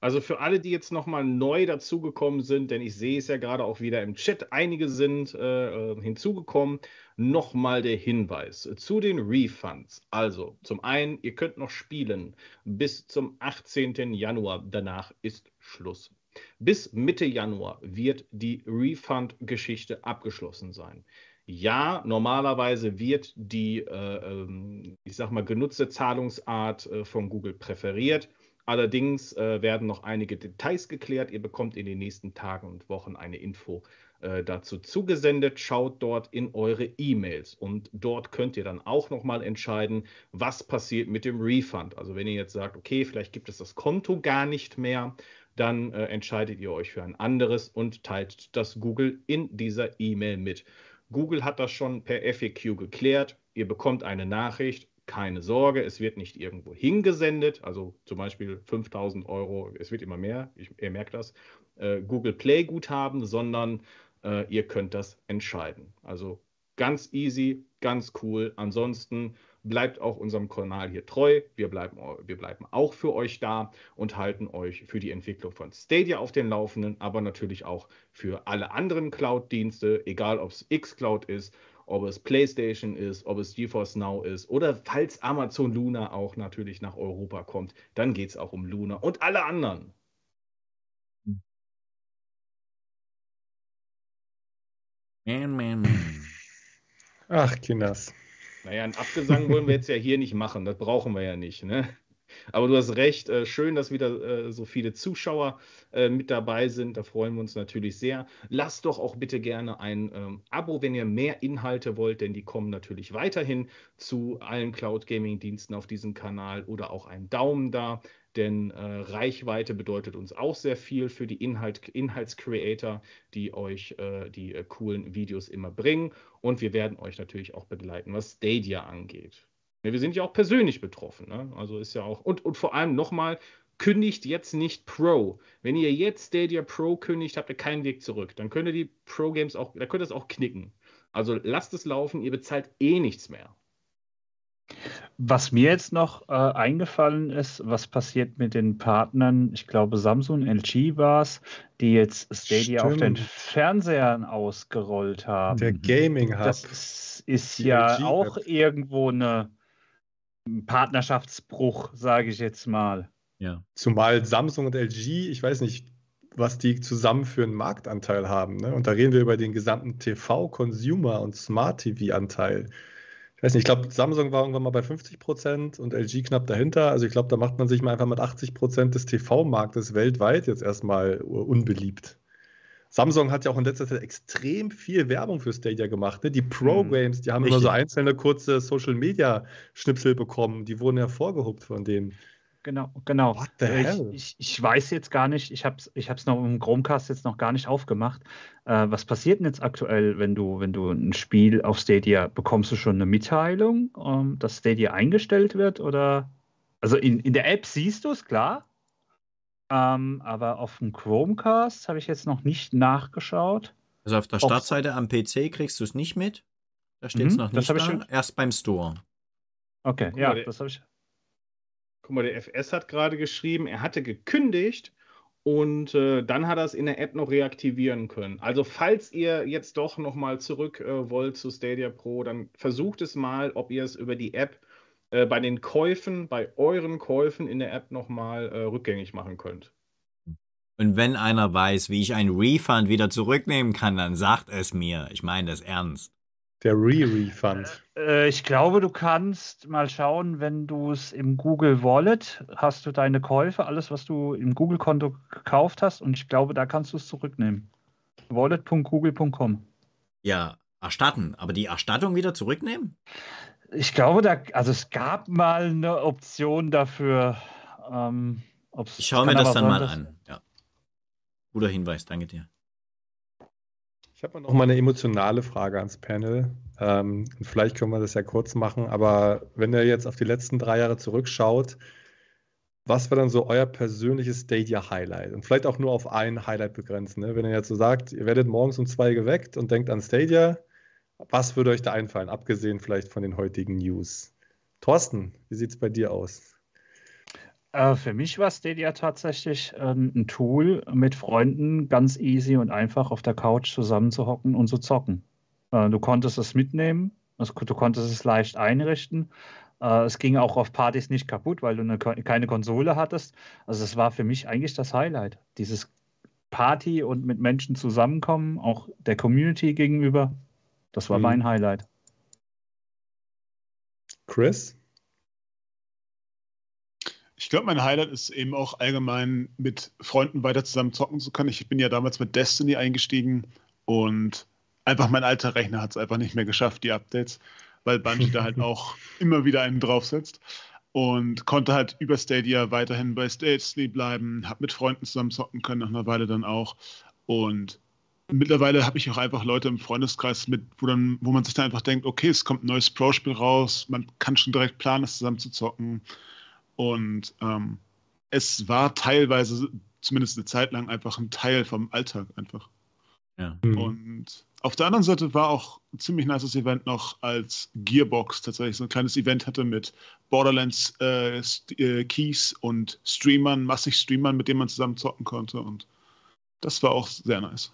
Also für alle, die jetzt nochmal neu dazugekommen sind, denn ich sehe es ja gerade auch wieder im Chat, einige sind äh, äh hinzugekommen, nochmal der Hinweis zu den Refunds. Also zum einen, ihr könnt noch spielen bis zum 18. Januar, danach ist Schluss. Bis Mitte Januar wird die Refund-Geschichte abgeschlossen sein. Ja, normalerweise wird die, äh, ähm, ich sag mal, genutzte Zahlungsart äh, von Google präferiert. Allerdings äh, werden noch einige Details geklärt. Ihr bekommt in den nächsten Tagen und Wochen eine Info äh, dazu zugesendet. Schaut dort in eure E-Mails und dort könnt ihr dann auch nochmal entscheiden, was passiert mit dem Refund. Also wenn ihr jetzt sagt, okay, vielleicht gibt es das Konto gar nicht mehr, dann äh, entscheidet ihr euch für ein anderes und teilt das Google in dieser E-Mail mit. Google hat das schon per FAQ geklärt. Ihr bekommt eine Nachricht, keine Sorge, es wird nicht irgendwo hingesendet, also zum Beispiel 5000 Euro, es wird immer mehr, ich, ihr merkt das, äh, Google Play Guthaben, sondern äh, ihr könnt das entscheiden. Also ganz easy, ganz cool. Ansonsten bleibt auch unserem Kanal hier treu. Wir bleiben, wir bleiben auch für euch da und halten euch für die Entwicklung von Stadia auf den Laufenden, aber natürlich auch für alle anderen Cloud-Dienste, egal ob es xCloud ist ob es PlayStation ist, ob es GeForce Now ist oder falls Amazon Luna auch natürlich nach Europa kommt, dann geht es auch um Luna und alle anderen. Man, man, man. Ach, Kinders. Naja, einen Abgesang wollen wir jetzt ja hier nicht machen. Das brauchen wir ja nicht. Ne? Aber du hast recht, äh, schön, dass wieder äh, so viele Zuschauer äh, mit dabei sind. Da freuen wir uns natürlich sehr. Lasst doch auch bitte gerne ein ähm, Abo, wenn ihr mehr Inhalte wollt, denn die kommen natürlich weiterhin zu allen Cloud Gaming Diensten auf diesem Kanal oder auch einen Daumen da. Denn äh, Reichweite bedeutet uns auch sehr viel für die Inhalt, Inhaltscreator, die euch äh, die äh, coolen Videos immer bringen. Und wir werden euch natürlich auch begleiten, was Stadia angeht. Ja, wir sind ja auch persönlich betroffen. Ne? Also ist ja auch. Und, und vor allem nochmal, kündigt jetzt nicht Pro. Wenn ihr jetzt Stadia Pro kündigt, habt ihr keinen Weg zurück. Dann könnt ihr die Pro Games auch, da könnt ihr es auch knicken. Also lasst es laufen, ihr bezahlt eh nichts mehr. Was mir jetzt noch äh, eingefallen ist, was passiert mit den Partnern, ich glaube Samsung, LG war es, die jetzt Stadia Stimmt. auf den Fernsehern ausgerollt haben. Der Gaming Hub. Das ist ja auch irgendwo eine Partnerschaftsbruch, sage ich jetzt mal. Ja. Zumal Samsung und LG, ich weiß nicht, was die zusammen für einen Marktanteil haben. Ne? Und da reden wir über den gesamten TV-Consumer- und Smart-TV-Anteil. Ich weiß nicht, ich glaube, Samsung war irgendwann mal bei 50 Prozent und LG knapp dahinter. Also ich glaube, da macht man sich mal einfach mit 80 Prozent des TV-Marktes weltweit jetzt erstmal unbeliebt. Samsung hat ja auch in letzter Zeit extrem viel Werbung für Stadia gemacht. Ne? Die Pro-Games, die haben Richtig. immer so einzelne kurze Social-Media-Schnipsel bekommen. Die wurden hervorgehobt von denen. Genau, genau. What the hell? Ich, ich, weiß jetzt gar nicht, ich habe es ich noch im Chromecast jetzt noch gar nicht aufgemacht. Äh, was passiert denn jetzt aktuell, wenn du, wenn du ein Spiel auf Stadia, bekommst du schon eine Mitteilung, um, dass Stadia eingestellt wird? Oder also in, in der App siehst du es, klar, ähm, aber auf dem Chromecast habe ich jetzt noch nicht nachgeschaut. Also auf der Startseite am PC kriegst du es nicht mit. Da steht es mhm, noch nicht da. Schon... Erst beim Store. Okay, Guck ja, mal, das habe ich. Guck mal, der FS hat gerade geschrieben, er hatte gekündigt und äh, dann hat er es in der App noch reaktivieren können. Also falls ihr jetzt doch nochmal zurück äh, wollt zu Stadia Pro, dann versucht es mal, ob ihr es über die App äh, bei den Käufen, bei euren Käufen in der App nochmal äh, rückgängig machen könnt. Und wenn einer weiß, wie ich einen Refund wieder zurücknehmen kann, dann sagt es mir. Ich meine das ernst. Der Re-Refund. Äh, ich glaube, du kannst mal schauen, wenn du es im Google Wallet hast du deine Käufe, alles, was du im Google-Konto gekauft hast, und ich glaube, da kannst du es zurücknehmen. Wallet.google.com. Ja, erstatten. Aber die Erstattung wieder zurücknehmen? Ich glaube, da, also es gab mal eine Option dafür. Ähm, ich schaue mir das dann mal an. Ja. Guter Hinweis, danke dir. Ich habe noch mal eine emotionale Frage ans Panel. Ähm, vielleicht können wir das ja kurz machen, aber wenn ihr jetzt auf die letzten drei Jahre zurückschaut, was war dann so euer persönliches Stadia-Highlight? Und vielleicht auch nur auf ein Highlight begrenzen. Ne? Wenn ihr jetzt so sagt, ihr werdet morgens um zwei geweckt und denkt an Stadia, was würde euch da einfallen, abgesehen vielleicht von den heutigen News? Thorsten, wie sieht es bei dir aus? Äh, für mich war Stadia tatsächlich äh, ein Tool, mit Freunden ganz easy und einfach auf der Couch zusammenzuhocken und zu zocken. Äh, du konntest es mitnehmen, du konntest es leicht einrichten. Äh, es ging auch auf Partys nicht kaputt, weil du eine, keine Konsole hattest. Also es war für mich eigentlich das Highlight. Dieses Party und mit Menschen zusammenkommen, auch der Community gegenüber. Das war mhm. mein Highlight. Chris? Ich glaube, mein Highlight ist eben auch allgemein mit Freunden weiter zusammen zocken zu können. Ich bin ja damals mit Destiny eingestiegen und einfach mein alter Rechner hat es einfach nicht mehr geschafft, die Updates, weil Bungie da halt auch immer wieder einen draufsetzt und konnte halt über Stadia weiterhin bei Destiny bleiben, habe mit Freunden zusammen zocken können nach einer Weile dann auch und mittlerweile habe ich auch einfach Leute im Freundeskreis mit, wo, dann, wo man sich dann einfach denkt, okay, es kommt ein neues Pro-Spiel raus, man kann schon direkt planen, es zusammen zu zocken und ähm, es war teilweise, zumindest eine Zeit lang, einfach ein Teil vom Alltag einfach. Ja. Mhm. Und auf der anderen Seite war auch ein ziemlich nices Event noch, als Gearbox tatsächlich so ein kleines Event hatte mit Borderlands äh, äh, Keys und Streamern, massig Streamern, mit denen man zusammen zocken konnte. Und das war auch sehr nice.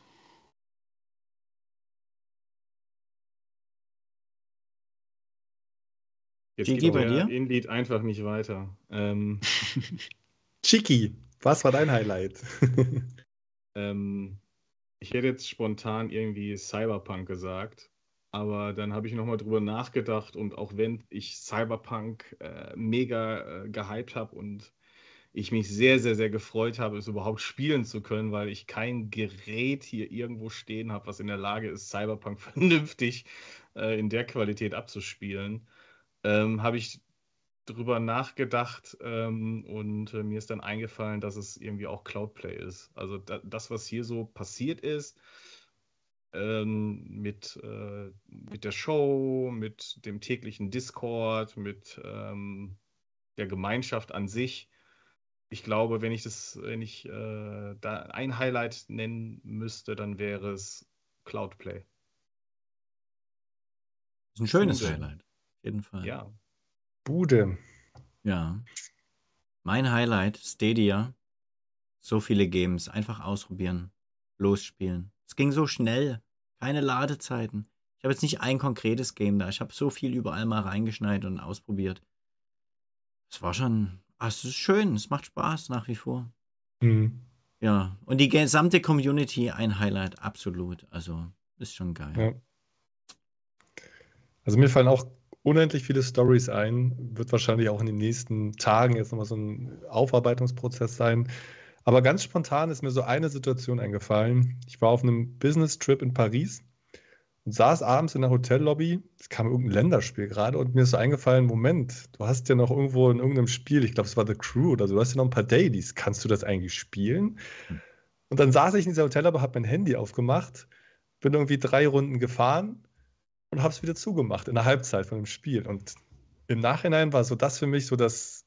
Jetzt Chiki, geht bei dir? Inlied einfach nicht weiter. Ähm, Chiki, was war dein Highlight? ähm, ich hätte jetzt spontan irgendwie Cyberpunk gesagt, aber dann habe ich nochmal drüber nachgedacht und auch wenn ich Cyberpunk äh, mega äh, gehypt habe und ich mich sehr, sehr, sehr gefreut habe, es überhaupt spielen zu können, weil ich kein Gerät hier irgendwo stehen habe, was in der Lage ist, Cyberpunk vernünftig äh, in der Qualität abzuspielen ähm, habe ich drüber nachgedacht ähm, und äh, mir ist dann eingefallen, dass es irgendwie auch Cloudplay ist. Also da, das, was hier so passiert ist, ähm, mit, äh, mit der Show, mit dem täglichen Discord, mit ähm, der Gemeinschaft an sich. Ich glaube, wenn ich das, wenn ich äh, da ein Highlight nennen müsste, dann wäre es Cloudplay. Das ist ein schönes Highlight jeden Fall. Ja. Bude. Ja. Mein Highlight, Stadia. So viele Games. Einfach ausprobieren. Losspielen. Es ging so schnell. Keine Ladezeiten. Ich habe jetzt nicht ein konkretes Game da. Ich habe so viel überall mal reingeschneit und ausprobiert. Es war schon. Ach, es ist schön. Es macht Spaß nach wie vor. Mhm. Ja. Und die gesamte Community ein Highlight. Absolut. Also, ist schon geil. Ja. Also mir fallen auch unendlich viele Stories ein. Wird wahrscheinlich auch in den nächsten Tagen jetzt nochmal so ein Aufarbeitungsprozess sein. Aber ganz spontan ist mir so eine Situation eingefallen. Ich war auf einem Business-Trip in Paris und saß abends in der Hotellobby. Es kam irgendein Länderspiel gerade und mir ist so eingefallen: Moment, du hast ja noch irgendwo in irgendeinem Spiel, ich glaube, es war The Crew oder so, du hast ja noch ein paar Dailies. Kannst du das eigentlich spielen? Hm. Und dann saß ich in dieser Hotellobby, habe mein Handy aufgemacht, bin irgendwie drei Runden gefahren und habe es wieder zugemacht in der Halbzeit von dem Spiel. Und im Nachhinein war so das für mich so das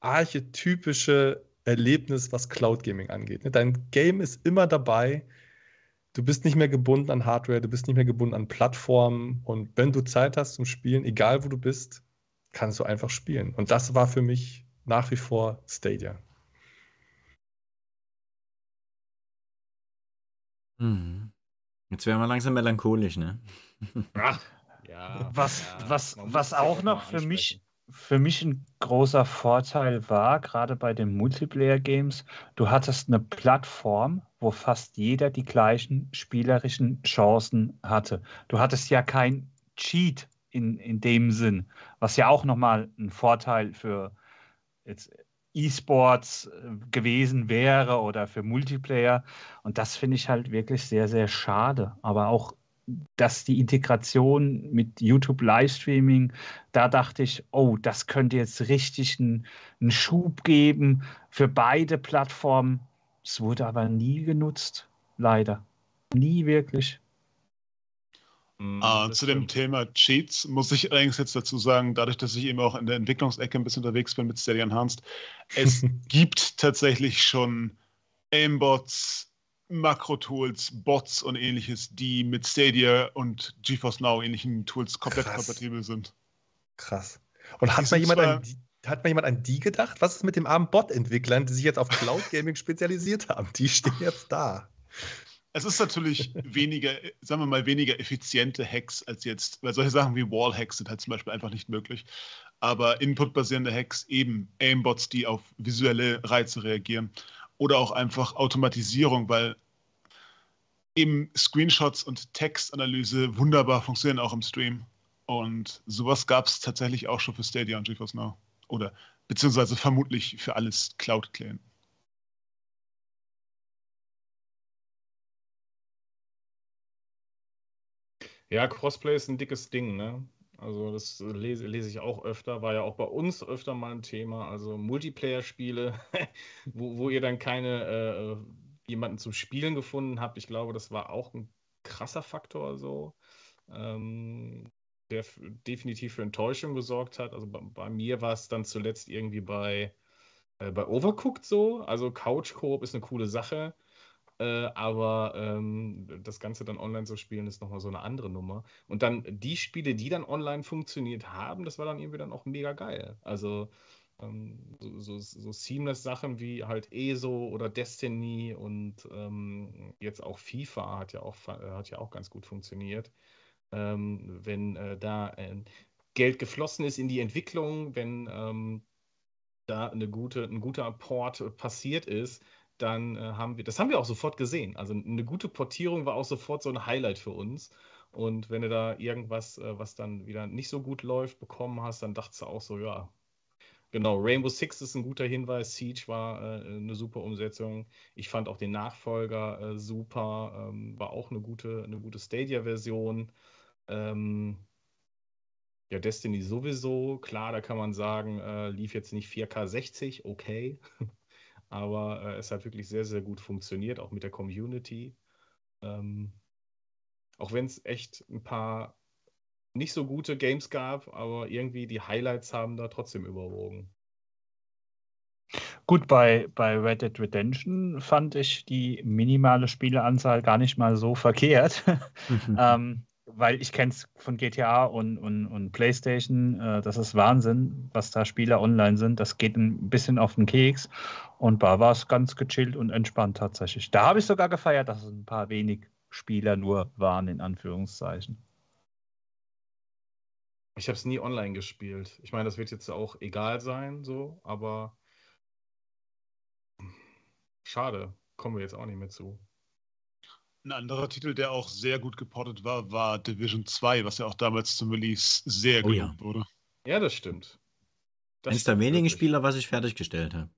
archetypische Erlebnis, was Cloud Gaming angeht. Ne? Dein Game ist immer dabei. Du bist nicht mehr gebunden an Hardware, du bist nicht mehr gebunden an Plattformen. Und wenn du Zeit hast zum Spielen, egal wo du bist, kannst du einfach spielen. Und das war für mich nach wie vor Stadia. Mhm. Jetzt werden wir langsam melancholisch, ne? Ach, ja. Was, ja, was, was auch noch für mich, für mich ein großer Vorteil war, gerade bei den Multiplayer-Games, du hattest eine Plattform, wo fast jeder die gleichen spielerischen Chancen hatte. Du hattest ja kein Cheat in, in dem Sinn, was ja auch nochmal ein Vorteil für jetzt E-Sports äh, gewesen wäre oder für Multiplayer. Und das finde ich halt wirklich sehr, sehr schade. Aber auch, dass die Integration mit YouTube Livestreaming, da dachte ich, oh, das könnte jetzt richtig einen, einen Schub geben für beide Plattformen. Es wurde aber nie genutzt, leider. Nie wirklich. Uh, zu dem Thema Cheats muss ich allerdings jetzt dazu sagen, dadurch, dass ich eben auch in der Entwicklungsecke ein bisschen unterwegs bin mit Steady Enhanced, es gibt tatsächlich schon Aimbots, Makro-Tools, Bots und ähnliches, die mit Stadia und GeForce Now ähnlichen Tools komplett Krass. kompatibel sind. Krass. Und hat mal jemand ein, hat mal jemand an die gedacht? Was ist mit dem armen Bot-Entwicklern, die sich jetzt auf Cloud Gaming spezialisiert haben? Die stehen jetzt da. Es ist natürlich weniger, sagen wir mal, weniger effiziente Hacks als jetzt, weil solche Sachen wie Wall-Hacks sind halt zum Beispiel einfach nicht möglich. Aber inputbasierende Hacks, eben Aimbots, die auf visuelle Reize reagieren oder auch einfach Automatisierung, weil eben Screenshots und Textanalyse wunderbar funktionieren auch im Stream. Und sowas gab es tatsächlich auch schon für Stadia und GeForce Now. Oder beziehungsweise vermutlich für alles Cloud-Klienten. Ja, Crossplay ist ein dickes Ding, ne? Also das lese, lese ich auch öfter, war ja auch bei uns öfter mal ein Thema. Also Multiplayer-Spiele, wo, wo ihr dann keine äh, jemanden zum Spielen gefunden habt. Ich glaube, das war auch ein krasser Faktor so. Ähm, der definitiv für Enttäuschung gesorgt hat. Also bei, bei mir war es dann zuletzt irgendwie bei, äh, bei Overcooked so. Also Couch Coop ist eine coole Sache. Äh, aber ähm, das Ganze dann online zu spielen, ist nochmal so eine andere Nummer. Und dann die Spiele, die dann online funktioniert haben, das war dann irgendwie dann auch mega geil. Also ähm, so, so, so seamless Sachen wie halt ESO oder Destiny und ähm, jetzt auch FIFA hat ja auch, hat ja auch ganz gut funktioniert. Ähm, wenn äh, da äh, Geld geflossen ist in die Entwicklung, wenn ähm, da eine gute, ein guter Port passiert ist, dann äh, haben wir, das haben wir auch sofort gesehen. Also eine gute Portierung war auch sofort so ein Highlight für uns. Und wenn du da irgendwas, äh, was dann wieder nicht so gut läuft, bekommen hast, dann dachtest du auch so, ja, genau, Rainbow Six ist ein guter Hinweis, Siege war äh, eine super Umsetzung. Ich fand auch den Nachfolger äh, super, ähm, war auch eine gute, eine gute Stadia-Version. Ähm, ja, Destiny sowieso, klar, da kann man sagen, äh, lief jetzt nicht 4K 60, okay. aber äh, es hat wirklich sehr, sehr gut funktioniert, auch mit der Community. Ähm, auch wenn es echt ein paar nicht so gute Games gab, aber irgendwie die Highlights haben da trotzdem überwogen. Gut, bei, bei Red Dead Redemption fand ich die minimale Spieleanzahl gar nicht mal so verkehrt. ähm, weil ich kenne es von GTA und, und, und PlayStation, äh, das ist Wahnsinn, was da Spieler online sind. Das geht ein bisschen auf den Keks. Und da war es ganz gechillt und entspannt tatsächlich. Da habe ich sogar gefeiert, dass es ein paar wenig Spieler nur waren, in Anführungszeichen. Ich habe es nie online gespielt. Ich meine, das wird jetzt auch egal sein, so, aber schade, kommen wir jetzt auch nicht mehr zu. Ein anderer Titel, der auch sehr gut geportet war, war Division 2, was ja auch damals zum Release sehr oh, ja. wurde. Ja, das stimmt. Das Eines der wenigen Spieler, was ich fertiggestellt habe.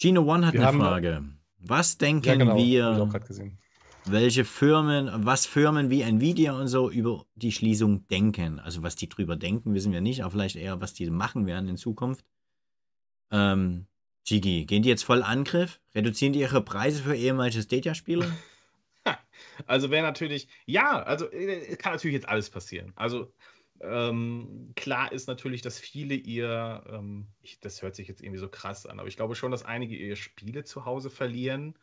Gino One hat wir eine Frage. Was denken ja, genau, wir, welche Firmen, was Firmen wie Nvidia und so über die Schließung denken? Also was die drüber denken, wissen wir nicht, aber vielleicht eher, was die machen werden in Zukunft. Ähm, Gigi, gehen die jetzt voll Angriff? Reduzieren die ihre Preise für ehemalige Stadia-Spieler? Also wäre natürlich, ja, also äh, kann natürlich jetzt alles passieren. Also ähm, klar ist natürlich, dass viele ihr, ähm, ich, das hört sich jetzt irgendwie so krass an, aber ich glaube schon, dass einige ihr Spiele zu Hause verlieren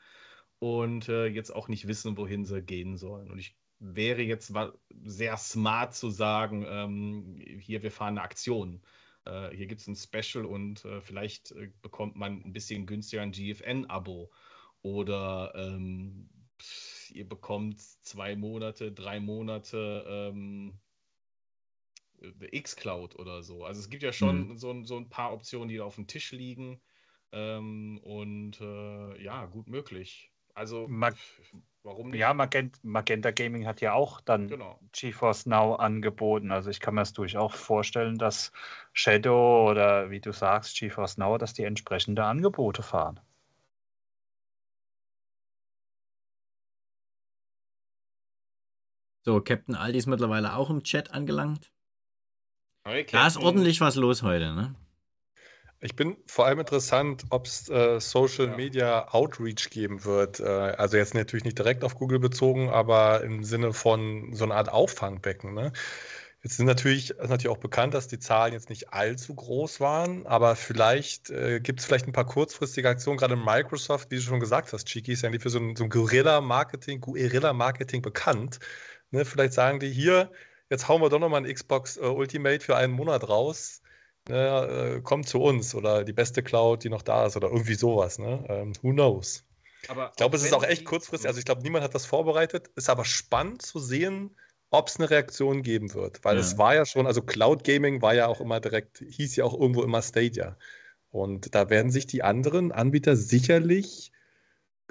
und äh, jetzt auch nicht wissen, wohin sie gehen sollen. Und ich wäre jetzt sehr smart zu sagen, ähm, hier, wir fahren eine Aktion äh, hier gibt es ein Special und äh, vielleicht äh, bekommt man ein bisschen günstiger ein GFN-Abo. Oder ähm, ihr bekommt zwei Monate, drei Monate ähm, X-Cloud oder so. Also es gibt ja schon mhm. so, so, ein paar Optionen, die da auf dem Tisch liegen. Ähm, und äh, ja, gut möglich. Also Mag Warum nicht? Ja, Magenta, Magenta Gaming hat ja auch dann genau. GeForce Now angeboten. Also ich kann mir das durchaus vorstellen, dass Shadow oder wie du sagst, GeForce Now, dass die entsprechende Angebote fahren. So, Captain Aldi ist mittlerweile auch im Chat angelangt. Okay, da ist ordentlich was los heute, ne? Ich bin vor allem interessant, ob es äh, Social ja. Media Outreach geben wird. Äh, also jetzt natürlich nicht direkt auf Google bezogen, aber im Sinne von so einer Art Auffangbecken. Ne? Jetzt sind natürlich, ist natürlich auch bekannt, dass die Zahlen jetzt nicht allzu groß waren, aber vielleicht äh, gibt es vielleicht ein paar kurzfristige Aktionen, gerade Microsoft, wie du schon gesagt hast, Chiki ist ja eigentlich für so ein, so ein Guerilla-Marketing, Guerilla-Marketing bekannt. Ne? Vielleicht sagen die hier, jetzt hauen wir doch nochmal ein Xbox äh, Ultimate für einen Monat raus. Ne, äh, kommt zu uns oder die beste Cloud, die noch da ist oder irgendwie sowas. Ne? Ähm, who knows? Aber ich glaube, es ist auch echt kurzfristig. Also ich glaube, niemand hat das vorbereitet. Ist aber spannend zu sehen, ob es eine Reaktion geben wird. Weil ja. es war ja schon, also Cloud Gaming war ja auch immer direkt, hieß ja auch irgendwo immer Stadia. Und da werden sich die anderen Anbieter sicherlich,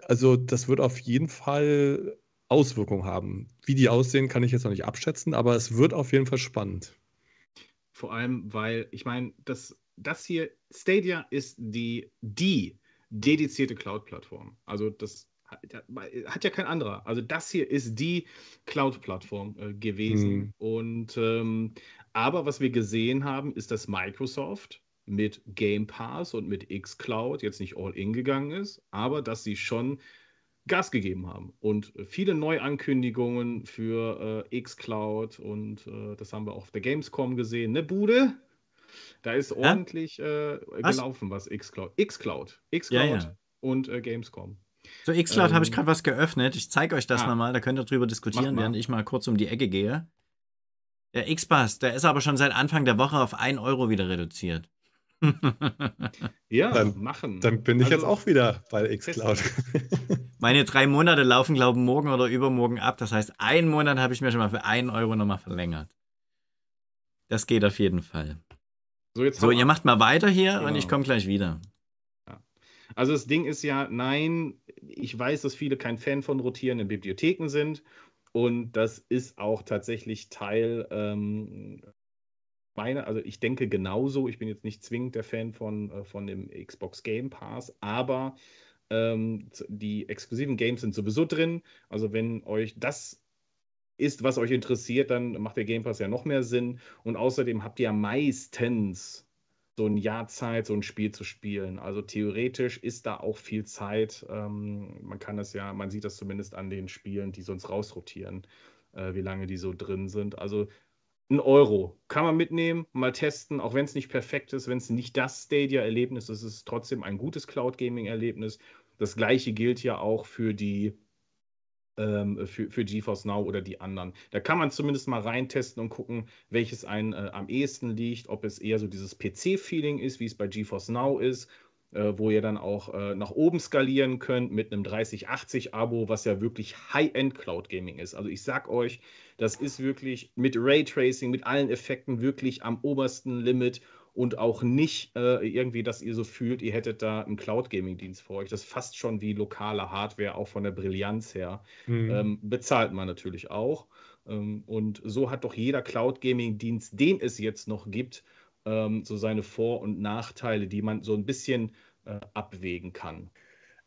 also das wird auf jeden Fall Auswirkungen haben. Wie die aussehen, kann ich jetzt noch nicht abschätzen, aber es wird auf jeden Fall spannend. Vor allem, weil, ich meine, das, das hier, Stadia ist die, die dedizierte Cloud-Plattform. Also das hat ja kein anderer. Also das hier ist die Cloud-Plattform äh, gewesen. Mhm. Und ähm, aber was wir gesehen haben, ist, dass Microsoft mit Game Pass und mit xCloud jetzt nicht all in gegangen ist, aber dass sie schon Gas gegeben haben und viele Neuankündigungen für äh, xCloud und äh, das haben wir auch auf der Gamescom gesehen. Ne, Bude? Da ist ordentlich äh, gelaufen, was xCloud. xCloud. xCloud ja, ja. und äh, Gamescom. So, xCloud ähm, habe ich gerade was geöffnet. Ich zeige euch das ah, mal, da könnt ihr drüber diskutieren, während ich mal kurz um die Ecke gehe. Der X-Pass, der ist aber schon seit Anfang der Woche auf 1 Euro wieder reduziert. ja, dann, machen. Dann bin ich also, jetzt auch wieder bei xCloud. Meine drei Monate laufen, glaube ich, morgen oder übermorgen ab. Das heißt, einen Monat habe ich mir schon mal für einen Euro nochmal verlängert. Das geht auf jeden Fall. So, jetzt so ihr macht mal weiter hier genau. und ich komme gleich wieder. Also das Ding ist ja, nein, ich weiß, dass viele kein Fan von rotierenden Bibliotheken sind. Und das ist auch tatsächlich Teil ähm, meine, also ich denke genauso, ich bin jetzt nicht zwingend der Fan von, äh, von dem Xbox Game Pass, aber ähm, die exklusiven Games sind sowieso drin. Also wenn euch das ist, was euch interessiert, dann macht der Game Pass ja noch mehr Sinn. Und außerdem habt ihr ja meistens so ein Jahr Zeit, so ein Spiel zu spielen. Also theoretisch ist da auch viel Zeit. Ähm, man kann das ja, man sieht das zumindest an den Spielen, die sonst rausrotieren, äh, wie lange die so drin sind. Also ein Euro. Kann man mitnehmen, mal testen, auch wenn es nicht perfekt ist, wenn es nicht das Stadia-Erlebnis ist, ist es trotzdem ein gutes Cloud-Gaming-Erlebnis. Das gleiche gilt ja auch für die ähm, für, für GeForce Now oder die anderen. Da kann man zumindest mal reintesten und gucken, welches einen äh, am ehesten liegt, ob es eher so dieses PC-Feeling ist, wie es bei GeForce Now ist, äh, wo ihr dann auch äh, nach oben skalieren könnt mit einem 3080-Abo, was ja wirklich High-End Cloud Gaming ist. Also ich sag euch, das ist wirklich mit Raytracing, mit allen Effekten wirklich am obersten Limit und auch nicht äh, irgendwie, dass ihr so fühlt, ihr hättet da einen Cloud-Gaming-Dienst für euch. Das ist fast schon wie lokale Hardware, auch von der Brillanz her. Mhm. Ähm, bezahlt man natürlich auch. Ähm, und so hat doch jeder Cloud-Gaming-Dienst, den es jetzt noch gibt, ähm, so seine Vor- und Nachteile, die man so ein bisschen äh, abwägen kann.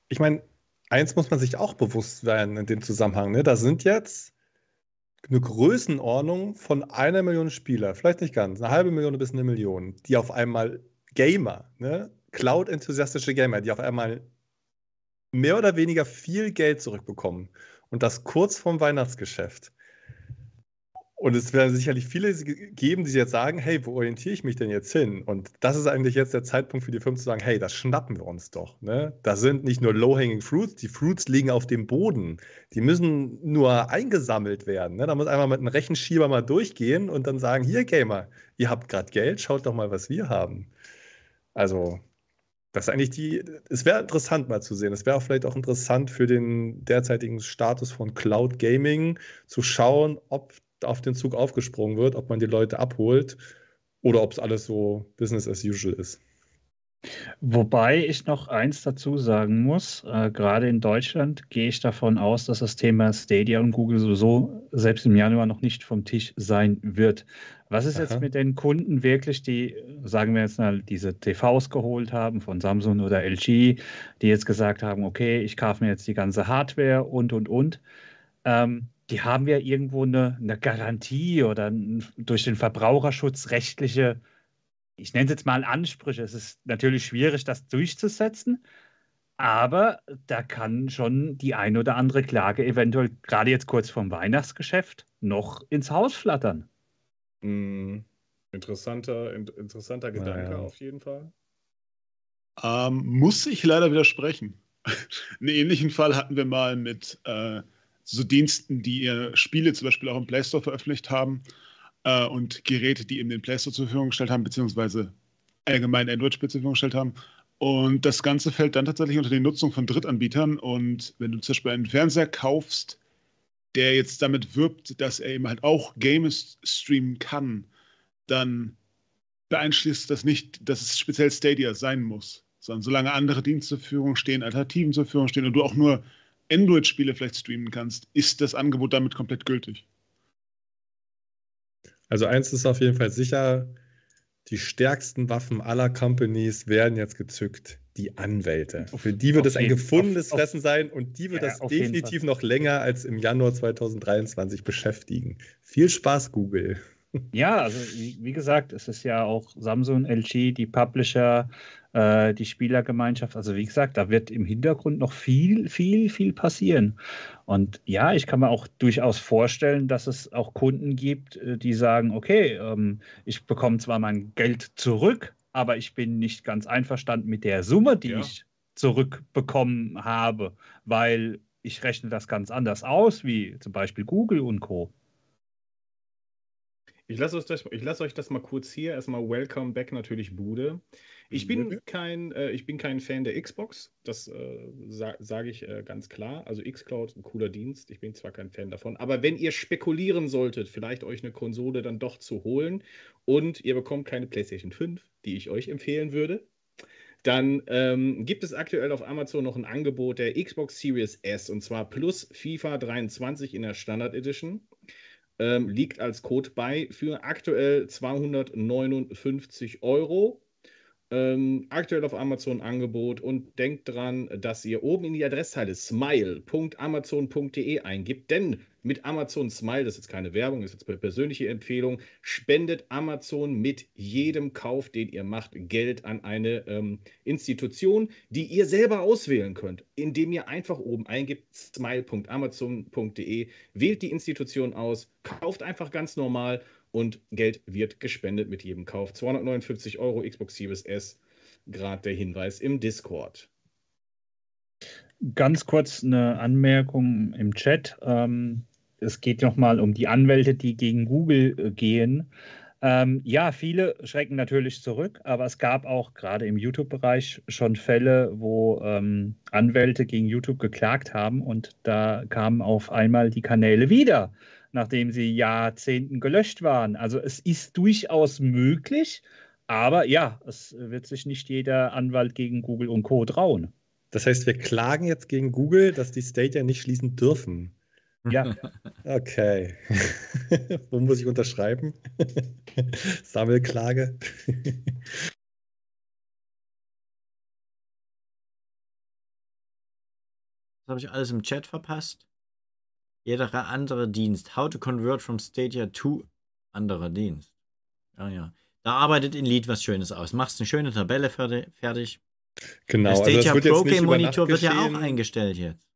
Ich meine, eins muss man sich auch bewusst werden in dem Zusammenhang. Ne? Da sind jetzt eine Größenordnung von einer Million Spieler, vielleicht nicht ganz, eine halbe Million bis eine Million, die auf einmal Gamer, ne? Cloud-enthusiastische Gamer, die auf einmal mehr oder weniger viel Geld zurückbekommen. Und das kurz vorm Weihnachtsgeschäft. Und es werden sicherlich viele geben, die jetzt sagen, hey, wo orientiere ich mich denn jetzt hin? Und das ist eigentlich jetzt der Zeitpunkt für die Firmen zu sagen, hey, das schnappen wir uns doch. Ne? Das sind nicht nur Low-Hanging Fruits, die Fruits liegen auf dem Boden. Die müssen nur eingesammelt werden. Ne? Da muss einmal mit einem Rechenschieber mal durchgehen und dann sagen, hier, Gamer, ihr habt gerade Geld, schaut doch mal, was wir haben. Also, das ist eigentlich die, es wäre interessant mal zu sehen. Es wäre vielleicht auch interessant für den derzeitigen Status von Cloud Gaming zu schauen, ob auf den Zug aufgesprungen wird, ob man die Leute abholt oder ob es alles so Business as usual ist. Wobei ich noch eins dazu sagen muss, äh, gerade in Deutschland gehe ich davon aus, dass das Thema Stadia und Google sowieso selbst im Januar noch nicht vom Tisch sein wird. Was ist Aha. jetzt mit den Kunden wirklich, die, sagen wir jetzt mal, diese TVs geholt haben von Samsung oder LG, die jetzt gesagt haben, okay, ich kaufe mir jetzt die ganze Hardware und, und, und. Ähm, die haben ja irgendwo eine, eine Garantie oder durch den Verbraucherschutz rechtliche, ich nenne es jetzt mal Ansprüche. Es ist natürlich schwierig, das durchzusetzen, aber da kann schon die ein oder andere Klage eventuell gerade jetzt kurz vorm Weihnachtsgeschäft noch ins Haus flattern. Mm, interessanter, in, interessanter Gedanke naja. auf jeden Fall. Ähm, muss ich leider widersprechen. Einen ähnlichen Fall hatten wir mal mit äh, so Diensten, die ihre Spiele zum Beispiel auch im Play Store veröffentlicht haben. äh, und Geräte, die eben den Play Store zur Verfügung gestellt haben, beziehungsweise allgemein Android-Spiele zur Verfügung gestellt haben. Und das Ganze fällt dann tatsächlich unter die Nutzung von Drittanbietern. Und wenn du zum Beispiel einen Fernseher kaufst, der jetzt damit wirbt, dass er eben halt auch Games streamen kann, dann beeinflusst das nicht, dass es speziell Stadia sein muss, sondern solange andere Dienste zur Verfügung stehen, Alternativen zur Verfügung stehen und du auch nur Android-Spiele vielleicht streamen kannst, ist das Angebot damit komplett gültig. Also eins ist auf jeden Fall sicher, die stärksten Waffen aller Companies werden jetzt gezückt. Die Anwälte. Für die wird es ein gefundenes auf, Fressen sein und die wird ja, das definitiv noch länger als im Januar 2023 beschäftigen. Viel Spaß, Google. Ja, also wie, wie, gesagt, es ist ja auch Samsung, LG, die Publisher, äh, die Spielergemeinschaft. Also wie gesagt, da wird im Hintergrund noch viel, viel, viel passieren. Und ja, ich kann mir auch durchaus vorstellen, dass es auch Kunden gibt, äh, die sagen, okay, ähm, ich bekomme zwar mein Geld zurück, aber ich bin nicht ganz einverstanden mit der Summe, die ja. ich zurückbekommen habe, weil ich rechne das ganz anders aus, wie zum Beispiel Google und Co. Ich lasse euch, das, lass euch das mal kurz hier. Erstmal Welcome back natürlich Bude. Ich bin kein, äh, ich bin kein Fan der Xbox, das äh, sa sage ich äh, ganz klar. Also xCloud, ein cooler Dienst. Ich bin zwar kein Fan davon, aber wenn ihr spekulieren solltet, vielleicht euch eine Konsole dann doch zu holen und ihr bekommt keine PlayStation 5, die ich euch empfehlen würde, dann ähm, gibt es aktuell auf Amazon noch ein Angebot der Xbox Series S und zwar plus FIFA 23 in der Standard Edition ähm, liegt als Code bei für aktuell 259 Euro. Ähm, aktuell auf Amazon Angebot und denkt dran, dass ihr oben in die Adresszeile smile.amazon.de eingibt, denn mit Amazon Smile, das ist jetzt keine Werbung, das ist jetzt eine persönliche Empfehlung, spendet Amazon mit jedem Kauf, den ihr macht, Geld an eine ähm, Institution, die ihr selber auswählen könnt, indem ihr einfach oben eingibt smile.amazon.de, wählt die Institution aus, kauft einfach ganz normal und Geld wird gespendet mit jedem Kauf. 259 Euro Xbox Series S, gerade der Hinweis im Discord. Ganz kurz eine Anmerkung im Chat. Ähm, es geht nochmal um die Anwälte, die gegen Google äh, gehen. Ähm, ja, viele schrecken natürlich zurück, aber es gab auch gerade im YouTube-Bereich schon Fälle, wo ähm, Anwälte gegen YouTube geklagt haben und da kamen auf einmal die Kanäle wieder nachdem sie Jahrzehnten gelöscht waren. Also es ist durchaus möglich, aber ja, es wird sich nicht jeder Anwalt gegen Google und Co. trauen. Das heißt, wir klagen jetzt gegen Google, dass die Stadia nicht schließen dürfen. Ja. Okay. Wo muss ich unterschreiben? Sammelklage. Das habe ich alles im Chat verpasst jeder andere Dienst. How to convert from Stadia to anderer Dienst. Ja, ja. Da arbeitet in Lead was Schönes aus. Machst eine schöne Tabelle fertig. Genau. Der Stadia also Pro Game Monitor wird ja auch eingestellt jetzt.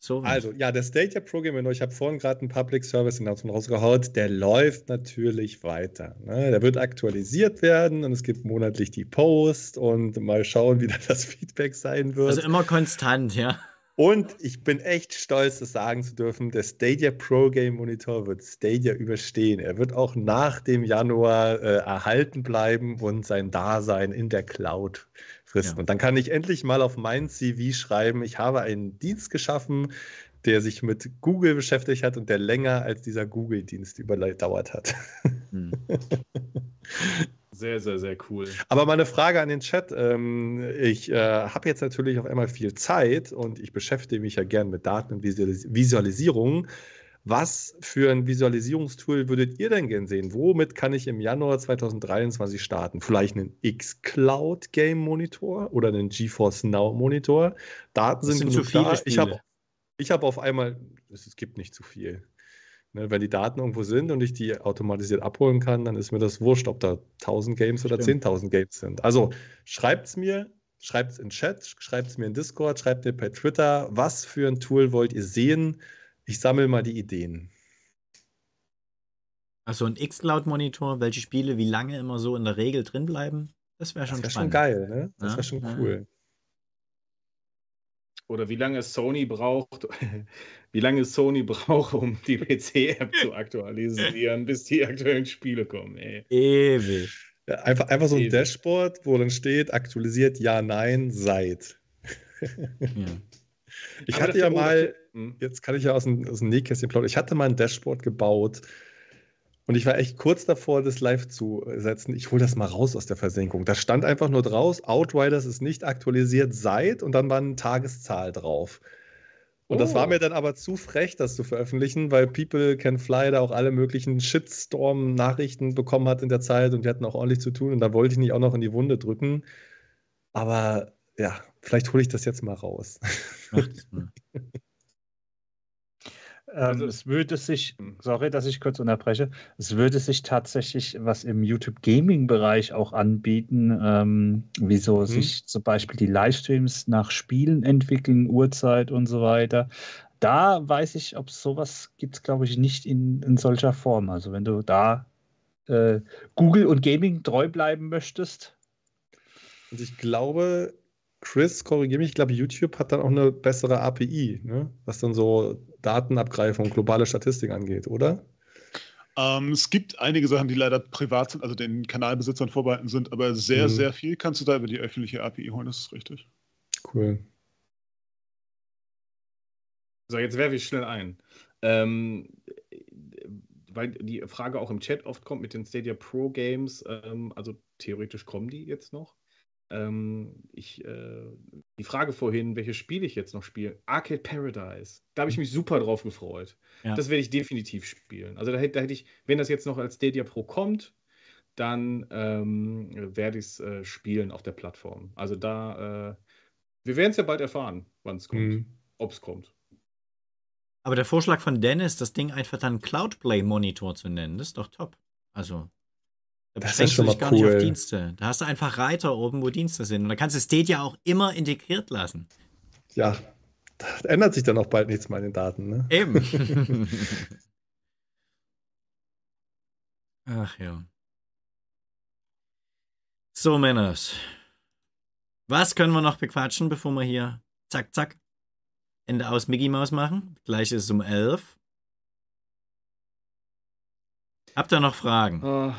So also, ja, der Stadia Pro Game Monitor, ich habe vorhin gerade einen Public Service Announcement rausgehaut, der läuft natürlich weiter. Ne? Der wird aktualisiert werden und es gibt monatlich die Post und mal schauen, wie da das Feedback sein wird. Also immer konstant, ja. Und ich bin echt stolz, das sagen zu dürfen, der Stadia Pro Game Monitor wird Stadia überstehen. Er wird auch nach dem Januar äh, erhalten bleiben und sein Dasein in der Cloud fristen. Ja. Und dann kann ich endlich mal auf mein CV schreiben, ich habe einen Dienst geschaffen, der sich mit Google beschäftigt hat und der länger als dieser Google-Dienst überdauert hat. Hm. Sehr, sehr, sehr cool. Aber meine Frage an den Chat. Ähm, ich äh, habe jetzt natürlich auf einmal viel Zeit und ich beschäftige mich ja gern mit Daten und Visualis Visualisierung. Was für ein Visualisierungstool würdet ihr denn gern sehen? Womit kann ich im Januar 2023 starten? Vielleicht einen xCloud Game Monitor oder einen GeForce Now Monitor? Daten sind, sind zu viele da. Ich habe hab auf einmal, es gibt nicht zu viel. Ne, wenn die Daten irgendwo sind und ich die automatisiert abholen kann, dann ist mir das wurscht, ob da 1000 Games oder 10.000 Games sind. Also schreibt es mir, schreibt es in Chat, schreibt es mir in Discord, schreibt mir per Twitter, was für ein Tool wollt ihr sehen? Ich sammle mal die Ideen. Also ein X-Cloud-Monitor, welche Spiele wie lange immer so in der Regel drin bleiben? Das wäre schon das wär schon geil, ne? Das wäre schon cool. Oder wie lange Sony braucht, wie lange Sony braucht, um die PC-App zu aktualisieren, bis die aktuellen Spiele kommen. Ey. Ewig. Ja, einfach, einfach so ein Ewig. Dashboard, wo dann steht, aktualisiert ja, nein, seit. Ja. Ich Aber hatte ja mal, Hm. jetzt kann ich ja aus dem, aus dem Nähkästchen plaudern, ich hatte mal ein Dashboard gebaut und ich war echt kurz davor, das live zu setzen. Ich hole das mal raus aus der Versenkung. Da stand einfach nur draus, Outriders ist nicht aktualisiert seit und dann war eine Tageszahl drauf. Und das Oh. war mir dann aber zu frech, das zu veröffentlichen, weil People Can Fly da auch alle möglichen Shitstorm-Nachrichten bekommen hat in der Zeit und die hatten auch ordentlich zu tun und da wollte ich nicht auch noch in die Wunde drücken. Aber ja, vielleicht hole ich das jetzt mal raus. Mach das mal. Ähm, Also- es würde sich, sorry, dass ich kurz unterbreche, es würde sich tatsächlich was im YouTube Gaming Bereich auch anbieten, ähm, wie so sich zum Beispiel die Livestreams nach Spielen entwickeln, Uhrzeit und so weiter. Da weiß ich, ob es sowas gibt, glaube ich, nicht in, in solcher Form. Also wenn du da äh, Google und Gaming treu bleiben möchtest, Und ich glaube, Chris, korrigiere mich, ich glaube, YouTube hat dann auch eine bessere API, ne? was dann so Datenabgreifung, globale Statistik angeht, oder? Ähm, es gibt einige Sachen, die leider privat sind, also den Kanalbesitzern vorbehalten sind, aber sehr, Mhm. sehr viel kannst du da über die öffentliche API holen, das ist richtig. Cool. So, jetzt werfe ich schnell ein. Ähm, weil die Frage auch im Chat oft kommt mit den Stadia Pro Games, ähm, also theoretisch kommen die jetzt noch. Ähm, ich, äh, die Frage vorhin, welche Spiele ich jetzt noch spiele, Arcade Paradise, da habe ich mich super drauf gefreut. Ja. Das werde ich definitiv spielen. Also da hätte, da hätte ich, wenn das jetzt noch als Stadia Pro kommt, dann ähm, werde ich es äh, spielen auf der Plattform. Also da, äh, wir werden es ja bald erfahren, wann es kommt, Mhm. ob es kommt. Aber der Vorschlag von Dennis, das Ding einfach dann Cloudplay Monitor zu nennen, das ist doch top. Also, da Das ist beschränkst du dich mal gar nicht auf cool. Dienste. Da hast du einfach Reiter oben, wo Dienste sind. Und da kannst du Stadia auch immer integriert lassen. Ja, da ändert sich dann auch bald nichts mehr an den Daten. Ne? Eben. Ach ja. So, Männers. Was können wir noch bequatschen, bevor wir hier zack, zack, Ende aus Mickey Maus machen? Gleich ist es um 11. Habt ihr noch Fragen? Äh,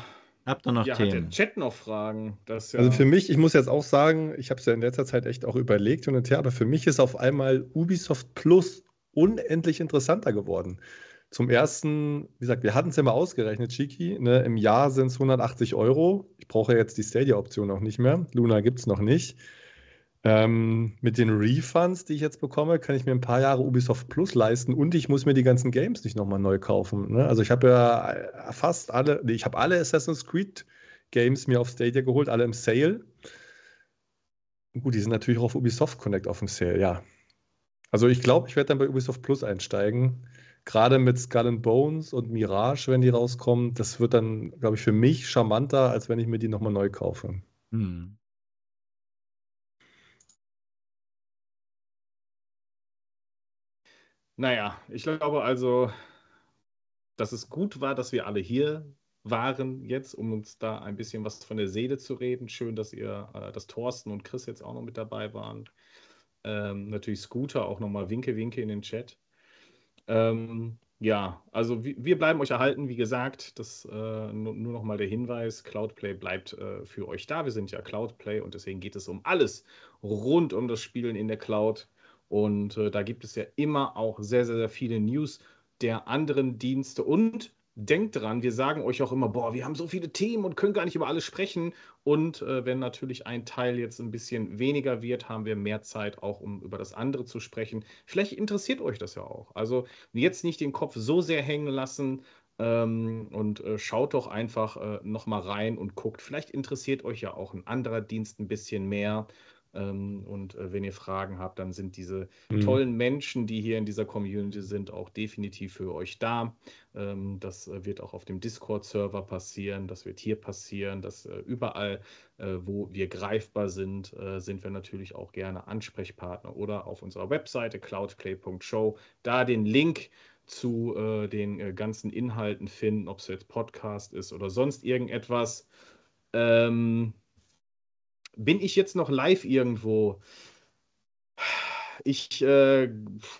Habt ihr noch ja, hat der Themen? Chat noch Fragen? Das ist ja, Also für mich, ich muss jetzt auch sagen, ich habe es ja in letzter Zeit echt auch überlegt und her, aber für mich ist auf einmal Ubisoft Plus unendlich interessanter geworden. Zum ersten, wie gesagt, wir hatten es ja mal ausgerechnet, Chiki, ne, im Jahr sind es 180 Euro. Ich brauche jetzt die Stadia-Option auch nicht mehr. Luna gibt es noch nicht. Ähm, mit den Refunds, die ich jetzt bekomme, kann ich mir ein paar Jahre Ubisoft Plus leisten und ich muss mir die ganzen Games nicht nochmal neu kaufen. Ne? Also ich habe ja äh, fast alle, ich habe alle Assassin's Creed Games mir auf Stadia geholt, alle im Sale. Gut, die sind natürlich auch auf Ubisoft Connect auf dem Sale, ja. Also ich glaube, ich werde dann bei Ubisoft Plus einsteigen. Gerade mit Skull and Bones und Mirage, wenn die rauskommen, das wird dann, glaube ich, für mich charmanter, als wenn ich mir die nochmal neu kaufe. Hm. Naja, ich glaube also, dass es gut war, dass wir alle hier waren jetzt, um uns da ein bisschen was von der Seele zu reden. Schön, dass ihr, äh, dass Thorsten und Chris jetzt auch noch mit dabei waren. Ähm, natürlich Scooter, auch nochmal Winke, Winke in den Chat. Ähm, ja, also wir, bleiben euch erhalten, wie gesagt, das äh, nur, nur nochmal der Hinweis, Cloudplay bleibt äh, für euch da. Wir sind ja Cloudplay und deswegen geht es um alles rund um das Spielen in der Cloud. Und äh, da gibt es ja immer auch sehr, sehr, sehr viele News der anderen Dienste. Und denkt dran, wir sagen euch auch immer, boah, wir haben so viele Themen und können gar nicht über alles sprechen. Und äh, wenn natürlich ein Teil jetzt ein bisschen weniger wird, haben wir mehr Zeit auch, um über das andere zu sprechen. Vielleicht interessiert euch das ja auch. Also jetzt nicht den Kopf so sehr hängen lassen. Ähm, und äh, schaut doch einfach äh, nochmal rein und guckt. Vielleicht interessiert euch ja auch ein anderer Dienst ein bisschen mehr. Ähm, und äh, wenn ihr Fragen habt, dann sind diese Mhm. tollen Menschen, die hier in dieser Community sind, auch definitiv für euch da. Ähm, das äh, wird auch auf dem Discord-Server passieren, das wird hier passieren, dass äh, überall, wo wir greifbar sind, sind wir natürlich auch gerne Ansprechpartner oder auf unserer Webseite cloudplay.show da den Link zu den ganzen Inhalten finden, ob es jetzt Podcast ist oder sonst irgendetwas. Ähm, bin ich jetzt noch live irgendwo? ich äh,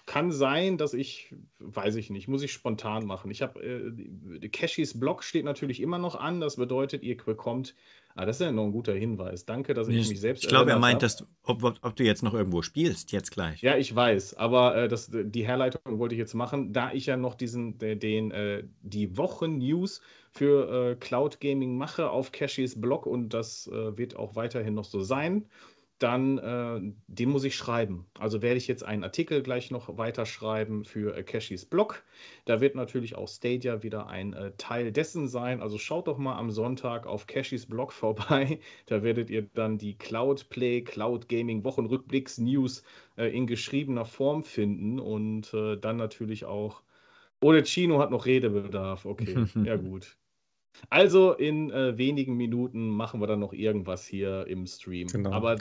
kann sein, dass ich, weiß ich nicht, muss ich spontan machen. Ich habe, äh, Cashys Blog steht natürlich immer noch an. Das bedeutet, ihr bekommt Ah, das ist ja noch ein guter Hinweis. Danke, dass ich, ich mich selbst. Ich glaube, er meint, dass, ob, ob, du jetzt noch irgendwo spielst, jetzt gleich. Ja, ich weiß, aber äh, das, die Herleitung wollte ich jetzt machen, da ich ja noch diesen, den, äh, die Wochen-News für äh, Cloud Gaming mache auf Cashys Blog und das äh, wird auch weiterhin noch so sein dann äh, den muss ich schreiben. Also werde ich jetzt einen Artikel gleich noch weiterschreiben für äh, Cashys Blog. Da wird natürlich auch Stadia wieder ein äh, Teil dessen sein. Also schaut doch mal am Sonntag auf Cashys Blog vorbei. Da werdet ihr dann die Cloud Play, Cloud Gaming Wochenrückblicks News äh, in geschriebener Form finden und äh, dann natürlich auch. Oder Chino hat noch Redebedarf. Okay, ja gut. Also in äh, wenigen Minuten machen wir dann noch irgendwas hier im Stream. Genau. Aber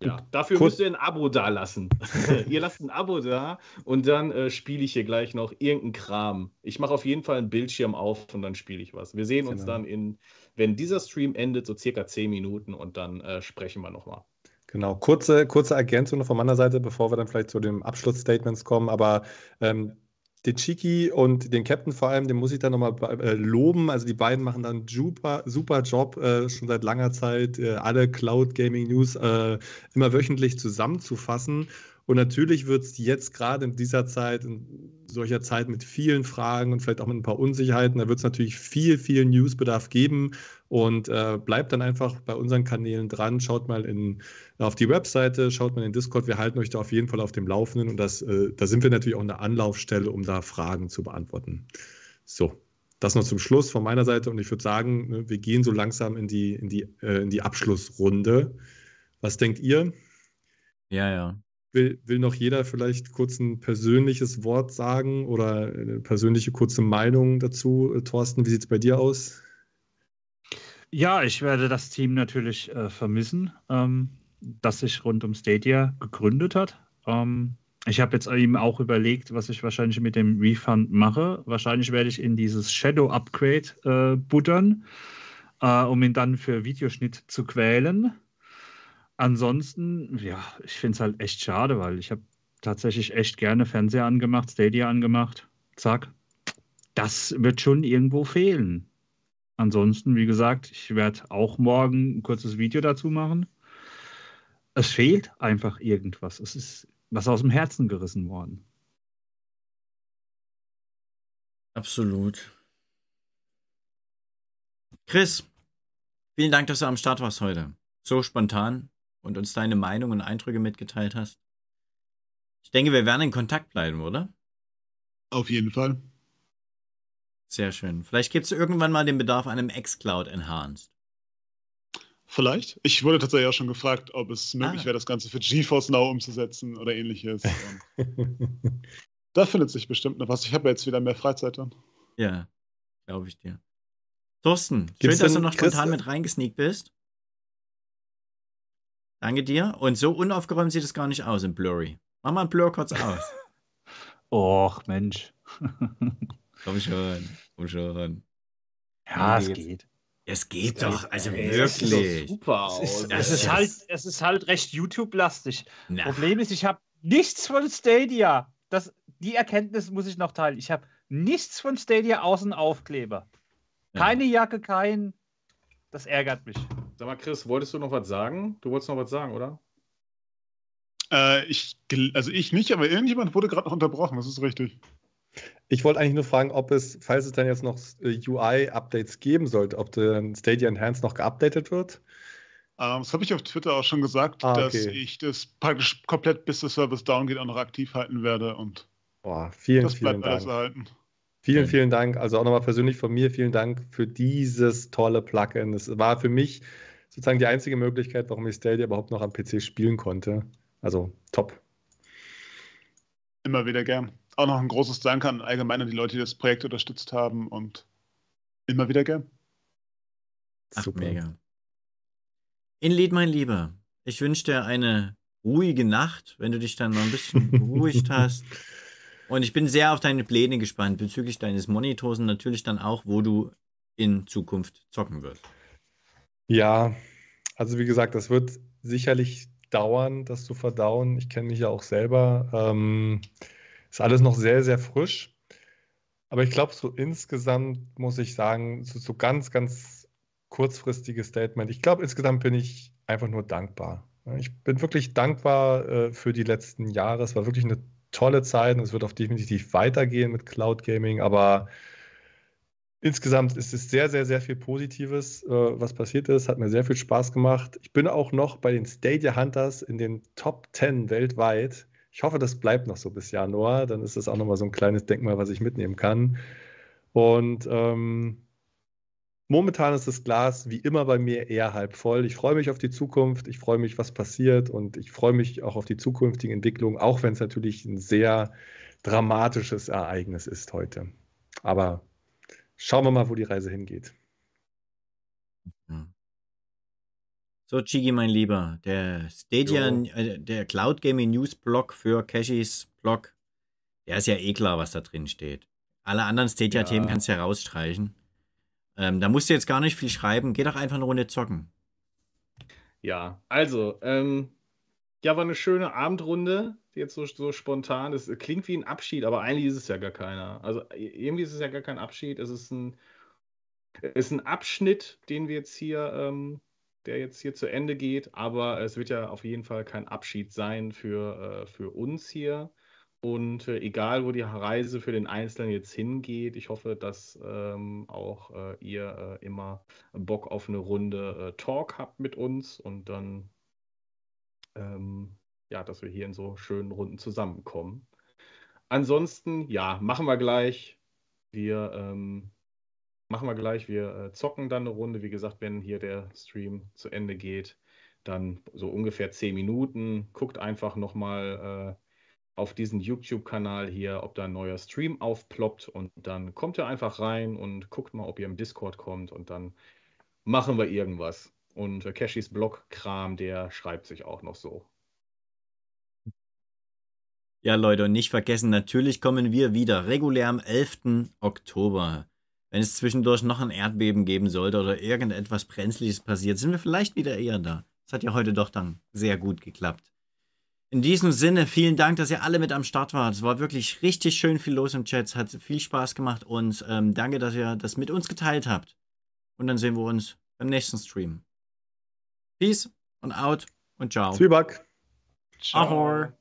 ja, dafür Kurz. müsst ihr ein Abo da lassen. ihr lasst ein Abo da und dann äh, spiele ich hier gleich noch irgendeinen Kram. Ich mache auf jeden Fall einen Bildschirm auf und dann spiele ich was. Wir sehen uns genau. dann in, wenn dieser Stream endet, so circa 10 Minuten und dann äh, sprechen wir nochmal. Genau, kurze, kurze Ergänzung von meiner Seite, bevor wir dann vielleicht zu den Abschlussstatements kommen. Aber ähm, den Chiki und den Captain vor allem, den muss ich dann nochmal äh, loben. Also die beiden machen dann super, super Job, äh, schon seit langer Zeit, äh, alle Cloud Gaming News äh, immer wöchentlich zusammenzufassen. Und natürlich wird es jetzt gerade in dieser Zeit, in solcher Zeit mit vielen Fragen und vielleicht auch mit ein paar Unsicherheiten, da wird es natürlich viel, viel Newsbedarf geben. Und äh, bleibt dann einfach bei unseren Kanälen dran, schaut mal in, auf die Webseite, schaut mal in den Discord, wir halten euch da auf jeden Fall auf dem Laufenden und das, äh, da sind wir natürlich auch eine Anlaufstelle, um da Fragen zu beantworten. So, das noch zum Schluss von meiner Seite und ich würde sagen, ne, wir gehen so langsam in die, in die, äh, in die Abschlussrunde. Was denkt ihr? Ja, ja. Will, will noch jeder vielleicht kurz ein persönliches Wort sagen oder eine persönliche kurze Meinung dazu? Thorsten, wie sieht es bei dir aus? Ja, ich werde das Team natürlich äh, vermissen, ähm, das sich rund um Stadia gegründet hat. Ähm, ich habe jetzt eben auch überlegt, was ich wahrscheinlich mit dem Refund mache. Wahrscheinlich werde ich in dieses Shadow Upgrade äh, buttern, äh, um ihn dann für Videoschnitt zu quälen. Ansonsten, ja, ich finde es halt echt schade, weil ich habe tatsächlich echt gerne Fernseher angemacht, Stadia angemacht. Zack. Das wird schon irgendwo fehlen. Ansonsten, wie gesagt, ich werde auch morgen ein kurzes Video dazu machen. Es fehlt einfach irgendwas. Es ist was aus dem Herzen gerissen worden. Absolut. Chris, vielen Dank, dass du am Start warst heute. So spontan und uns deine Meinung und Eindrücke mitgeteilt hast. Ich denke, wir werden in Kontakt bleiben, oder? Auf jeden Fall. Sehr schön. Vielleicht gibt es irgendwann mal den Bedarf an einem X-Cloud Enhanced. Vielleicht. Ich wurde tatsächlich auch schon gefragt, ob es möglich ah. wäre, das Ganze für GeForce Now umzusetzen oder ähnliches. da findet sich bestimmt noch was. Ich habe jetzt wieder mehr Freizeit dann. Ja, glaube ich dir. Thorsten, Gibt's schön, dass du noch spontan mit reingesneakt bist. Danke dir. Und so unaufgeräumt sieht es gar nicht aus im Blurry. Mach mal ein Blur kurz aus. Och, Mensch. Komm schon, komm schon. Ja, es geht. Es geht es doch, also ey, wirklich. super Es ist, es ist halt, es ist halt recht YouTube-lastig. Problem ist, ich habe nichts von Stadia. Das, die Erkenntnis muss ich noch teilen. Ich habe nichts von Stadia außen Aufkleber. Keine ja. Jacke, kein. Das ärgert mich. Sag mal, Chris, wolltest du noch was sagen? Du wolltest noch was sagen, oder? Äh, ich, also ich nicht, aber irgendjemand wurde gerade noch unterbrochen, das ist richtig. Ich wollte eigentlich nur fragen, ob es, falls es dann jetzt noch äh, UI-Updates geben sollte, ob der Stadia Enhanced noch geupdatet wird. Ähm, das habe ich auf Twitter auch schon gesagt, ah, okay. dass ich das praktisch komplett bis der Service down geht auch noch aktiv halten werde und Boah, vielen, das bleibt vielen alles Dank. erhalten. Vielen, vielen Dank. Also auch nochmal persönlich von mir vielen Dank für dieses tolle Plugin. Es war für mich sozusagen die einzige Möglichkeit, warum ich Stadia überhaupt noch am PC spielen konnte. Also top. Immer wieder gern auch noch ein großes Dank an allgemein an die Leute, die das Projekt unterstützt haben und immer wieder gern. Ach, Super. mega. Inlied, mein Lieber, ich wünsche dir eine ruhige Nacht, wenn du dich dann mal ein bisschen beruhigt hast. Und ich bin sehr auf deine Pläne gespannt bezüglich deines Monitors und natürlich dann auch, wo du in Zukunft zocken wirst. Ja, also wie gesagt, das wird sicherlich dauern, das zu verdauen. Ich kenne mich ja auch selber. Ähm, ist alles noch sehr, sehr frisch. Aber ich glaube, so insgesamt muss ich sagen, so, so ganz, ganz kurzfristiges Statement. Ich glaube, insgesamt bin ich einfach nur dankbar. Ich bin wirklich dankbar äh, für die letzten Jahre. Es war wirklich eine tolle Zeit und es wird auch definitiv weitergehen mit Cloud Gaming, aber insgesamt ist es sehr, sehr, sehr viel Positives, äh, was passiert ist. Hat mir sehr viel Spaß gemacht. Ich bin auch noch bei den Stadia Hunters in den Top 10 weltweit. Ich hoffe, das bleibt noch so bis Januar. Dann ist das auch nochmal so ein kleines Denkmal, was ich mitnehmen kann. Und ähm, Momentan ist das Glas wie immer bei mir eher halb voll. Ich freue mich auf die Zukunft, ich freue mich, was passiert und ich freue mich auch auf die zukünftigen Entwicklungen, auch wenn es natürlich ein sehr dramatisches Ereignis ist heute. Aber schauen wir mal, wo die Reise hingeht. So, Chigi, mein Lieber, der Stadia, äh, der Cloud Gaming News Blog für Cashys Blog, der ist ja eh klar, was da drin steht. Alle anderen Stadia-Themen ja. kannst du ja rausstreichen. Ähm, da musst du jetzt gar nicht viel schreiben. Geh doch einfach eine Runde zocken. Ja, also, ähm, ja, war eine schöne Abendrunde, jetzt so, so spontan. Es klingt wie ein Abschied, aber eigentlich ist es ja gar keiner. Also irgendwie ist es ja gar kein Abschied. Es ist ein, ist ein Abschnitt, den wir jetzt hier, ähm, der jetzt hier zu Ende geht, aber es wird ja auf jeden Fall kein Abschied sein für, äh, für uns hier. Und äh, egal, wo die Reise für den Einzelnen jetzt hingeht, ich hoffe, dass ähm, auch äh, ihr äh, immer Bock auf eine Runde äh, Talk habt mit uns und dann, ähm, ja, dass wir hier in so schönen Runden zusammenkommen. Ansonsten, ja, machen wir gleich. Wir ähm, machen wir gleich. Wir äh, zocken dann eine Runde. Wie gesagt, wenn hier der Stream zu Ende geht, dann so ungefähr zehn Minuten. Guckt einfach nochmal äh, auf diesen YouTube-Kanal hier, ob da ein neuer Stream aufploppt und dann kommt ihr einfach rein und guckt mal, ob ihr im Discord kommt und dann machen wir irgendwas. Und äh, Cashys Blog-Kram, der schreibt sich auch noch so. Ja, Leute, und nicht vergessen, natürlich kommen wir wieder regulär am 11. Oktober. Wenn es zwischendurch noch ein Erdbeben geben sollte oder irgendetwas Brenzliches passiert, sind wir vielleicht wieder eher da. Das hat ja heute doch dann sehr gut geklappt. In diesem Sinne, vielen Dank, dass ihr alle mit am Start wart. Es war wirklich richtig schön viel los im Chat. Es hat viel Spaß gemacht und ähm, danke, dass ihr das mit uns geteilt habt. Und dann sehen wir uns beim nächsten Stream. Peace und out und ciao. Zwieback. Ciao. Ahor.